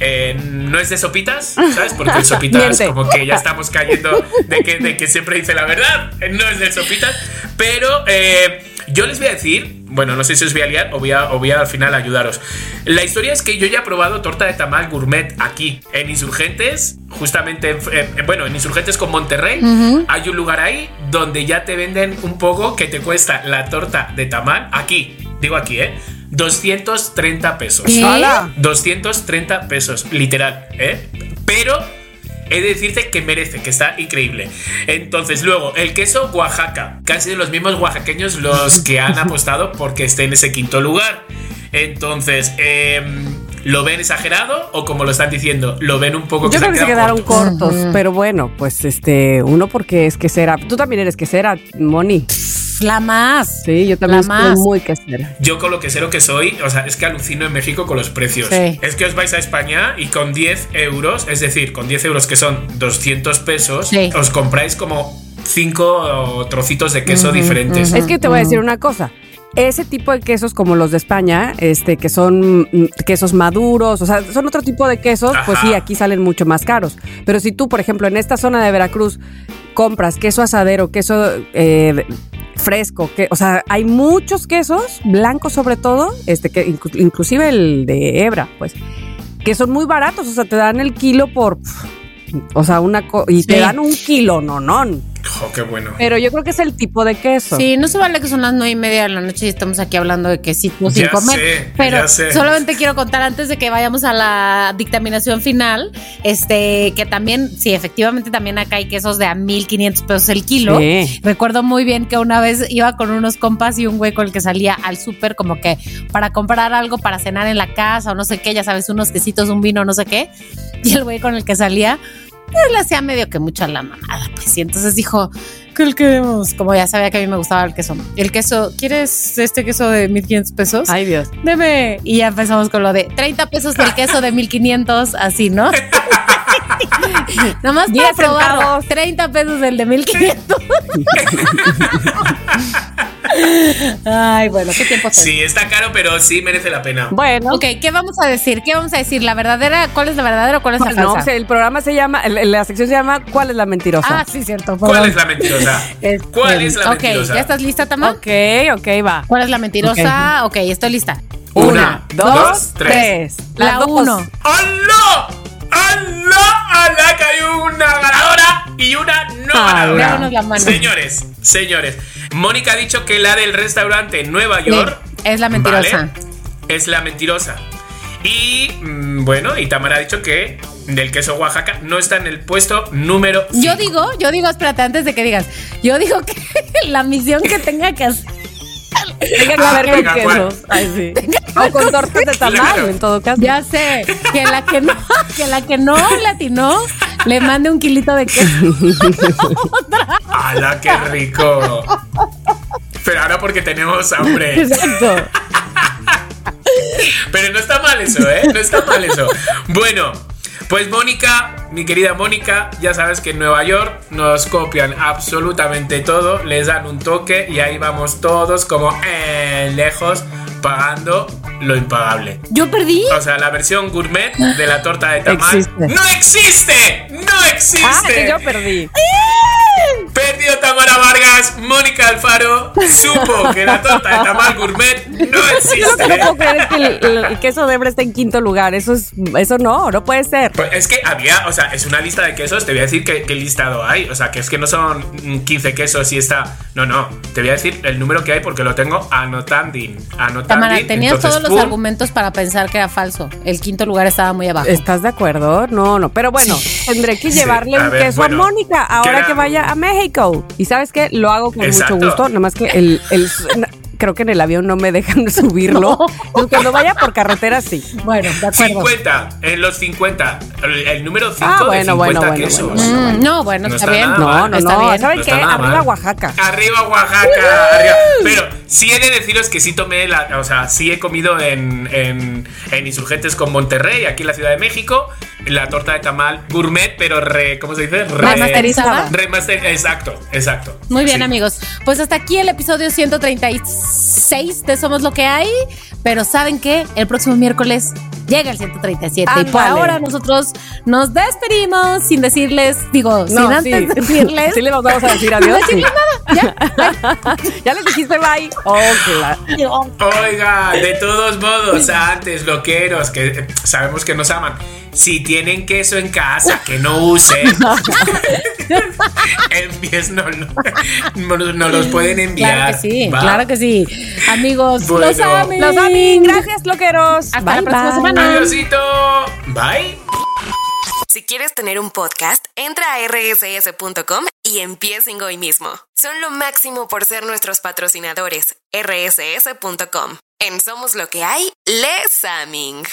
[SPEAKER 2] Eh, no es de sopitas, ¿sabes? Porque el [LAUGHS] sopitas como que ya estamos cayendo de que, de que siempre dice la verdad. No es de sopitas. Pero eh, yo les voy a decir, bueno, no sé si os voy a liar o voy a, o voy a al final ayudaros. La historia es que yo ya he probado torta de tamal gourmet aquí, en Insurgentes, justamente, en- en- bueno, en Insurgentes con Monterrey. Hay un lugar ahí donde ya te venden un poco que te cuesta la torta de tamal aquí, digo aquí, ¿eh? 230 pesos.
[SPEAKER 1] ¿Qué?
[SPEAKER 3] ¡Hala!
[SPEAKER 2] 230 pesos, literal, ¿eh? Pero he de decirte que merece, que está increíble. Entonces, luego, el queso Oaxaca, que han sido los mismos oaxaqueños los que han [LAUGHS] apostado porque esté en ese quinto lugar. Entonces, em, ¿lo ven exagerado o como lo están diciendo? ¿Lo ven un poco
[SPEAKER 3] Yo creo que se quedaron
[SPEAKER 2] cortos?
[SPEAKER 3] cortos, pero bueno, pues este, uno porque es quesera. Tú también eres quesera, Moni.
[SPEAKER 1] La más.
[SPEAKER 3] Sí, yo también
[SPEAKER 1] La
[SPEAKER 3] soy
[SPEAKER 1] más.
[SPEAKER 3] muy quesera.
[SPEAKER 2] Yo con lo quesero que soy, o sea, es que alucino en México con los precios.
[SPEAKER 1] Sí.
[SPEAKER 2] Es que os vais a España y con 10 euros, es decir, con 10 euros que son 200 pesos,
[SPEAKER 1] Sí.
[SPEAKER 2] os compráis como 5 trocitos de queso diferentes.
[SPEAKER 3] Es que te voy a decir una cosa. Ese tipo de quesos como los de España, este, que son mm, quesos maduros, o sea, son otro tipo de quesos, pues sí, aquí salen mucho más caros. Pero si tú, por ejemplo, en esta zona de Veracruz compras queso asadero, queso eh, fresco, que, o sea, hay muchos quesos, blancos sobre todo, este, que inclu- inclusive el de hebra, pues, que son muy baratos, o sea, te dan el kilo por, o sea, una, co- y te dan un kilo, no, no.
[SPEAKER 2] Jo, qué bueno.
[SPEAKER 3] Pero yo creo que es el tipo de queso.
[SPEAKER 1] Sí, no se vale que son las nueve y media de la noche y estamos aquí hablando de quesitos sin
[SPEAKER 2] Ya
[SPEAKER 1] comer.
[SPEAKER 2] sé,
[SPEAKER 1] pero
[SPEAKER 2] ya sé.
[SPEAKER 1] solamente quiero contar antes de que vayamos a la dictaminación final, este, que también, sí, efectivamente también acá hay quesos de a 1500 pesos el kilo.
[SPEAKER 3] Sí.
[SPEAKER 1] Recuerdo muy bien que una vez iba con unos compas y un güey con el que salía al súper como que para comprar algo para cenar en la casa o no sé qué, ya sabes, unos quesitos, un vino, no sé qué. Y el güey con el que salía, pues le hacía medio que mucho a la mamada, pues. Y entonces dijo, ¿qué le queremos? Como ya sabía que a mí me gustaba el queso. El queso, ¿quieres este queso de 1500 pesos?
[SPEAKER 3] Ay, Dios.
[SPEAKER 1] Deme. Y ya empezamos con lo de 30 pesos del queso de 1500, así, ¿no? [LAUGHS] Nada más para
[SPEAKER 3] 10
[SPEAKER 1] probar.
[SPEAKER 3] centavos.
[SPEAKER 1] 30 pesos del de 1500. [LAUGHS] Ay, bueno, qué tiempo fue.
[SPEAKER 2] Sí, está caro, pero sí merece la pena.
[SPEAKER 3] Bueno,
[SPEAKER 1] Ok, ¿qué vamos a decir? ¿Qué vamos a decir? ¿La verdadera? ¿Cuál es la verdadera o cuál es la
[SPEAKER 3] no,
[SPEAKER 1] falsa?
[SPEAKER 3] o sea, el programa se llama, el- la sección se llama ¿Cuál es la mentirosa?
[SPEAKER 1] Ah, sí, cierto.
[SPEAKER 2] ¿Cuál es la mentirosa? [LAUGHS] ¿Cuál es la
[SPEAKER 1] Ok,
[SPEAKER 2] mentirosa?
[SPEAKER 1] ¿ya estás lista, Tama?
[SPEAKER 3] Ok, ok, va.
[SPEAKER 1] ¿Cuál es la mentirosa? Ok, estoy lista.
[SPEAKER 2] Una, dos, tres.
[SPEAKER 1] La
[SPEAKER 3] dos.
[SPEAKER 1] uno.
[SPEAKER 2] ¡Aló! ¡Aló! ¡Alá! Que hay una ganadora y una no
[SPEAKER 3] Ah,
[SPEAKER 2] ganadora. Señores, señores. Mónica ha dicho que la del restaurante Nueva York
[SPEAKER 1] es la mentirosa.
[SPEAKER 2] ¿vale? es la mentirosa. Y mm, bueno, y Tamara ha dicho que del queso Oaxaca no está en el puesto número.
[SPEAKER 1] Yo
[SPEAKER 2] cinco.
[SPEAKER 1] digo, yo digo, espérate, antes de que digas, yo digo [LAUGHS] que la misión que tenga que hacer.
[SPEAKER 3] Tenga que
[SPEAKER 2] Ah,
[SPEAKER 3] ver con. Ay, sí. O con tortas de tamal, en todo caso.
[SPEAKER 1] Ya sé, que la que no, que la que no latinó, le mande un kilito de queso. [LAUGHS]
[SPEAKER 2] ¡Hala, qué rico! Pero ahora porque tenemos hambre.
[SPEAKER 3] Exacto. [LAUGHS]
[SPEAKER 2] Pero no está mal eso, ¿eh? No está mal eso. Bueno, pues Mónica, mi querida Mónica, ya sabes que en Nueva York nos copian absolutamente todo, les dan un toque y ahí vamos todos como eh, lejos pagando lo impagable.
[SPEAKER 1] Yo perdí.
[SPEAKER 2] O sea, la versión gourmet de la torta de tamal
[SPEAKER 3] Existe.
[SPEAKER 2] no existe, no existe.
[SPEAKER 3] Ah, que yo perdí.
[SPEAKER 2] Perdió Tamara Vargas, Mónica Alfaro, supo que la torta de tamal gourmet no
[SPEAKER 3] Yo lo que
[SPEAKER 2] existe.
[SPEAKER 3] no puedo creer es que el, el- el queso de Hebra está en quinto lugar. Eso es, eso no, no puede ser.
[SPEAKER 2] Pues es que había, o sea, es una lista de quesos, te voy a decir qué, qué listado hay. O sea, que es que no son mm, 15 quesos y está. No, no, te voy a decir el número que hay porque lo tengo anotanding. Anotanding.
[SPEAKER 1] Tamara, tenías
[SPEAKER 2] Entonces,
[SPEAKER 1] todos los
[SPEAKER 2] pum.
[SPEAKER 1] argumentos para pensar que era falso. El quinto lugar estaba muy abajo.
[SPEAKER 3] ¿Estás de acuerdo? No, no. Pero bueno, tendré que llevarle un
[SPEAKER 2] ver,
[SPEAKER 3] queso
[SPEAKER 2] bueno,
[SPEAKER 3] a Mónica ahora
[SPEAKER 2] era-
[SPEAKER 3] que vaya a México. Y sabes qué? Lo hago con
[SPEAKER 2] Exacto.
[SPEAKER 3] mucho gusto. Nada más que el, el- creo que en el avión no me dejan [LAUGHS] subirlo. Entonces, Cuando vaya por carretera, sí.
[SPEAKER 1] Bueno, de acuerdo.
[SPEAKER 2] 50, en los 50. El, número 5
[SPEAKER 3] Ah,
[SPEAKER 2] de
[SPEAKER 3] bueno,
[SPEAKER 2] 50
[SPEAKER 3] bueno, bueno,
[SPEAKER 2] quesos.
[SPEAKER 3] bueno, bueno.
[SPEAKER 1] No, bueno,
[SPEAKER 2] No
[SPEAKER 1] está,
[SPEAKER 2] está
[SPEAKER 1] bien.
[SPEAKER 3] No, no,
[SPEAKER 1] Está
[SPEAKER 3] no.
[SPEAKER 1] bien.
[SPEAKER 3] ¿Saben
[SPEAKER 2] No
[SPEAKER 3] qué? Arriba
[SPEAKER 2] mal.
[SPEAKER 3] Oaxaca.
[SPEAKER 2] Arriba Oaxaca, arriba. Pero sí he de deciros que sí tomé la, o sea, sí he comido en, en, en Insurgentes con Monterrey, aquí en la Ciudad de México, la torta de tamal gourmet, pero re, ¿cómo se dice? Re-
[SPEAKER 1] Remasterizada.
[SPEAKER 2] Remaster, exacto, exacto.
[SPEAKER 1] Muy bien,
[SPEAKER 2] Sí.
[SPEAKER 1] amigos. Pues hasta aquí el episodio 136 de Somos lo que hay. Pero ¿saben qué? El próximo miércoles llega el 137. Y por ahora nosotros nos despedimos sin decirles, digo, sin
[SPEAKER 3] No,
[SPEAKER 1] antes
[SPEAKER 3] sí. [LAUGHS]
[SPEAKER 1] decirles.
[SPEAKER 3] Sí le vamos a decir adiós. [LAUGHS]
[SPEAKER 1] decirles
[SPEAKER 3] Sí. [LAUGHS] ya les dijiste bye. Oh, claro.
[SPEAKER 2] Oiga, de todos modos, antes, loqueros, que sabemos que nos aman, si tienen queso en casa, que no usen, [LAUGHS] [LAUGHS] envíes, no, no, no los pueden enviar.
[SPEAKER 1] Claro que sí,
[SPEAKER 2] ¿va?
[SPEAKER 1] claro que sí. Amigos,
[SPEAKER 2] Bueno.
[SPEAKER 1] los amo.
[SPEAKER 3] Los amin. Gracias, loqueros.
[SPEAKER 1] Hasta
[SPEAKER 3] Bye,
[SPEAKER 1] la próxima
[SPEAKER 3] bye.
[SPEAKER 1] semana.
[SPEAKER 2] Adiósito. Bye.
[SPEAKER 7] Si quieres tener un podcast, entra a rss.com y empiecen hoy mismo. Son lo máximo por ser nuestros patrocinadores. rss.com. En Somos lo que hay, Les Aming.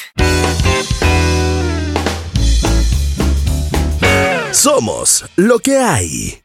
[SPEAKER 6] Somos lo que hay.